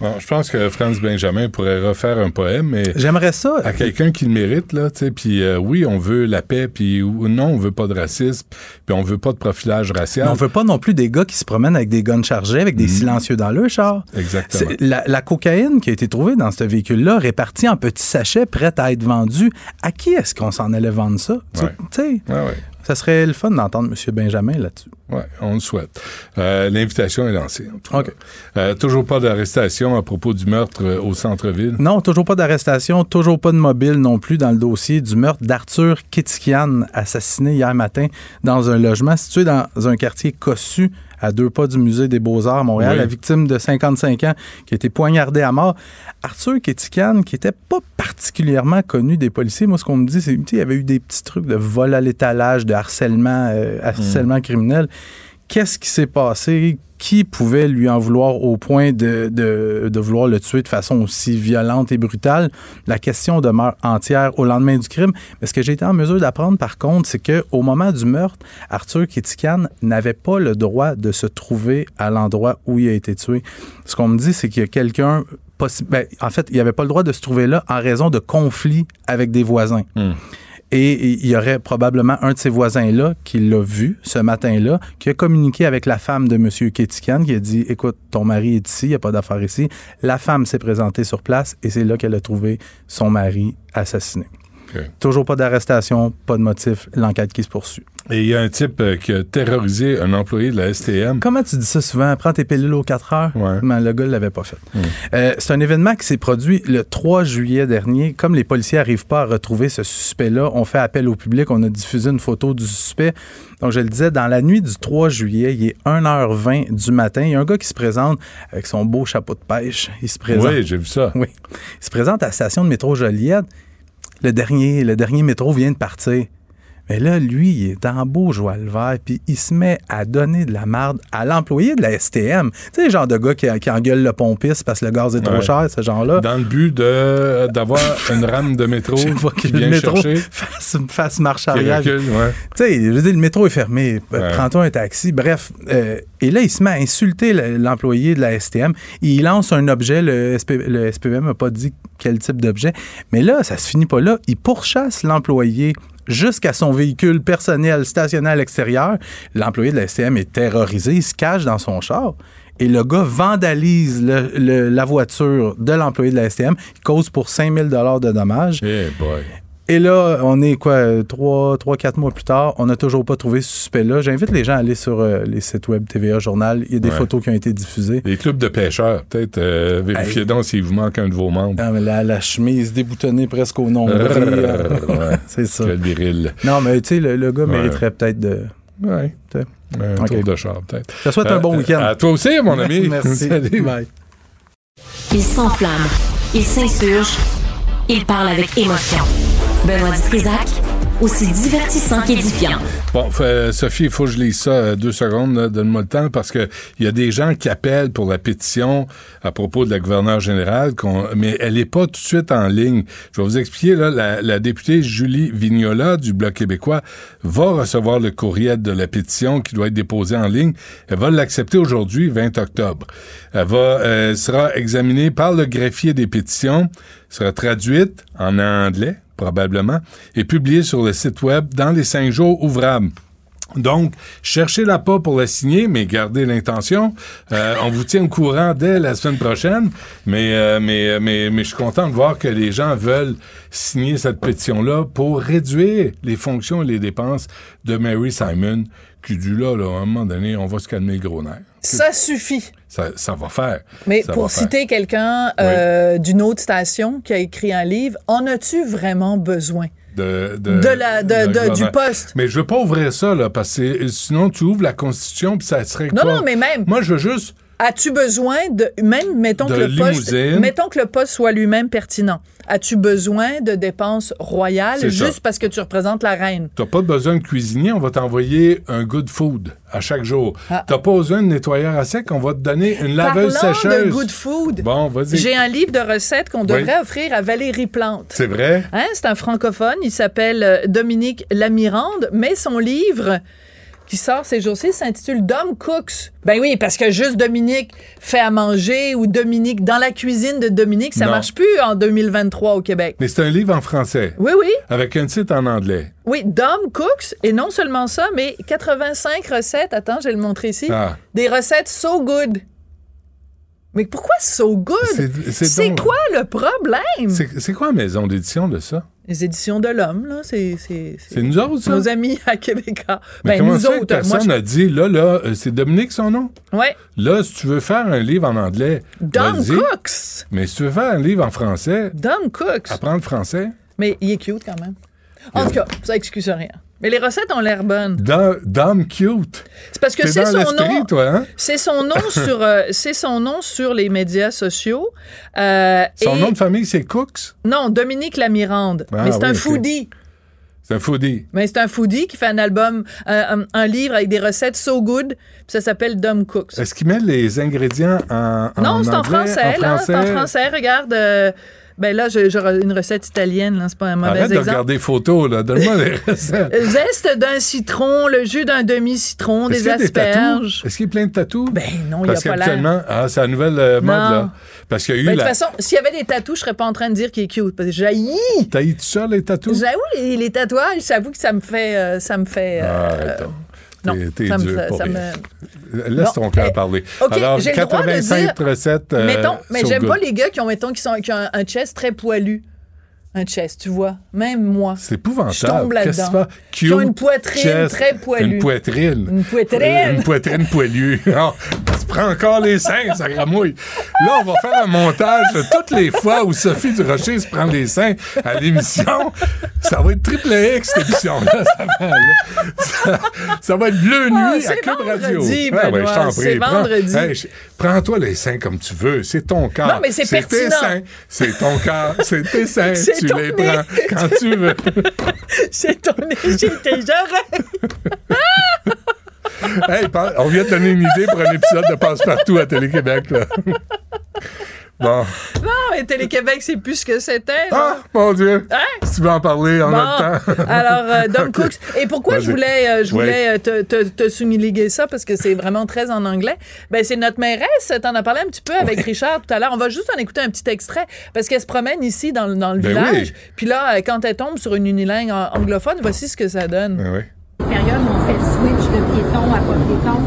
Bon, je pense que Franz Benjamin pourrait refaire un poème, mais J'aimerais ça. à quelqu'un qui le mérite là, tu sais. Puis euh, oui, on veut la paix, puis non, on veut pas de racisme, puis on veut pas de profilage racial. Mais on veut pas non plus des gars qui se promènent avec des guns chargés, avec des silencieux dans le char. Exactement. La, la cocaïne qui a été trouvée dans ce véhicule-là, répartie en petits sachets, prête à être vendue, à qui est-ce qu'on s'en allait vendre ça? Tu- Ouais. Tu sais, Ouais, ouais. Ça serait le fun d'entendre M. Benjamin là-dessus. Oui, on le souhaite. Euh, L'invitation est lancée. En tout cas. Euh, toujours pas d'arrestation à propos du meurtre euh, au centre-ville? Non, toujours pas d'arrestation, toujours pas de mobile non plus dans le dossier du meurtre d'Arthur Kitikian, assassiné hier matin dans un logement situé dans un quartier cossu à deux pas du musée des Beaux-Arts à Montréal, Oui. la victime de 55 ans qui a été poignardée à mort. Arthur Kitikian, qui était pas particulièrement connu des policiers, moi ce qu'on me dit, c'est qu'il y avait eu des petits trucs de vol à l'étalage, de harcèlement, euh, harcèlement criminel. Qu'est-ce qui s'est passé? Qui pouvait lui en vouloir au point de, de, de vouloir le tuer de façon aussi violente et brutale? La question demeure entière au lendemain du crime. Mais ce que j'ai été en mesure d'apprendre, par contre, c'est qu'au moment du meurtre, Arthur Kitikan n'avait pas le droit de se trouver à l'endroit où il a été tué. Ce qu'on me dit, c'est qu'il y a quelqu'un... ben, en fait, il n'avait pas le droit de se trouver là en raison de conflits avec des voisins. Et il y aurait probablement un de ces voisins-là qui l'a vu ce matin-là, qui a communiqué avec la femme de M. Ketikan, qui a dit Écoute, ton mari est ici, il n'y a pas d'affaire ici. La femme s'est présentée sur place et c'est là qu'elle a trouvé son mari assassiné. Toujours pas d'arrestation, pas de motif, l'enquête qui se poursuit. Et il y a un type euh, qui a terrorisé un employé de la STM. Comment tu dis ça souvent? Prends tes pilules aux 4 heures? Mais le gars ne l'avait pas fait. Euh, c'est un événement qui s'est produit le 3 juillet dernier. Comme les policiers n'arrivent pas à retrouver ce suspect-là, on fait appel au public. On a diffusé une photo du suspect. Donc, je le disais, dans la nuit du 3 juillet, il est 1h20 du matin. Il y a un gars qui se présente avec son beau chapeau de pêche. Il se présente. Oui, j'ai vu ça. Oui. Il se présente à la station de métro Joliette. Le dernier, le dernier métro vient de partir. Mais là, lui, il est en beau joie le vert, puis il se met à donner de la marde à l'employé de la STM. Tu sais, le genre de gars qui, qui engueule le pompiste parce que le gaz est trop Ouais. cher, ce genre-là. Dans le but de d'avoir une rame de métro qui que le vient métro chercher. fasse, fasse marche arrière. Tu sais, je veux dire, le métro est fermé. Ouais. Prends-toi un taxi. Bref. euh, et là, il se met à insulter le- l'employé de la STM. Il lance un objet. Le, SP le SPM n'a pas dit quel type d'objet. Mais là, ça se finit pas là. Il pourchasse l'employé jusqu'à son véhicule personnel stationné à l'extérieur. L'employé de la STM est terrorisé. Il se cache dans son char. Et le gars vandalise la voiture de l'employé de la STM. Il cause pour 5000 de dommages. Et là, on est quoi, 3, 4 mois plus tard, on n'a toujours pas trouvé ce suspect-là. J'invite les gens à aller sur euh, les sites web TVA Journal. Il y a des Ouais. photos qui ont été diffusées. Les clubs de pêcheurs, peut-être euh, vérifiez Hey. donc s'il vous manque un de vos membres. Ah, mais la, la chemise déboutonnée presque au nombril. euh, Ouais. C'est ça. Quel viril. Non, mais tu sais, le, le gars Ouais. mériterait peut-être de. Ouais. Un tour de char, peut-être. Je te souhaite un bon week-end. À toi aussi, mon ami. Merci. Salut. Bye. Il s'enflamme, il s'insurge, il parle avec émotion. Benoît Dutrisac, aussi divertissant qu'édifiant. Bon, euh, Sophie, il faut que je lise ça euh, deux secondes. Donne-moi le temps parce que il y a des gens qui appellent pour la pétition à propos de la gouverneure générale, mais elle n'est pas tout de suite en ligne. Je vais vous expliquer. Là, la, députée Julie Vignola du Bloc québécois va recevoir le courriel de la pétition qui doit être déposé en ligne. Elle va l'accepter aujourd'hui, 20 octobre. Elle va, euh, sera examinée par le greffier des pétitions, sera traduite en anglais probablement, et publiée sur le site web dans les cinq jours ouvrables. Donc, cherchez-la pas pour la signer, mais gardez l'intention. Euh, on vous tient au courant dès la semaine prochaine, mais, euh, mais, mais, mais je suis content de voir que les gens veulent signer cette pétition-là pour réduire les fonctions et les dépenses de Mary Simon, qui dit là, là, à un moment donné, on va se calmer le gros nerf. Ça suffit. Ça, ça va faire. Mais Ça pour citer quelqu'un euh, d'une autre station qui a écrit un livre, en as-tu vraiment besoin? de, De la- de- de de- du poste. Mais je veux pas ouvrir ça, là, parce que sinon tu ouvres la Constitution, puis ça serait Non, non, mais même. Moi, je veux juste... As-tu besoin de même mettons De que le poste limousine? mettons que le poste soit lui-même pertinent. As-tu besoin de dépenses royales ça. juste parce que tu représentes la reine? T'as pas besoin de cuisinier, on va t'envoyer un good food à chaque jour. Ah. T'as pas besoin de nettoyeur à sec, on va te donner une laveuse sécheuse. de good food. Bon, vas-y. J'ai un livre de recettes qu'on devrait Oui. offrir à Valérie Plante. C'est vrai? Hein, c'est un francophone, il s'appelle euh, Dominique Lamirande, mais son livre qui sort ces jours-ci s'intitule Dom Cooks. Ben oui, parce que juste Dominique fait à manger ou Dominique dans la cuisine de Dominique, ça Non. marche plus en 2023 au Québec. Mais c'est un livre en français. Oui, oui. Avec un titre en anglais. Oui, Dom Cooks, et non seulement ça, mais 85 recettes, attends, je vais le montrer ici, Ah. des recettes so good. Mais pourquoi so good? C'est- donc- quoi le problème? C'est quoi la maison d'édition de ça? Les éditions de l'homme, là, c'est... Nous autres, ça? Nos amis à Québécois. Mais ben, comment nous ça que autres, personne je... n'a dit, là, là, euh, c'est Dominique son nom? Ouais. Là, si tu veux faire un livre en anglais, Dom. Cooks. Mais si tu veux faire un livre en français, Dom Cooks. apprendre le français. Mais il est cute quand même. En tout cas, ça excuse rien. Mais les recettes ont l'air bonnes. Dom cute. C'est parce que T'es c'est son nom. toi, hein? C'est son nom sur euh, c'est son nom sur les médias sociaux. Euh, Son et- nom de famille, c'est Cooks? Non, Dominique Lamirande. Ah, mais c'est oui, un foodie. C'est un foodie. Mais c'est un foodie qui fait un album, un, un- un livre avec des recettes so good, puis ça s'appelle Dom Cooks. Est-ce qu'il met les ingrédients en, en non, c'est en anglais, français, là. C'est en français. Regarde. euh, ben là, j'ai j'ai une recette italienne, là. C'est pas un mauvais Arrête de exemple. regarder les photos, là. Donne-moi les recettes. Zeste d'un citron, le jus d'un demi-citron, des qu'il y a des asperges. Est-ce qu'il y a plein de tatous? Ben non, il Parce y a pas l'air. ah, c'est la nouvelle euh, mode, Non. là. Parce qu'il y a eu Ben, de toute la... façon, s'il y avait des tatous, je serais pas en train de dire qu'il est cute. Parce que j'haïs. T'as eu tout ça, les tatous? J'avoue, les, les tatouages, j'avoue que ça me fait. euh, ça me fait. euh, donc. Non, T'es- ça me ça me- Laisse Bon, ton cœur parler. OK, Alors, j'ai le droit de 85 dire- recettes. euh, mettons, mais j'aime pas les gars qui ont, mettons, qui, sont, qui ont un, un chest très poilu. Un chest, tu vois. Même moi. C'est épouvantable. Je tombe là-dedans. Qui ont une poitrine chest, très poilue. Une poitrine. Une poitrine. Une poitrine poilue. Prends encore les seins, ça gramouille. Là, on va faire un montage de toutes les fois où Sophie Durocher se prend les seins à l'émission. Ça va être triple X, cette émission-là. Ça. Ça- ça va être bleu Ah, nuit à Club Radio. vendredi, ouais, je t'en. Prends- vendredi. Hey, je- Prends-toi les seins comme tu veux. C'est ton corps. Non, mais c'est tes pertinent. seins. C'est ton corps. C'est tes seins. Tu les nez. prends quand tu veux. C'est ton j'ai tes oreilles. Hey, on vient de donner une idée pour un épisode de Passe-Partout à Télé-Québec. Bon. Non, mais Télé-Québec, c'est plus ce que c'était. Ah, mon Dieu. Hein? Si tu veux en parler en Bon, notre temps. alors, euh, Dom Ok. Cooks. Et pourquoi je voulais, euh, je voulais euh, te, te, te souligner ça, parce que c'est vraiment très en anglais. Ben, c'est notre mairesse. T'en as parlé un petit peu avec Richard tout à l'heure. On va juste en écouter un petit extrait, parce qu'elle se promène ici dans, le- dans le Ben village. oui. Puis là, euh, quand elle tombe sur une unilingue anglophone, voici ce que ça donne. Ben oui. Période où on fait le switch de piéton à pas piéton,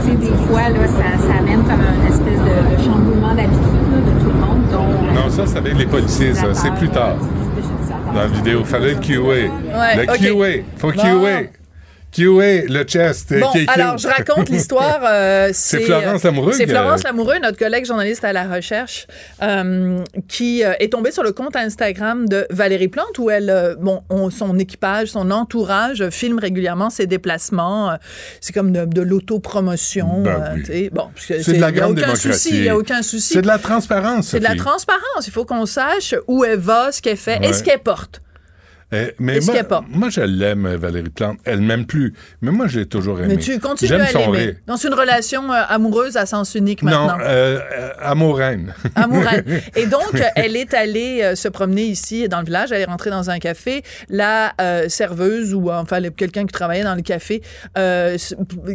tu sais, des fois, là, ça, ça amène comme un espèce de, de chamboulement d'habitude de tout le monde, dont Non, ça, c'est avec les policiers, ça. C'est plus tard. Dans la vidéo. Fallait le QA. le ok. QA. Faut Bon. QA. QA, le chest. euh, Bon, alors, je raconte l'histoire. euh, C'est Florence Lamoureux C'est que- Florence Lamoureux, notre collègue journaliste à la recherche, euh, qui euh, est tombée sur le compte Instagram de Valérie Plante, où elle, euh, bon, on- son équipage, son entourage euh, filme régulièrement ses déplacements. euh, c'est comme de, de l'autopromotion. Ben euh, oui. bon, C'est de la grande démocratie. Il n'y a aucun souci. C'est de la transparence, C'est de la transparence. Il faut qu'on sache où elle va, ce qu'elle fait et Ouais. ce qu'elle porte. Eh, mais moi, porte? moi, je l'aime, Valérie Plante. Elle m'aime plus. Mais moi, je l'ai toujours aimée. Mais tu continues à l'aimer. Dans une relation euh, amoureuse à sens unique Non, maintenant. euh, euh. Amoureuse. Et donc, elle est allée euh, se promener ici dans le village. Elle est rentrée dans un café. La euh, serveuse ou enfin quelqu'un qui travaillait dans le café euh,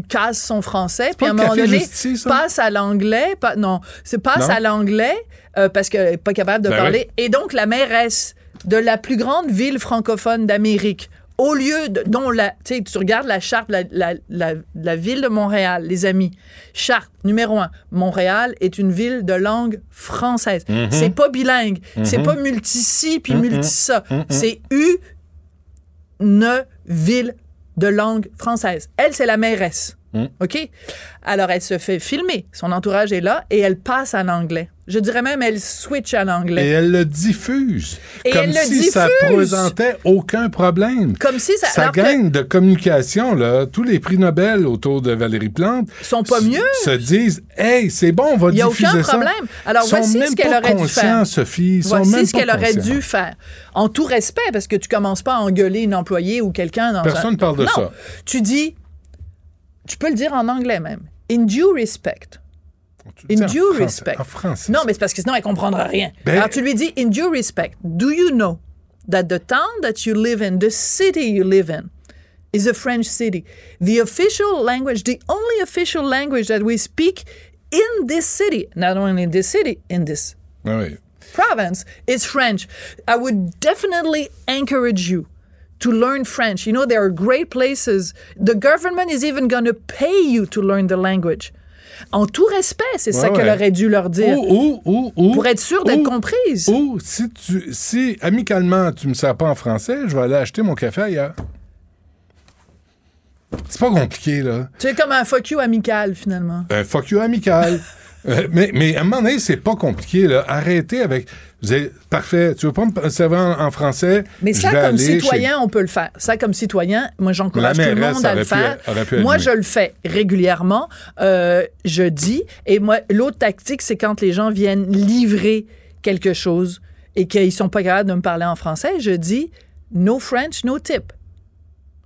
casse son français. Puis pas à un moment donné, Justice, ça? passe à l'anglais. pas- non, c'est passe Non? à l'anglais euh, parce qu'elle n'est pas capable de Ben parler. Et donc, la mairesse de la plus grande ville francophone d'Amérique, au lieu de, dont la, tu regardes la charte, la, la, la, la ville de Montréal, les amis. Charte numéro un. Montréal est une ville de langue française. Mhm. C'est pas bilingue. C'est Mhm. pas multi-ci puis Mhm. multi-ça. Mhm. C'est une ville de langue française. Elle, c'est la mairesse. Mhm. OK? Alors, elle se fait filmer. Son entourage est là et elle passe en anglais. Je dirais même, elle switch en anglais. Et elle le diffuse. Et comme elle le si ça diffuse. présentait aucun problème. Comme si ça- que- gagne de communication, là. Tous les prix Nobel autour de Valérie Plante sont pas mieux. Se disent, hey, c'est bon, on va Il n'y a diffuser aucun ça. problème. Alors, sont voici même ce qu'elle aurait dû faire. Sophie. Sont voici même ce qu'elle aurait dû faire. En tout respect, parce que tu commences pas à engueuler une employée ou quelqu'un dans Personne un... parle de non. ça. Tu dis, tu peux le dire en anglais même. In due respect. In due français- respect. en français, Non, mais c'est parce que sinon, elle comprendra rien. Ben- Alors, tu lui dis, in due respect, do you know that the town that you live in, the city you live in, is a French city. The official language, the only official language that we speak in this city, not only in this city, in this Ah province, is French. I would definitely encourage you to learn French. You know, there are great places. The government is even going to pay you to learn the language. En tout respect, c'est ça qu'elle ouais. aurait dû leur dire. Ou, ou, ou, ou- Pour être sûr d'être comprise. Ou si, tu, si amicalement tu me sers pas en français, je vais aller acheter mon café ailleurs. C'est pas compliqué, là. C'est comme un fuck you amical, finalement. Un fuck you amical. Euh, mais, mais à un moment donné, c'est pas compliqué, là. Arrêtez avec. Vous avez- parfait. Tu veux pas me servir en, en français? Mais ça, comme chez- citoyen, on peut le faire. Ça, comme citoyen, moi, j'encourage tout le monde à le faire. pu moi, je le fais régulièrement. Euh, je dis. Et moi, l'autre tactique, c'est quand les gens viennent livrer quelque chose et qu'ils sont pas capables de me parler en français, je dis no French, no tip.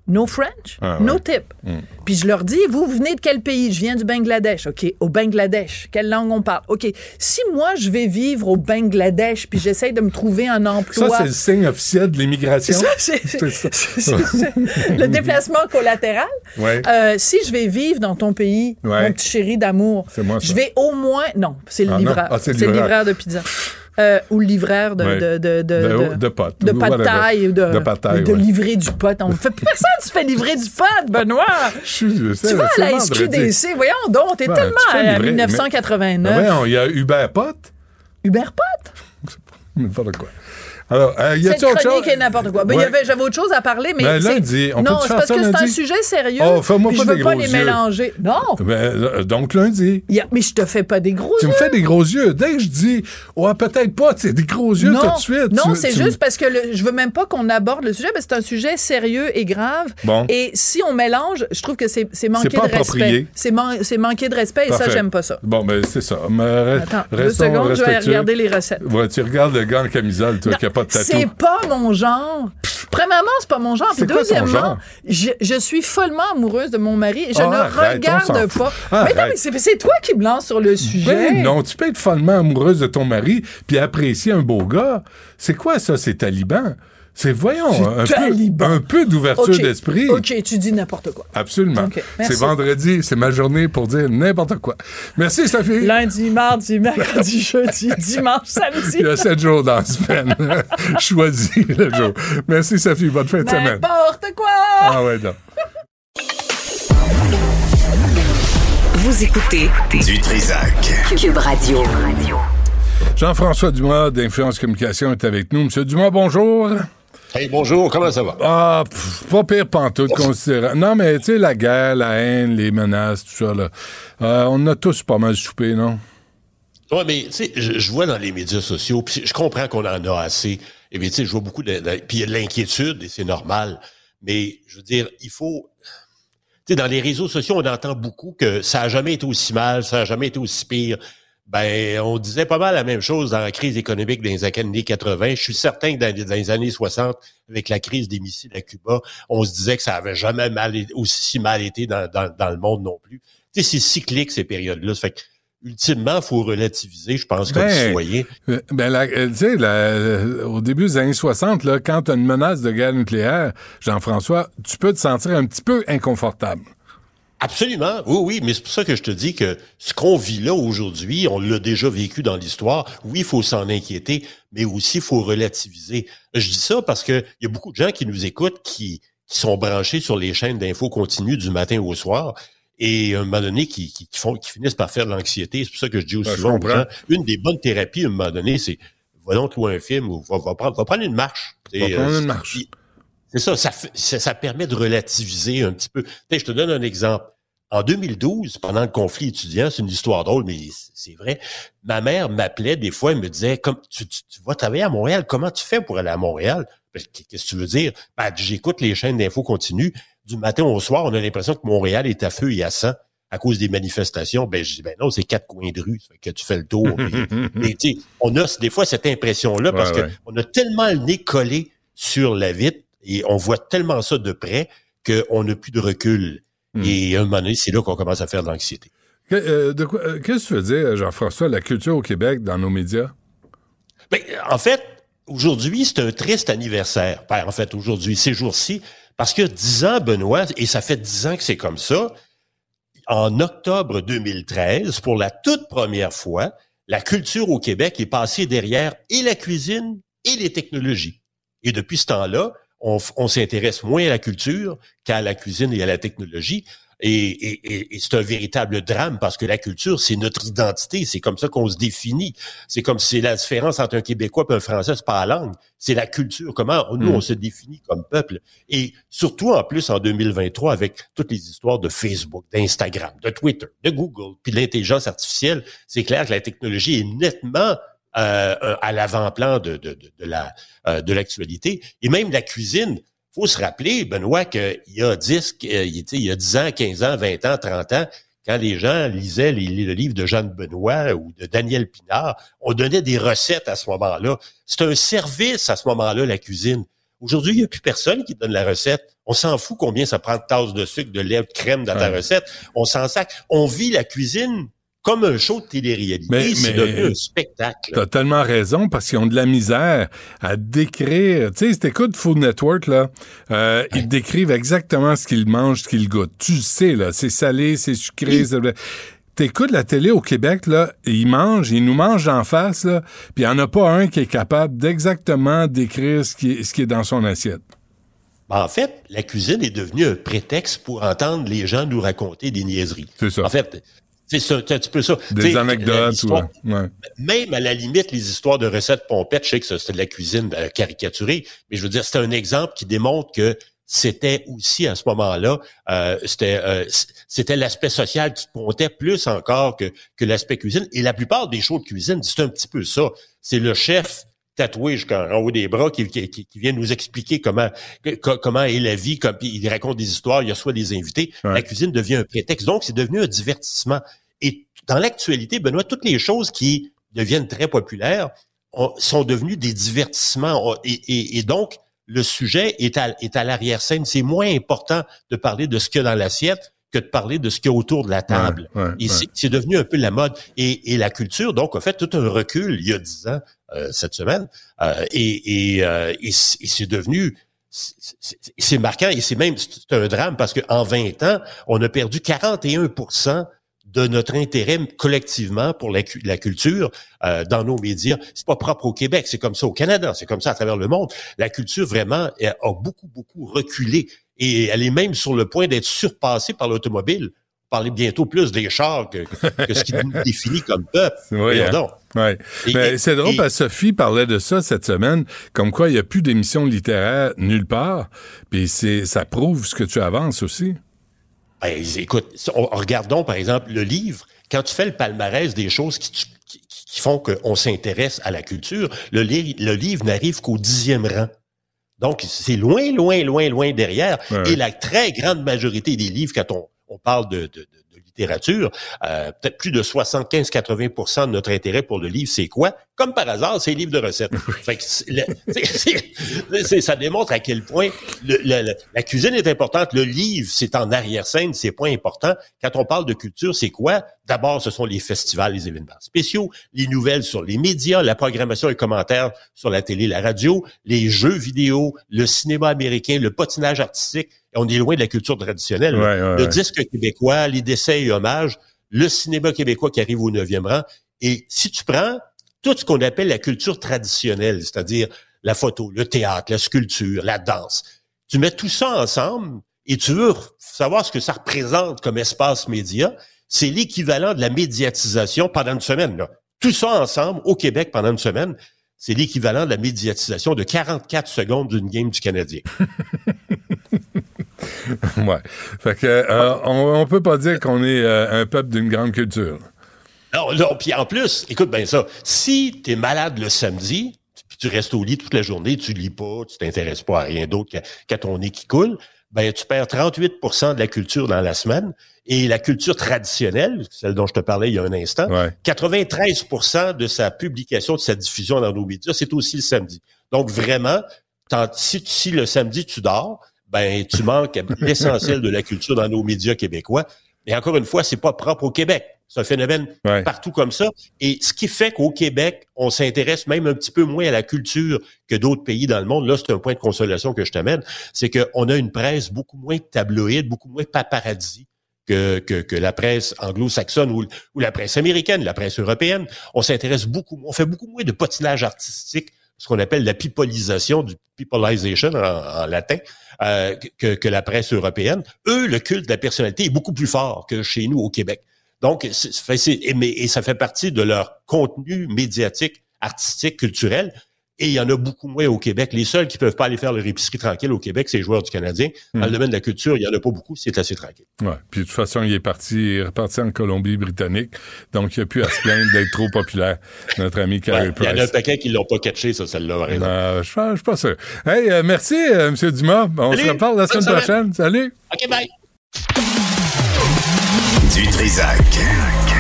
No French, Ah, no tip. Mm. Puis je leur dis, vous, venez de quel pays? Je viens du Bangladesh. OK, au Bangladesh. Quelle langue on parle? OK, si moi, je vais vivre au Bangladesh puis j'essaye de me trouver un emploi... Ça, c'est le signe officiel de l'immigration. Le déplacement collatéral. Ouais. Euh, si je vais vivre dans ton pays, Ouais. mon petit chéri d'amour, je vais au moins. Non, c'est le Ah, livreur. Ah, c'est le livreur de pizza. Euh, ou le livreur de, Ouais. de, de, de, De- potes, De pas de taille. ou ouais. livrer du pot. On fait, personne ne se fait livrer du pot, Benoît. Je tu vas à la. SQDC. Voyons donc, t'es Ouais, tellement tu à livrer, mais- 1989. Ben voyons, il y a Hubert Pot. Hubert Pot? N'importe quoi. Alors, euh, y a-t-il autre chose? n'importe quoi. Ben, Ouais. J'avais autre chose à parler, mais. Ben, lundi, on Non, peut-tu c'est parce que c'est un sujet sérieux. Oh, fais-moi puis pas je veux des pas gros les yeux. mélanger. Non. Ben, euh, donc lundi. Mais je te fais pas des gros Tu me yeux. fais des gros yeux. Dès que je dis, ouais, peut-être pas, c'est des gros yeux non, tout de suite. non Tu- c'est tu me- juste parce que le- je veux même pas qu'on aborde le sujet, parce que c'est un sujet sérieux et grave. Bon. Et si on mélange, je trouve que c'est manquer C'est pas de approprié. respect. C'est man- c'est manquer de respect et ça, j'aime pas ça. Bon, ben, c'est ça. Mais Attends, deux secondes, je vais regarder les recettes. Ouais, tu regardes le gars en camisole, toi, qui a pas de tatou. C'est pas mon genre. Premièrement, c'est pas mon genre. Puis deuxièmement, je, je suis follement amoureuse de mon mari et je Ah, ne arrête, on regarde pas. mais non, mais c'est toi qui me lance sur le sujet. Ben non, tu peux être follement amoureuse de ton mari puis apprécier un beau gars. C'est quoi ça, c'est taliban? C'est, voyons, un peu, un peu d'ouverture d'esprit. OK, tu dis n'importe quoi. Absolument. C'est vendredi, c'est ma journée pour dire n'importe quoi. Merci, Sophie. Lundi, mardi, mercredi, jeudi, dimanche, samedi. Il y a sept jours dans la semaine. Choisis le jour. Merci, Sophie. Bonne fin de semaine. N'importe quoi! Ah ouais, non. Vous écoutez Du Trisac. Cube Radio. Jean-François Dumas d'Influence Communication est avec nous. Monsieur Dumas, bonjour. Hey, bonjour, comment ça va? Ah, pff, pas pire pantoute, considérant. Non, mais tu sais, la guerre, la haine, les menaces, tout ça, là. Euh, on a tous pas mal soupé, non? Oui, mais tu sais, je, je vois dans les médias sociaux, puis je comprends qu'on en a assez. Et bien, tu sais, je vois beaucoup de, de- puis il y a de l'inquiétude et c'est normal. Mais je veux dire, il faut. Tu sais, dans les réseaux sociaux, on entend beaucoup que ça a jamais été aussi mal, ça a jamais été aussi pire. Ben, on disait pas mal la même chose dans la crise économique des années 80. Je suis certain que dans, dans les années 60, avec la crise des missiles à Cuba, on se disait que ça avait jamais mal, été- aussi mal été dans, dans, dans le monde non plus. Tu sais, c'est cyclique ces périodes-là. Fait que, ultimement, il faut relativiser, je pense, comme Ben, citoyen. euh, Ben, la- euh, tu sais, la- euh, au début des années 60, là, quand tu as une menace de guerre nucléaire, Jean-François, tu peux te sentir un petit peu inconfortable. Absolument, oui, oui, mais c'est pour ça que je te dis que ce qu'on vit là aujourd'hui, on l'a déjà vécu dans l'histoire. Oui, il faut s'en inquiéter, mais aussi il faut relativiser. Je dis ça parce que il y a beaucoup de gens qui nous écoutent qui, qui sont branchés sur les chaînes d'infos continues du matin au soir et à un moment donné qui, qui, qui font qui finissent par faire de l'anxiété. C'est pour ça que je dis aussi Ben, souvent aux gens, une des bonnes thérapies à un moment donné, c'est va donc louer un film ou va, va prendre, va prendre une marche. Va Et, prendre euh, une marche. puis- c'est ça, ça, ça, ça permet de relativiser un petit peu. Je te donne un exemple. En 2012, pendant le conflit étudiant, c'est une histoire drôle, mais c'est- vrai. Ma mère m'appelait des fois, elle me disait, comme tu, tu, tu vas travailler à Montréal, comment tu fais pour aller à Montréal? Ben, Qu'est-ce que tu veux dire? Ben, j'écoute les chaînes d'infos continues. Du matin au soir, on a l'impression que Montréal est à feu et à sang à cause des manifestations. Ben, je dis, ben non, c'est quatre coins de rue, ça fait que tu fais le tour. mais tu on a des fois cette impression-là parce Ouais, a tellement le nez collé sur la vitre et on voit tellement ça de près qu'on n'a plus de recul. Hmm. Et à un moment donné, c'est là qu'on commence à faire de l'anxiété. Euh, euh, Qu'est-ce que tu veux dire, Jean-François, la culture au Québec dans nos médias? Ben, en fait, aujourd'hui, c'est un triste anniversaire. Ben, en fait, aujourd'hui, ces jours-ci, parce que dix ans, Benoît, et ça fait dix ans que c'est comme ça, en octobre 2013, pour la toute première fois, la culture au Québec est passée derrière et la cuisine et les technologies. Et depuis ce temps-là, on, s'intéresse moins à la culture qu'à la cuisine et à la technologie. Et, et, et, et c'est un véritable drame parce que la culture, c'est notre identité. C'est comme ça qu'on se définit. C'est comme si c'est la différence entre un Québécois et un Français, c'est pas la langue. C'est la culture. Comment nous, Mm. on se définit comme peuple. Et surtout, en plus, en 2023, avec toutes les histoires de Facebook, d'Instagram, de Twitter, de Google, puis de l'intelligence artificielle, c'est clair que la technologie est nettement euh, euh, à l'avant-plan de, de, de, de la euh, de l'actualité. Et même la cuisine, faut se rappeler, Benoît, qu'il y a 10, euh, il y a 10 ans, 15 ans, 20 ans, 30 ans, quand les gens lisaient les, le livre de Jeanne Benoît ou de Daniel Pinard, on donnait des recettes à ce moment-là. C'est un service à ce moment-là, la cuisine. Aujourd'hui, il n'y a plus personne qui donne la recette. On s'en fout combien ça prend de tasses de sucre, de lait, de crème dans ta Ouais. recette. On s'en sac. On vit la cuisine comme un show de télé-réalité. Mais- C'est devenu un spectacle. T'as tellement raison parce qu'ils ont de la misère à décrire. Tu sais, si t'écoutes Food Network, là, euh, ils décrivent exactement ce qu'ils mangent, ce qu'ils goûtent. Tu le sais, là, c'est salé, c'est sucré. T'écoutes la télé au Québec, là, et ils mangent, ils nous mangent en face, là, puis il n'y en a pas un qui est capable d'exactement décrire ce qui, est, ce qui est dans son assiette. Ben, en fait, la cuisine est devenue un prétexte pour entendre les gens nous raconter des niaiseries. C'est ça. En fait, c'est ça, petit peu ça. Des anecdotes. ou, ouais. Même à la limite, les histoires de recettes pompettes, je sais que c'était de la cuisine euh, caricaturée, mais je veux dire, c'est un exemple qui démontre que c'était aussi à ce moment-là, euh, c'était euh, c'était l'aspect social qui comptait plus encore que, que l'aspect cuisine. Et la plupart des shows de cuisine, c'est un petit peu ça. C'est le chef tatoué jusqu'en en haut des bras qui, qui, vient nous expliquer comment est la vie, comme il raconte des histoires, il y a soit des invités. La cuisine devient un prétexte. Donc, c'est devenu un divertissement. Et dans l'actualité, Benoît, toutes les choses qui deviennent très populaires ont- sont devenues des divertissements. On- Et, et- et donc, le sujet est à, est à l'arrière-scène. C'est moins important de parler de ce qu'il y a dans l'assiette que de parler de ce qu'il y a autour de la table. Ouais, ouais, et ouais. c'est- devenu un peu la mode. Et, et la culture, donc, a fait tout un recul il y a dix ans, euh, cette semaine. Euh, et et, euh, et c'est devenu... c'est- marquant et c'est même c'est un drame parce qu'en 20 ans, on a perdu 41% de notre intérêt collectivement pour la, la culture euh, dans nos médias. C'est pas propre au Québec, c'est comme ça au Canada, c'est comme ça à travers le monde. La culture vraiment euh, a beaucoup, beaucoup reculé et elle est même sur le point d'être surpassée par l'automobile. Parler bientôt plus des chars que, que ce qui nous définit comme peuple. Oui, Voyons hein. Ouais. Mais et- c'est drôle et- parce que Sophie parlait de ça cette semaine, comme quoi il n'y a plus d'émissions littéraires nulle part. Puis ça prouve ce que tu avances aussi. Ben, écoute, on- regardons par exemple le livre. Quand tu fais le palmarès des choses qui, tu- qui, qui font qu'on s'intéresse à la culture, le livre n'arrive qu'au dixième rang. Donc, c'est loin, loin, loin, loin derrière. Ouais. Et la très grande majorité des livres, quand on, on parle de, de, de- de littérature, euh, peut-être plus de 75-80 de notre intérêt pour le livre, c'est quoi? Comme par hasard, c'est les livres de recettes. Fait que le- c'est- c'est- ça démontre à quel point le- le- la cuisine est importante. Le livre, c'est en arrière-scène, c'est pas important. Quand on parle de culture, c'est quoi? D'abord, ce sont les festivals, les événements spéciaux, les nouvelles sur les médias, la programmation et commentaires sur la télé, la radio, les jeux vidéo, le cinéma américain, le patinage artistique. On est loin de la culture traditionnelle. Ouais, ouais, le ouais. disque québécois, les décès et hommages, le cinéma québécois qui arrive au neuvième rang. Et si tu prends tout ce qu'on appelle la culture traditionnelle, c'est-à-dire la photo, le théâtre, la sculpture, la danse, tu mets tout ça ensemble et tu veux savoir ce que ça représente comme espace média, c'est l'équivalent de la médiatisation pendant une semaine. Là. Tout ça ensemble au Québec pendant une semaine, c'est l'équivalent de la médiatisation de 44 secondes d'une game du Canadien. ouais. Fait que euh, on, on peut pas dire qu'on est euh, un peuple d'une grande culture. Non, non, puis en plus, écoute bien ça, si tu es malade le samedi, puis tu restes au lit toute la journée, tu lis pas, tu t'intéresses pas à rien d'autre qu'à qu'à ton nez qui coule, ben tu perds 38% de la culture dans la semaine et la culture traditionnelle, celle dont je te parlais il y a un instant, 93% de sa publication, de sa diffusion dans nos médias, c'est aussi le samedi. Donc vraiment, si, si le samedi tu dors, ben tu manques l'essentiel de la culture dans nos médias québécois. Et encore une fois, c'est pas propre au Québec. C'est un phénomène Ouais. partout comme ça. Et ce qui fait qu'au Québec, on s'intéresse même un petit peu moins à la culture que d'autres pays dans le monde. Là, c'est un point de consolation que je t'amène. C'est qu'on a une presse beaucoup moins tabloïde, beaucoup moins paparazzi que, que, que la presse anglo-saxonne ou, ou la presse américaine, la presse européenne. On s'intéresse beaucoup, on fait beaucoup moins de patinage artistique ce qu'on appelle la pipolisation, du peopleization en, en latin, euh, que, que la presse européenne. Eux, le culte de la personnalité est beaucoup plus fort que chez nous au Québec. Donc, c'est- et, mais- et ça fait partie de leur contenu médiatique, artistique, culturel. Et il y en a beaucoup moins au Québec. Les seuls qui peuvent pas aller faire leur épicerie tranquille au Québec, c'est les joueurs du Canadien. Dans Hmm. le domaine de la culture, il y en a pas beaucoup, c'est assez tranquille. Ouais. Puis de toute façon, il est parti, il est reparti en Colombie-Britannique. Donc, il a plus à se plaindre d'être trop populaire, notre ami Carey Ouais, il y en a un paquet qui l'ont pas catché, ça, celle-là. Euh, je suis pas- je suis pas sûr. Hey, euh, merci, euh, M. Dumas. On Salut. se reparle la semaine. prochaine. Salut. OK, bye. Du Trisac.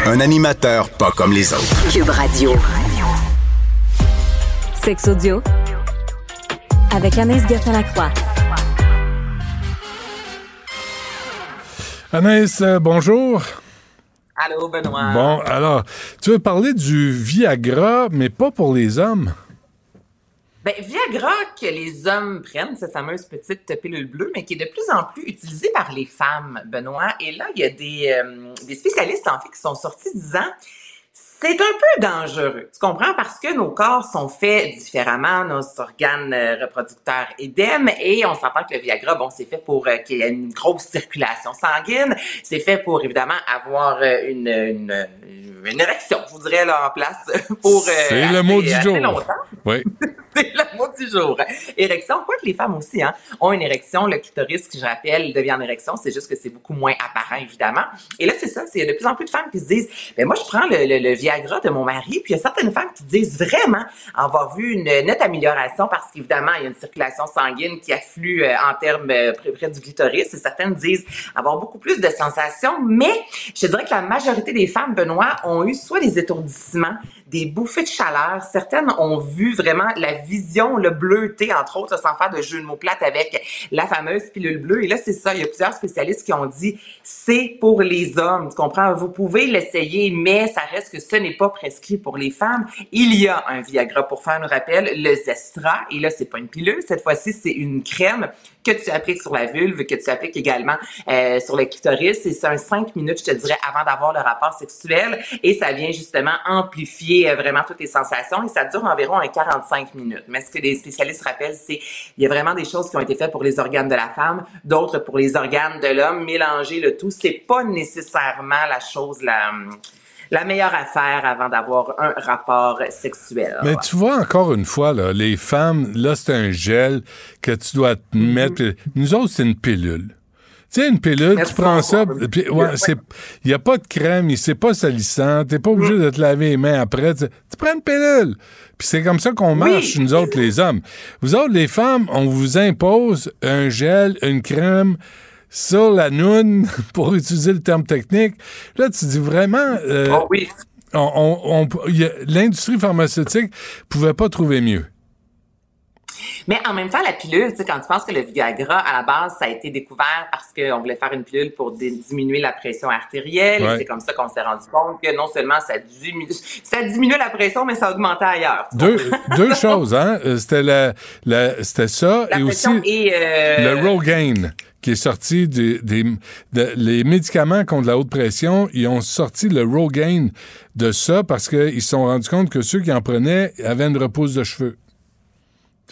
Un animateur pas comme les autres. Cube Radio. Sex audio avec Anaïs Gertin-Lacroix. Anaïs, euh, bonjour. Allô, Benoît. Bon, alors, tu veux parler du Viagra, mais pas pour les hommes? Ben, Viagra que les hommes prennent, cette fameuse petite pilule bleue, mais qui est de plus en plus utilisée par les femmes, Benoît. Et là, il y a des, euh, des spécialistes, en fait, qui sont sortis disant c'est un peu dangereux. Tu comprends? Parce que nos corps sont faits différemment, nos organes euh, reproducteurs idem, et on s'entend que le Viagra, bon, c'est fait pour euh, qu'il y ait une grosse circulation sanguine. C'est fait pour, évidemment, avoir euh, une, une, une érection, je vous dirais, là, en place pour... euh, C'est le mot du jour. longtemps. Oui. C'est le mot du jour. Érection, quoi que les femmes aussi hein, ont une érection. Le clitoris, que je rappelle, devient en érection. C'est juste que c'est beaucoup moins apparent, évidemment. Et là, c'est ça. C'est de plus en plus de femmes qui se disent, ben moi, je prends le, le- le Viagra de mon mari. Puis il y a certaines femmes qui disent vraiment avoir vu une nette amélioration parce qu'évidemment, il y a une circulation sanguine qui afflue euh, en termes euh, près, du clitoris. Certaines disent avoir beaucoup plus de sensations. Mais je dirais que la majorité des femmes, Benoît, ont eu soit des étourdissements, des bouffées de chaleur. Certaines ont vu vraiment la vision, le bleuté, entre autres, sans faire de jeu de mots plates avec la fameuse pilule bleue. Et là, c'est ça. Il y a plusieurs spécialistes qui ont dit c'est pour les hommes. Tu comprends? Vous pouvez l'essayer, mais ça reste que ce n'est pas prescrit pour les femmes. Il y a un Viagra pour faire, nous rappelle, le Zestra. Et là, c'est pas une pilule. Cette fois-ci, c'est une crème que tu appliques sur la vulve, que tu appliques également euh, sur le clitoris. Et c'est un 5 minutes, je te dirais, avant d'avoir le rapport sexuel. Et ça vient justement amplifier euh, vraiment toutes tes sensations. Et ça dure environ un 45 minutes. Mais ce que les spécialistes rappellent, c'est il y a vraiment des choses qui ont été faites pour les organes de la femme, d'autres pour les organes de l'homme. Mélanger le tout, c'est pas nécessairement la chose la la meilleure affaire avant d'avoir un rapport sexuel. Mais tu vois, encore une fois, là, les femmes, là, c'est un gel que tu dois te Mm-hmm. mettre. Nous autres, c'est une pilule. Tu sais, une pilule, tu prends ça, puis ouais, c'est, il n'y a pas de crème, c'est pas salissant, t'es pas obligé de te laver les mains après, tu, tu prends une pilule. Puis c'est comme ça qu'on marche, nous autres, les hommes. Vous autres, les femmes, on vous impose un gel, une crème sur la noune, pour utiliser le terme technique. Là, tu dis vraiment... euh, Oh oui. on- on- on- L'industrie pharmaceutique pouvait pas trouver mieux. Mais en même temps, la pilule, tu sais, quand tu penses que le Viagra, à la base, ça a été découvert parce qu'on voulait faire une pilule pour diminuer la pression artérielle. Ouais. C'est comme ça qu'on s'est rendu compte que non seulement ça diminue, ça diminuait la pression, mais ça augmentait ailleurs. Deux, choses, hein? Euh, C'était la, la- c'était ça La et aussi et, euh, le Rogaine qui est sorti des, des de- les médicaments contre la haute pression, ils ont sorti le Rogaine de ça parce qu'ils se sont rendus compte que ceux qui en prenaient avaient une repousse de cheveux.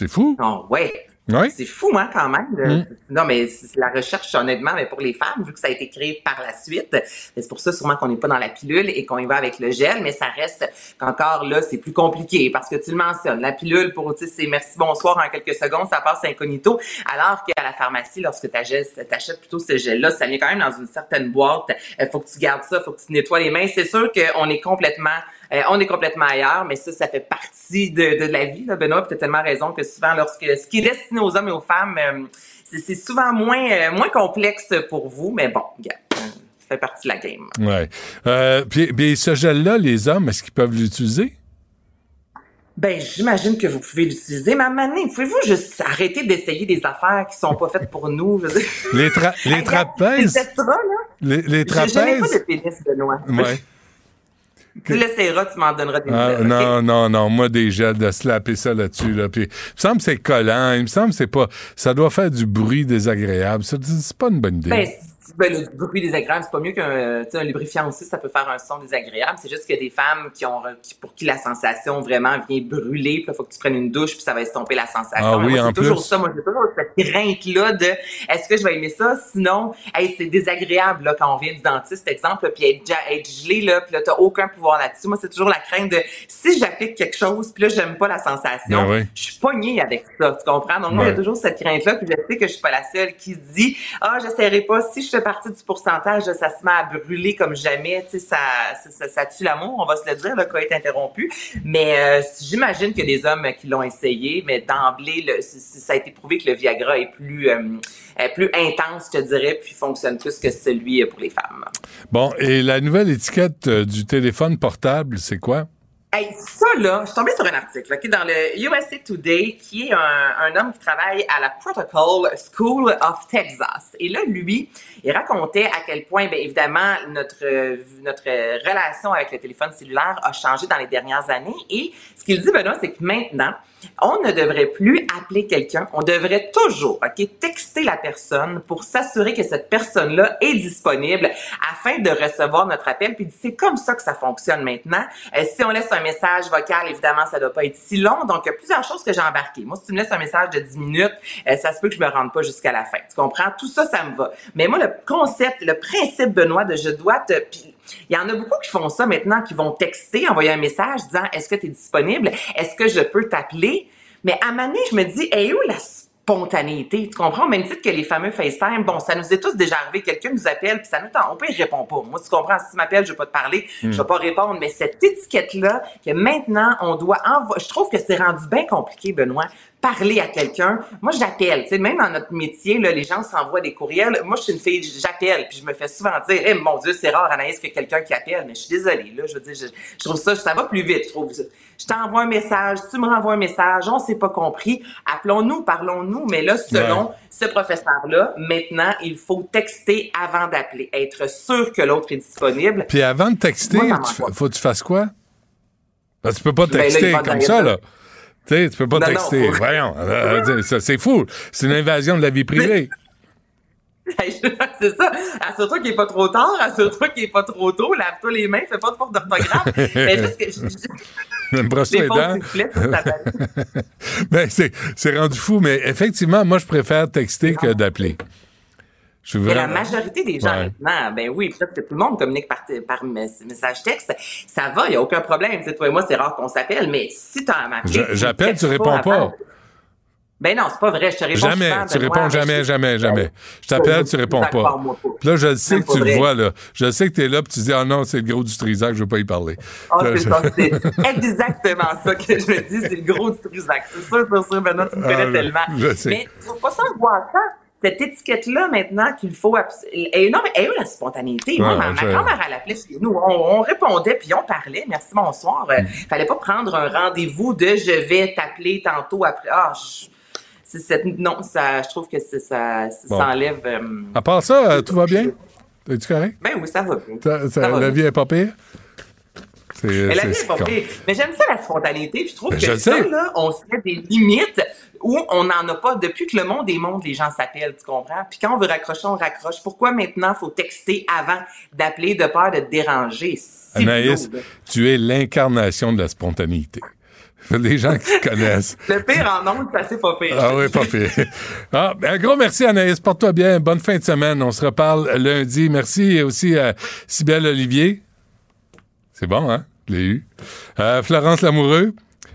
C'est fou? Oh, ouais. Oui. C'est fou, hein, quand même. Mm. Non, mais c'est la recherche, honnêtement, mais pour les femmes, vu que ça a été créé par la suite, c'est pour ça sûrement qu'on n'est pas dans la pilule et qu'on y va avec le gel, mais ça reste qu'encore là, c'est plus compliqué parce que tu le mentionnes. La pilule, pour, tu sais, c'est merci, bonsoir en quelques secondes, ça passe incognito, alors qu'à la pharmacie, lorsque tu achètes plutôt ce gel-là, ça vient quand même dans une certaine boîte. Il faut que tu gardes ça, faut que tu nettoies les mains. C'est sûr qu'on est complètement euh, on est complètement ailleurs, mais ça, ça fait partie de, de la vie, là, Benoît. Tu as tellement raison que souvent, lorsque ce qui est destiné aux hommes et aux femmes, euh, c'est souvent moins, euh, moins complexe pour vous, mais bon, ça fait partie de la game. Ouais. Euh, puis, puis ce gel-là, les hommes, est-ce qu'ils peuvent l'utiliser? Ben, j'imagine que vous pouvez l'utiliser, mais à pouvez-vous juste arrêter d'essayer des affaires qui sont pas faites pour nous? Les, tra- les trapèzes? Les là. Les, les Je- Je trapèzes? pas de pénis, Benoît. Ouais. Tu l'essayeras, tu m'en donneras des Ah, nouvelles, non, non, non. Moi, des gels, de slapper ça là-dessus. Là, puis, il me semble que c'est collant. Il me semble que c'est pas. Ça doit faire du bruit désagréable. C'est pas une bonne idée. Ben, Ben, le bruit désagréable, c'est pas mieux qu'un sais, un lubrifiant aussi, ça peut faire un son désagréable. C'est juste qu'il y a des femmes qui ont, qui- pour qui la sensation vraiment vient brûler, puis il faut que tu prennes une douche, puis ça va estomper la sensation. Ah oui, moi, en toujours ça. Moi, j'ai toujours cette crainte-là de est-ce que je vais aimer ça? Sinon, hey, c'est désagréable là, quand on vient du dentiste, exemple, puis être, être gelé, là, puis là, t'as aucun pouvoir là-dessus. Moi, c'est toujours la crainte de si j'applique quelque chose, puis là, j'aime pas la sensation, Ben oui. je suis pognée avec ça, tu comprends? Donc, moi, il y a Ouais. toujours cette crainte-là, puis je sais que je suis pas la seule qui dit ah, j'essaierai pas. Si je partie du pourcentage, ça se met à brûler comme jamais. Tu sais, ça, ça, ça, tue l'amour, on va se le dire, le cas est interrompu. Mais euh, j'imagine a des hommes qui l'ont essayé, mais d'emblée, ça a été prouvé que le Viagra est plus, euh, plus intense, je dirais, puis fonctionne plus que celui pour les femmes. Bon, et la nouvelle étiquette euh, du téléphone portable, c'est quoi? Hey, ça, là, je suis tombée sur un article ok, dans le USA Today qui est un, homme qui travaille à la Protocol School of Texas. Et là, lui, il racontait à quel point, bien évidemment, notre, notre relation avec le téléphone cellulaire a changé dans les dernières années. Et ce qu'il dit, Benoît, c'est que maintenant, on ne devrait plus appeler quelqu'un. On devrait toujours, OK, texter la personne pour s'assurer que cette personne-là est disponible afin de recevoir notre appel. Puis c'est comme ça que ça fonctionne maintenant. Euh, si on laisse message vocal, évidemment, ça doit pas être si long. Donc, il y a plusieurs choses que j'ai embarquées. Moi, si tu me laisses un message de 10 minutes, euh, ça se peut que je me rende pas jusqu'à la fin. Tu comprends? Tout ça, ça me va. Mais moi, le concept, le principe, Benoît, de je dois te... il y en a beaucoup qui font ça maintenant, qui vont texter, envoyer un message disant est-ce que tu es disponible? Est-ce que je peux t'appeler? Mais à donné, je me dis, hey, où la spontanéité? Tu comprends? Même titre que les fameux FaceTime, bon, ça nous est tous déjà arrivé, quelqu'un nous appelle, puis ça nous tente, on peut, il répond pas. Moi, tu comprends, si tu m'appelles, je vais pas te parler, Hmm. je vais pas répondre, mais cette étiquette-là, que maintenant, on doit envoyer, je trouve que c'est rendu bien compliqué, Benoît, parler à quelqu'un. Moi, j'appelle, tu sais, même dans notre métier, là, les gens s'envoient des courriels. Moi, je suis une fille, j'appelle, puis je me fais souvent dire, eh, mon Dieu, c'est rare, Anaïs, que quelqu'un qui appelle, mais je suis désolée, là, je veux dire, je, je trouve ça, ça va plus vite, je trouve. Je t'envoie un message, tu me renvoies un message, on s'est pas compris, appelons-nous, parlons-nous, mais là, selon Ouais. ce professeur-là, maintenant, il faut texter avant d'appeler, être sûr que l'autre est disponible. Puis avant de texter, Moi, faut que tu fasses quoi? Que tu peux pas Ben là, texter comme ça. là. Tu sais, tu peux pas Non, texter. Voyons, euh, euh, c'est fou. C'est une invasion de la vie privée. c'est ça. Assure-toi qu'il n'est pas trop tard, assure-toi qu'il n'est pas trop tôt, lave-toi les mains, fais pas de faute d'orthographe. Mais juste que je- je- Brosse Les les faux dents. sifflets, ça s'appelle. ben, c'est, c'est rendu fou, mais effectivement, moi, je préfère texter que d'appeler. Je suis la majorité des gens Ouais. maintenant, ben oui, presque tout le monde communique par, par mes- message texte. Ça va, il n'y a aucun problème. Tu sais, toi et moi, c'est rare qu'on s'appelle, mais si tu as un Je- J'appelle, tu réponds pas. Ben non, c'est pas vrai. Je te réponds Jamais, souvent, tu Benoît, réponds mais jamais, je- jamais, jamais. Je t'appelle, tu réponds pas. Puis là, je le sais que tu le vois, là. Je sais que tu es là, puis tu dis, ah non, c'est le gros du Trisac, je veux pas y parler. Là, c'est je- exactement ça que je me dis, c'est le gros du Trisac. C'est sûr, c'est sûr, Benoît, tu me connais Ah, tellement. je sais. Mais tu trouves pas ça angoissant? Cette étiquette-là, maintenant, qu'il faut... Et non, mais elle, la spontanéité? Moi, ma, grand-mère, elle appelait chez nous. On, on répondait, puis on parlait. Merci, bonsoir. Mm. Euh, fallait pas prendre un rendez-vous de « je vais t'appeler tantôt après ». Ah, cette... Non, ça, je trouve que ça, ça Bon. enlève... euh, À part ça, euh, tout va bien? Es-tu correct? Ben oui, ça va bien. Ça va la bien. vie est pas pire? C'est, Mais la c'est- vie est c'est pas pire. Mais j'aime ça, la spontanéité. puis Je trouve Ben, que je ça, là, on se met des limites où on n'en a pas. Depuis que le monde est monde, les gens s'appellent, tu comprends? Puis quand on veut raccrocher, on raccroche. Pourquoi maintenant, faut texter avant d'appeler de peur de te déranger? C'est Anaïs, tu es l'incarnation de la spontanéité. Les gens qui te connaissent. Le pire en ondes, c'est assez pas pire. Ah oui, pas pire. Ah, ben, un gros merci, Anaïs. Porte-toi bien. Bonne fin de semaine. On se reparle lundi. Merci aussi à Sybelle Olivier. C'est bon, hein? Je l'ai eu. Euh, Florence Lamoureux.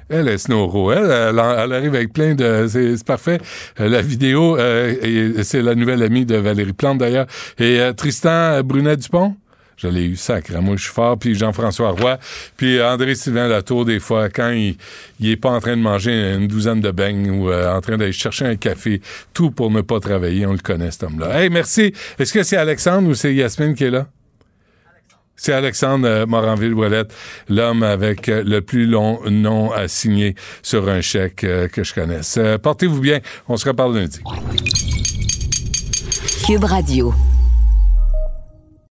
Elle est Snowro. Elle, elle, elle arrive avec plein de... C'est parfait. Euh, la vidéo, euh, c'est la nouvelle amie de Valérie Plante, d'ailleurs. Et euh, Tristan Brunet-Dupont. Je l'ai eu sacré. Moi, je suis fort. Puis Jean-François Roy. Puis André-Sylvain Latour, des fois, quand il, il est pas en train de manger une douzaine de beignes ou euh, en train d'aller chercher un café, tout pour ne pas travailler. On le connaît, cet homme-là. Hey, merci. Est-ce que c'est Alexandre ou c'est Yasmine qui est là? C'est Alexandre euh, Moranville-Ouellette, l'homme avec euh, le plus long nom à signer sur un chèque euh, que je connaisse. Portez-vous bien. On se reparle lundi. Cube Radio.